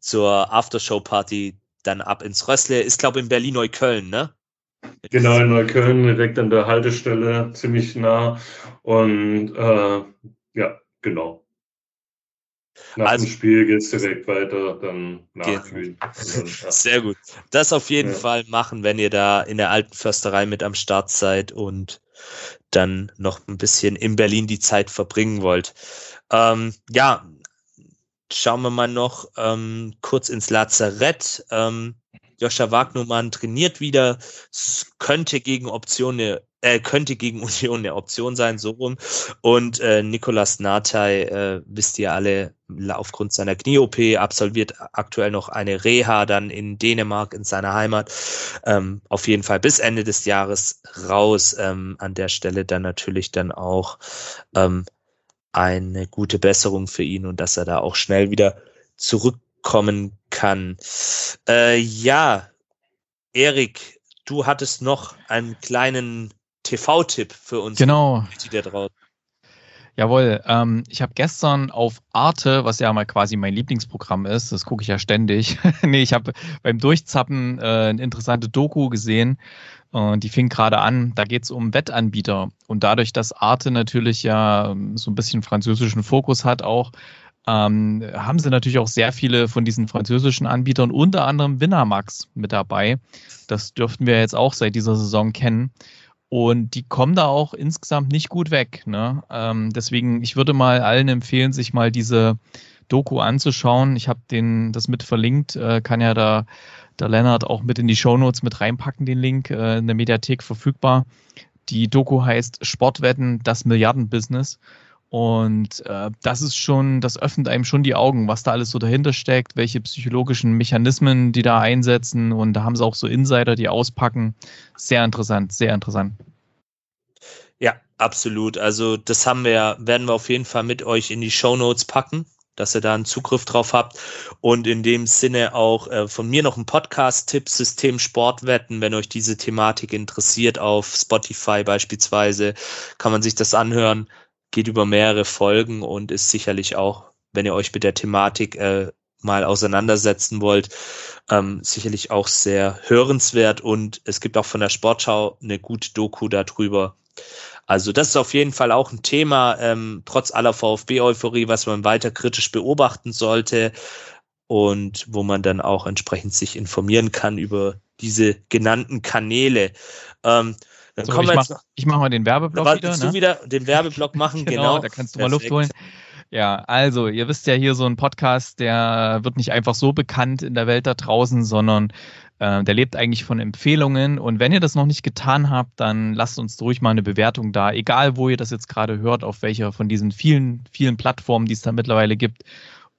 zur Aftershow-Party, dann ab ins Rössle. Ist, glaube ich, in Berlin-Neukölln, ne? Genau, in Neukölln, direkt an der Haltestelle, ziemlich nah. Und äh, ja, genau. Nach also, dem Spiel geht es direkt weiter, dann nachkühlen. Ja. Sehr gut. Das auf jeden ja. Fall machen, wenn ihr da in der alten Försterei mit am Start seid und dann noch ein bisschen in Berlin die Zeit verbringen wollt. Ähm, ja, schauen wir mal noch ähm, kurz ins Lazarett. Ähm, Joscha Wagnumann trainiert wieder, es könnte gegen Optionen äh, könnte gegen Union eine Option sein, so rum. Und äh, Nicolas Natay, äh, wisst ihr alle, aufgrund seiner Knie-OP absolviert aktuell noch eine Reha dann in Dänemark, in seiner Heimat. Ähm, auf jeden Fall bis Ende des Jahres raus. Ähm, an der Stelle dann natürlich dann auch ähm, eine gute Besserung für ihn und dass er da auch schnell wieder zurückkommen kann. Äh, ja, Erik, du hattest noch einen kleinen TV-Tipp für uns. Genau. Jawohl, ähm, ich habe gestern auf Arte, was ja mal quasi mein Lieblingsprogramm ist, das gucke ich ja ständig. nee, ich habe beim Durchzappen äh, eine interessante Doku gesehen und äh, die fing gerade an. Da geht es um Wettanbieter und dadurch, dass Arte natürlich ja ähm, so ein bisschen französischen Fokus hat auch, ähm, haben sie natürlich auch sehr viele von diesen französischen Anbietern, unter anderem Winamax mit dabei. Das dürften wir jetzt auch seit dieser Saison kennen. Und die kommen da auch insgesamt nicht gut weg. Ne? Ähm, deswegen, ich würde mal allen empfehlen, sich mal diese Doku anzuschauen. Ich habe den das mit verlinkt, äh, kann ja da der Lennart auch mit in die Shownotes mit reinpacken, den Link, äh, in der Mediathek verfügbar. Die Doku heißt Sportwetten, das Milliardenbusiness. Und äh, das ist schon, das öffnet einem schon die Augen, was da alles so dahinter steckt, welche psychologischen Mechanismen die da einsetzen. Und da haben sie auch so Insider, die auspacken. Sehr interessant, sehr interessant. Ja, absolut. Also das haben wir, werden wir auf jeden Fall mit euch in die Show Notes packen, dass ihr da einen Zugriff drauf habt. Und in dem Sinne auch äh, von mir noch ein Podcast-Tipp, System Sportwetten, wenn euch diese Thematik interessiert, auf Spotify beispielsweise, kann man sich das anhören geht über mehrere Folgen und ist sicherlich auch, wenn ihr euch mit der Thematik äh, mal auseinandersetzen wollt, ähm, sicherlich auch sehr hörenswert und es gibt auch von der Sportschau eine gute Doku darüber. Also das ist auf jeden Fall auch ein Thema, ähm, trotz aller VfB-Euphorie, was man weiter kritisch beobachten sollte und wo man dann auch entsprechend sich informieren kann über diese genannten Kanäle. Ähm, dann so, kommen ich, mach, ich mach mal den Werbeblock da wieder. Ne? du wieder den Werbeblock machen, genau, genau. Da kannst du Perfekt. mal Luft holen. Ja, also ihr wisst ja hier so ein Podcast, der wird nicht einfach so bekannt in der Welt da draußen, sondern äh, der lebt eigentlich von Empfehlungen. Und wenn ihr das noch nicht getan habt, dann lasst uns durch mal eine Bewertung da, egal wo ihr das jetzt gerade hört, auf welcher von diesen vielen, vielen Plattformen, die es da mittlerweile gibt.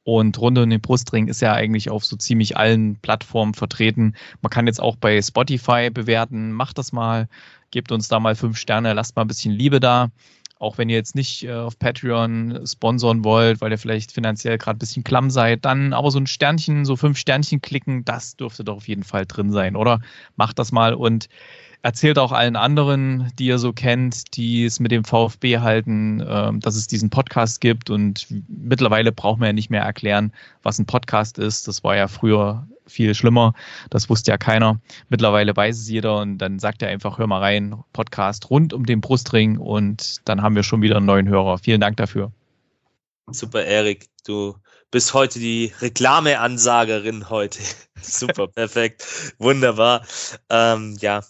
Und Runde um den Brustring ist ja eigentlich auf so ziemlich allen Plattformen vertreten. Man kann jetzt auch bei Spotify bewerten. Macht das mal. Gebt uns da mal fünf Sterne. Lasst mal ein bisschen Liebe da. Auch wenn ihr jetzt nicht äh, auf Patreon sponsoren wollt, weil ihr vielleicht finanziell gerade ein bisschen klamm seid, dann aber so ein Sternchen, so fünf Sternchen klicken, das dürfte doch auf jeden Fall drin sein, oder? Macht das mal und erzählt auch allen anderen, die ihr so kennt, die es mit dem VfB halten, äh, dass es diesen Podcast gibt. Und mittlerweile braucht man ja nicht mehr erklären, was ein Podcast ist. Das war ja früher viel schlimmer. Das wusste ja keiner. Mittlerweile weiß es jeder und dann sagt er einfach, hör mal rein, Podcast rund um den Brustring und dann haben wir schon wieder einen neuen Hörer. Vielen Dank dafür. Super, Erik. Du bist heute die Reklameansagerin heute. Super, perfekt. Wunderbar. Ähm, ja,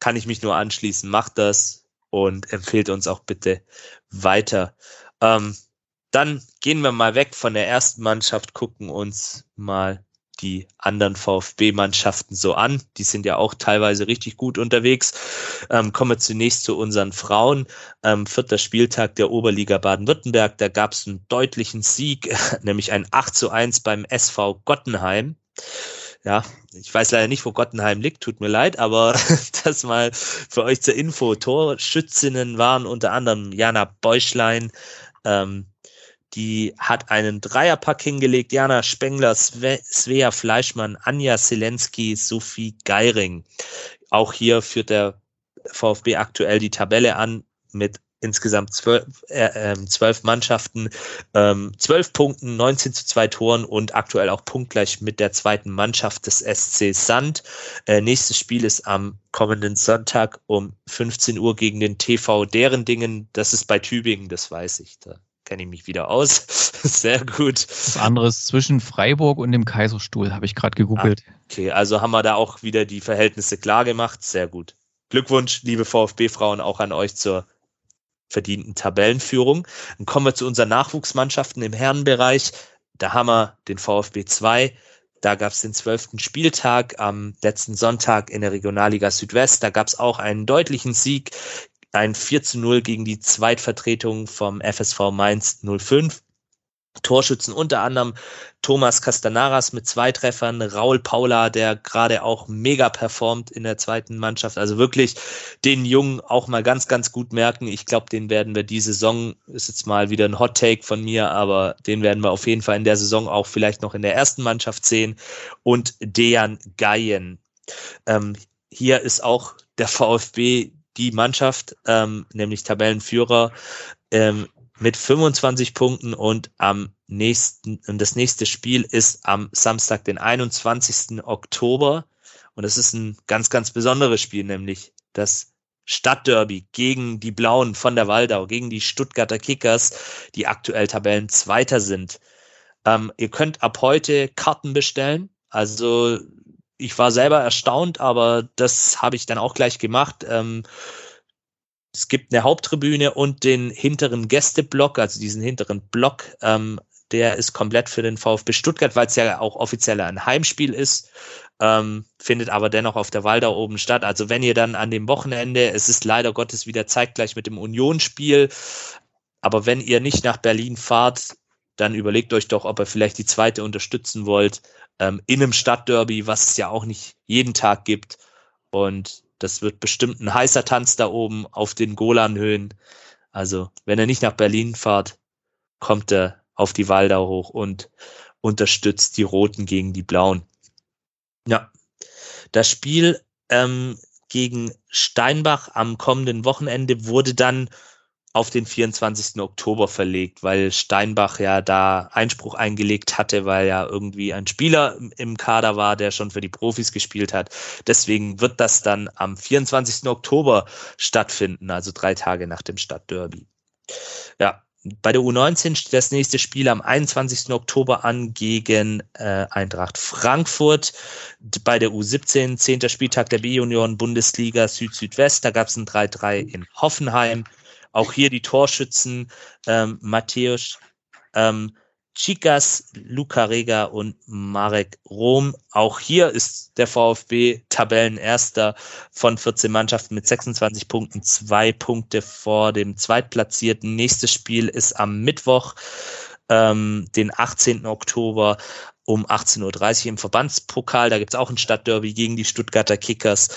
kann ich mich nur anschließen. Macht das und empfehlt uns auch bitte weiter. Ähm, dann gehen wir mal weg von der ersten Mannschaft, gucken uns mal die anderen VfB-Mannschaften so an. Die sind ja auch teilweise richtig gut unterwegs. Ähm, kommen wir zunächst zu unseren Frauen. Ähm, vierter Spieltag der Oberliga Baden-Württemberg. Da gab es einen deutlichen Sieg, nämlich ein 8 zu 1 beim SV Gottenheim ja, ich weiß leider nicht, wo Gottenheim liegt, tut mir leid, aber das mal für euch zur Info. Torschützinnen waren unter anderem Jana Beuschlein, ähm, die hat einen Dreierpack hingelegt, Jana Spengler, Sve Svea Fleischmann, Anja Selensky, Sophie Geiring. Auch hier führt der VfB aktuell die Tabelle an mit insgesamt zwölf, äh, äh, zwölf Mannschaften, ähm, zwölf Punkten, 19 zu zwei Toren und aktuell auch punktgleich mit der zweiten Mannschaft des SC Sand. Äh, nächstes Spiel ist am kommenden Sonntag um 15 Uhr gegen den TV deren Dingen. Das ist bei Tübingen, das weiß ich. Da kenne ich mich wieder aus. Sehr gut. Das andere ist zwischen Freiburg und dem Kaiserstuhl, habe ich gerade gegoogelt. Ah, okay, also haben wir da auch wieder die Verhältnisse klar gemacht. Sehr gut. Glückwunsch, liebe VfB-Frauen, auch an euch zur verdienten Tabellenführung. Dann kommen wir zu unseren Nachwuchsmannschaften im Herrenbereich. Da haben wir den VfB 2. Da gab es den zwölften Spieltag am letzten Sonntag in der Regionalliga Südwest. Da gab es auch einen deutlichen Sieg, ein 4 zu 0 gegen die Zweitvertretung vom FSV Mainz 05. Torschützen unter anderem Thomas Castanaras mit zwei Treffern, Raul Paula, der gerade auch mega performt in der zweiten Mannschaft. Also wirklich den Jungen auch mal ganz, ganz gut merken. Ich glaube, den werden wir die Saison, ist jetzt mal wieder ein Hot Take von mir, aber den werden wir auf jeden Fall in der Saison auch vielleicht noch in der ersten Mannschaft sehen. Und Dejan Gayen. Ähm, hier ist auch der VfB die Mannschaft, ähm, nämlich Tabellenführer. Ähm, mit 25 Punkten und am nächsten, und das nächste Spiel ist am Samstag, den 21. Oktober. Und es ist ein ganz, ganz besonderes Spiel, nämlich das Stadtderby gegen die Blauen von der Waldau, gegen die Stuttgarter Kickers, die aktuell Tabellenzweiter sind. Ähm, ihr könnt ab heute Karten bestellen. Also ich war selber erstaunt, aber das habe ich dann auch gleich gemacht. Ähm, es gibt eine Haupttribüne und den hinteren Gästeblock, also diesen hinteren Block, ähm, der ist komplett für den VfB Stuttgart, weil es ja auch offiziell ein Heimspiel ist, ähm, findet aber dennoch auf der Waldau oben statt. Also wenn ihr dann an dem Wochenende, es ist leider Gottes wieder zeitgleich mit dem Unionsspiel, aber wenn ihr nicht nach Berlin fahrt, dann überlegt euch doch, ob ihr vielleicht die zweite unterstützen wollt, ähm, in einem Stadtderby, was es ja auch nicht jeden Tag gibt. Und das wird bestimmt ein heißer Tanz da oben auf den Golanhöhen. Also, wenn er nicht nach Berlin fahrt, kommt er auf die Waldau hoch und unterstützt die Roten gegen die Blauen. Ja, das Spiel ähm, gegen Steinbach am kommenden Wochenende wurde dann auf den 24. Oktober verlegt, weil Steinbach ja da Einspruch eingelegt hatte, weil ja irgendwie ein Spieler im Kader war, der schon für die Profis gespielt hat. Deswegen wird das dann am 24. Oktober stattfinden, also drei Tage nach dem Stadtderby. Ja, bei der U19 steht das nächste Spiel am 21. Oktober an gegen äh, Eintracht Frankfurt. Bei der U17, 10. Spieltag der B-Union Bundesliga Süd-Südwest, da gab es ein 3-3 in Hoffenheim. Auch hier die Torschützen ähm, Matthäus ähm, Chicas, Luca Rega und Marek Rom. Auch hier ist der VfB Tabellenerster von 14 Mannschaften mit 26 Punkten, zwei Punkte vor dem Zweitplatzierten. Nächstes Spiel ist am Mittwoch, ähm, den 18. Oktober um 18.30 Uhr im Verbandspokal. Da gibt's auch ein Stadtderby gegen die Stuttgarter Kickers.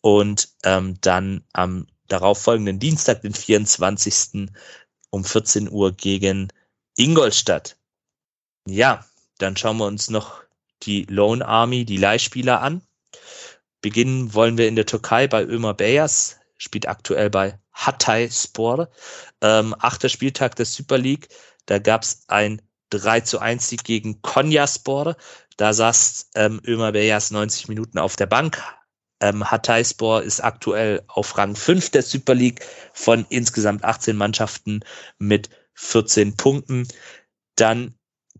Und ähm, dann am darauf folgenden Dienstag, den 24. um 14 Uhr gegen Ingolstadt. Ja, dann schauen wir uns noch die Lone Army, die Leihspieler an. Beginnen wollen wir in der Türkei bei Ömer Beyers, spielt aktuell bei Hatay Spor. Ähm, achter Spieltag der Super League, da gab es ein 3 zu 1 Sieg gegen Konyaspor. Da saß ähm, Ömer Beyers 90 Minuten auf der Bank, ähm, Hatayspor ist aktuell auf Rang 5 der Super League von insgesamt 18 Mannschaften mit 14 Punkten. Dann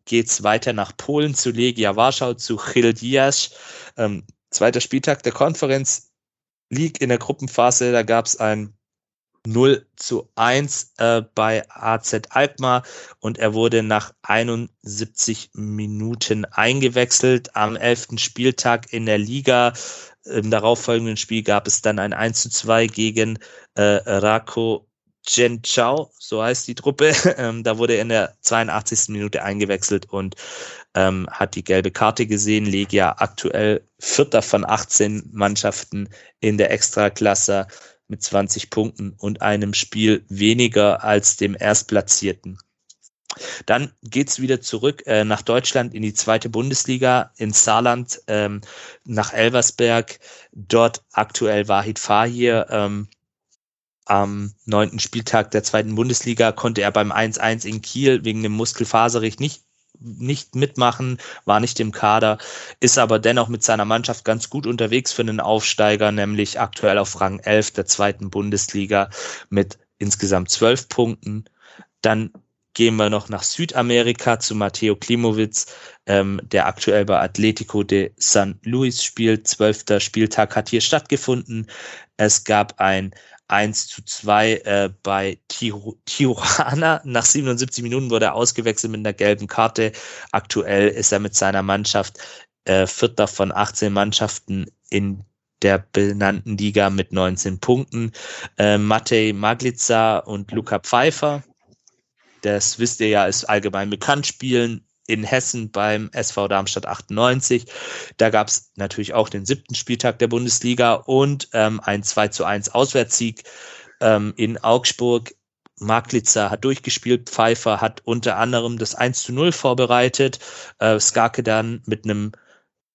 geht's weiter nach Polen zu Legia Warschau, zu Childiasz. Ähm, zweiter Spieltag der Konferenz League in der Gruppenphase. Da gab's ein 0 zu 1 äh, bei AZ Alkmaar und er wurde nach 71 Minuten eingewechselt. Am 11. Spieltag in der Liga im darauffolgenden Spiel gab es dann ein 1 zu 2 gegen äh, Rako Genchao, so heißt die Truppe. Ähm, da wurde er in der 82. Minute eingewechselt und ähm, hat die gelbe Karte gesehen. Legia aktuell Vierter von 18 Mannschaften in der Extraklasse mit 20 Punkten und einem Spiel weniger als dem Erstplatzierten. Dann geht's wieder zurück äh, nach Deutschland in die zweite Bundesliga, in Saarland, ähm, nach Elversberg. Dort aktuell Wahid Fahir ähm, am neunten Spieltag der zweiten Bundesliga konnte er beim 1-1 in Kiel wegen dem Muskelfaserricht nicht nicht mitmachen, war nicht im Kader, ist aber dennoch mit seiner Mannschaft ganz gut unterwegs für einen Aufsteiger, nämlich aktuell auf Rang 11 der zweiten Bundesliga mit insgesamt zwölf Punkten. Dann gehen wir noch nach Südamerika zu Matteo Klimowitz, ähm, der aktuell bei Atletico de San Luis spielt. Zwölfter Spieltag hat hier stattgefunden. Es gab ein 1 zu 2 äh, bei Tijuana. Nach 77 Minuten wurde er ausgewechselt mit einer gelben Karte. Aktuell ist er mit seiner Mannschaft äh, Vierter von 18 Mannschaften in der benannten Liga mit 19 Punkten. Äh, Matej Maglica und Luca Pfeiffer, das wisst ihr ja, ist allgemein bekannt, spielen in Hessen beim SV Darmstadt 98. Da gab es natürlich auch den siebten Spieltag der Bundesliga und ähm, ein 2 zu 1 Auswärtssieg ähm, in Augsburg. Marklitzer hat durchgespielt, Pfeiffer hat unter anderem das 1 zu 0 vorbereitet, äh, Skarke dann mit einem,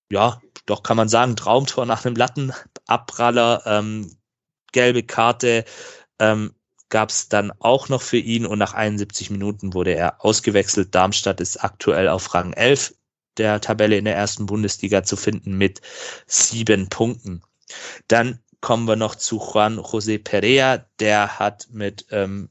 ja, doch kann man sagen, Traumtor nach einem Lattenabpraller, ähm, gelbe Karte, ähm, gab es dann auch noch für ihn und nach 71 Minuten wurde er ausgewechselt. Darmstadt ist aktuell auf Rang 11 der Tabelle in der ersten Bundesliga zu finden mit sieben Punkten. Dann kommen wir noch zu Juan José Perea, der hat mit ähm,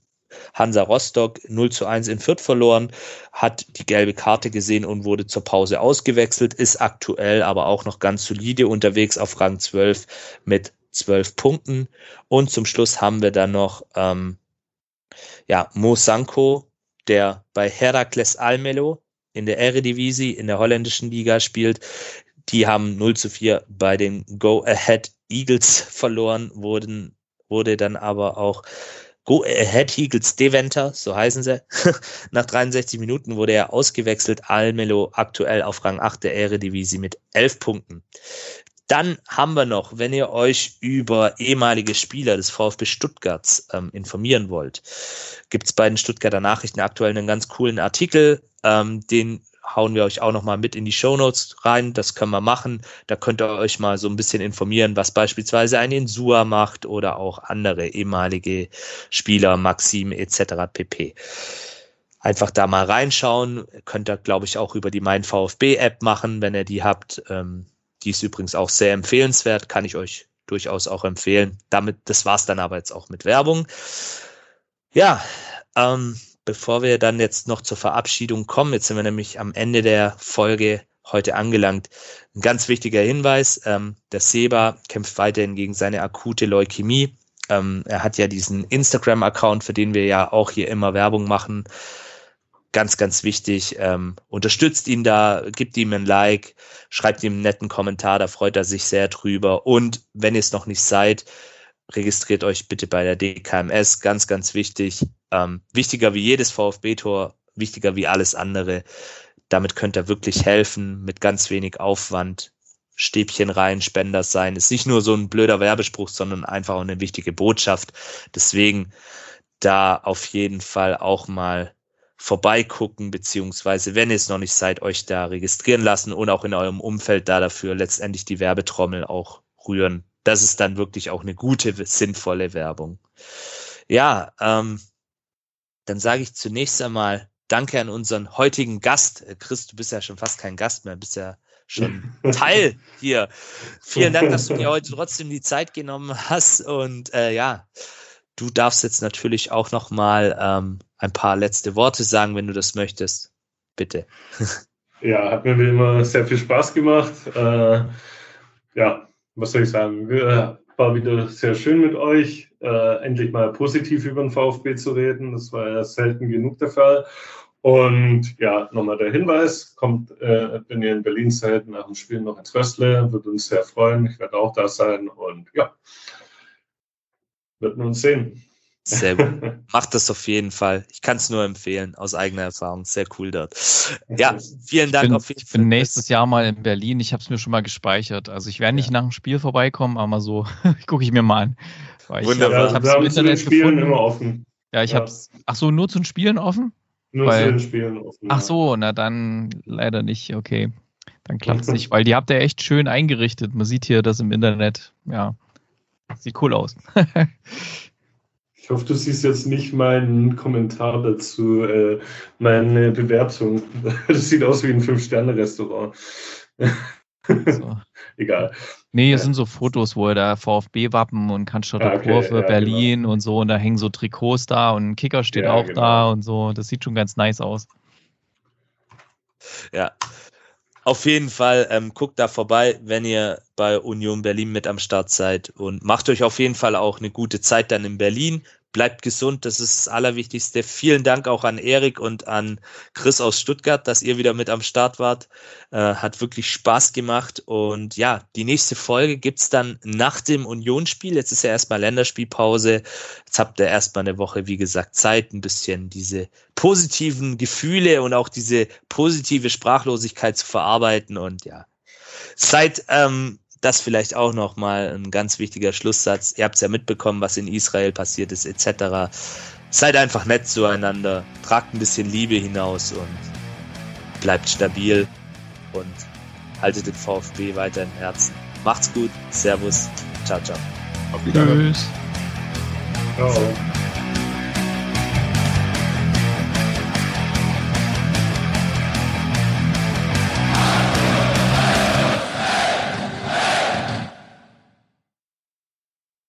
Hansa Rostock 0 zu 1 in Fürth verloren, hat die gelbe Karte gesehen und wurde zur Pause ausgewechselt, ist aktuell aber auch noch ganz solide unterwegs auf Rang 12 mit zwölf Punkten. Und zum Schluss haben wir dann noch ähm, ja, Mo Sanko, der bei Herakles Almelo in der Eredivisie in der holländischen Liga spielt. Die haben 0 zu 4 bei den Go Ahead Eagles verloren, wurden, wurde dann aber auch Go Ahead Eagles Deventer, so heißen sie. Nach 63 Minuten wurde er ausgewechselt. Almelo aktuell auf Rang 8 der Eredivisie mit 11 Punkten. Dann haben wir noch, wenn ihr euch über ehemalige Spieler des VfB Stuttgarts ähm, informieren wollt, gibt es bei den Stuttgarter Nachrichten aktuell einen ganz coolen Artikel, ähm, den hauen wir euch auch nochmal mit in die Show Notes rein. Das können wir machen. Da könnt ihr euch mal so ein bisschen informieren, was beispielsweise ein Insua macht oder auch andere ehemalige Spieler, Maxim etc. pp. Einfach da mal reinschauen. Könnt ihr, glaube ich, auch über die Mein VfB App machen, wenn ihr die habt. Ähm, die ist übrigens auch sehr empfehlenswert, kann ich euch durchaus auch empfehlen. Damit, das war's dann aber jetzt auch mit Werbung. Ja, ähm, bevor wir dann jetzt noch zur Verabschiedung kommen, jetzt sind wir nämlich am Ende der Folge heute angelangt. Ein ganz wichtiger Hinweis, ähm, der Seba kämpft weiterhin gegen seine akute Leukämie. Ähm, er hat ja diesen Instagram-Account, für den wir ja auch hier immer Werbung machen ganz, ganz wichtig. Ähm, unterstützt ihn da, gibt ihm ein Like, schreibt ihm einen netten Kommentar, da freut er sich sehr drüber. Und wenn ihr es noch nicht seid, registriert euch bitte bei der DKMS, ganz, ganz wichtig. Ähm, wichtiger wie jedes VfB-Tor, wichtiger wie alles andere. Damit könnt ihr wirklich helfen, mit ganz wenig Aufwand. Stäbchen rein, Spender sein. Ist nicht nur so ein blöder Werbespruch, sondern einfach auch eine wichtige Botschaft. Deswegen da auf jeden Fall auch mal vorbeigucken, beziehungsweise, wenn ihr es noch nicht seid, euch da registrieren lassen und auch in eurem Umfeld da dafür letztendlich die Werbetrommel auch rühren. Das ist dann wirklich auch eine gute, sinnvolle Werbung. Ja, ähm, dann sage ich zunächst einmal Danke an unseren heutigen Gast. Äh, Chris, du bist ja schon fast kein Gast mehr, bist ja schon Teil hier. Vielen Dank, dass du mir heute trotzdem die Zeit genommen hast und äh, ja, Du darfst jetzt natürlich auch noch mal ähm, ein paar letzte Worte sagen, wenn du das möchtest. Bitte. Ja, hat mir wie immer sehr viel Spaß gemacht. Äh, ja, was soll ich sagen? War wieder sehr schön mit euch, äh, endlich mal positiv über den VfB zu reden. Das war ja selten genug der Fall. Und ja, nochmal der Hinweis, kommt, äh, wenn ihr in Berlin seid, nach dem Spiel noch ins Röstle, würde uns sehr freuen. Ich werde auch da sein und ja, wird uns sehen. Sehr gut. Macht das auf jeden Fall. Ich kann es nur empfehlen, aus eigener Erfahrung. Sehr cool dort. Ja, vielen Dank ich bin, auf jeden Fall. Ich bin nächstes Jahr mal in Berlin. Ich habe es mir schon mal gespeichert. Also ich werde nicht ja. nach dem Spiel vorbeikommen, aber so gucke ich mir mal an. Weil Wunderbar. Ich, ich habe es im Internet Spielen gefunden. immer offen. Ja, ich ja. habe es. Ach so, nur zu den Spielen offen? Nur weil, zu den Spielen offen. Ach so, na dann leider nicht. Okay, dann klappt es nicht, weil die habt ihr echt schön eingerichtet. Man sieht hier das im Internet. Ja. Sieht cool aus. Ich hoffe, du siehst jetzt nicht meinen Kommentar dazu, äh, meine Bewertung. Das sieht aus wie ein Fünf-Sterne-Restaurant. So. Egal. Nee, hier ja. sind so Fotos, wo er da VfB-Wappen und Cannstatter ah, okay, Kurve, ja, Berlin genau. und so, und da hängen so Trikots da und ein Kicker steht ja, auch genau. da und so. Das sieht schon ganz nice aus. Ja. Auf jeden Fall ähm, guckt da vorbei, wenn ihr bei Union Berlin mit am Start seid. Und macht euch auf jeden Fall auch eine gute Zeit dann in Berlin bleibt gesund, das ist das Allerwichtigste. Vielen Dank auch an Erik und an Chris aus Stuttgart, dass ihr wieder mit am Start wart. Äh, hat wirklich Spaß gemacht. Und ja, die nächste Folge gibt es dann nach dem Unionsspiel. Jetzt ist ja erstmal Länderspielpause. Jetzt habt ihr erstmal eine Woche, wie gesagt, Zeit, ein bisschen diese positiven Gefühle und auch diese positive Sprachlosigkeit zu verarbeiten. Und ja, seid ähm, das vielleicht auch noch mal ein ganz wichtiger Schlusssatz. Ihr habt es ja mitbekommen, was in Israel passiert ist, etc. Seid einfach nett zueinander, tragt ein bisschen Liebe hinaus und bleibt stabil und haltet den VfB weiter im Herzen. Macht's gut, Servus, ciao, ciao. Auf Wiedersehen. Tschüss. Ciao.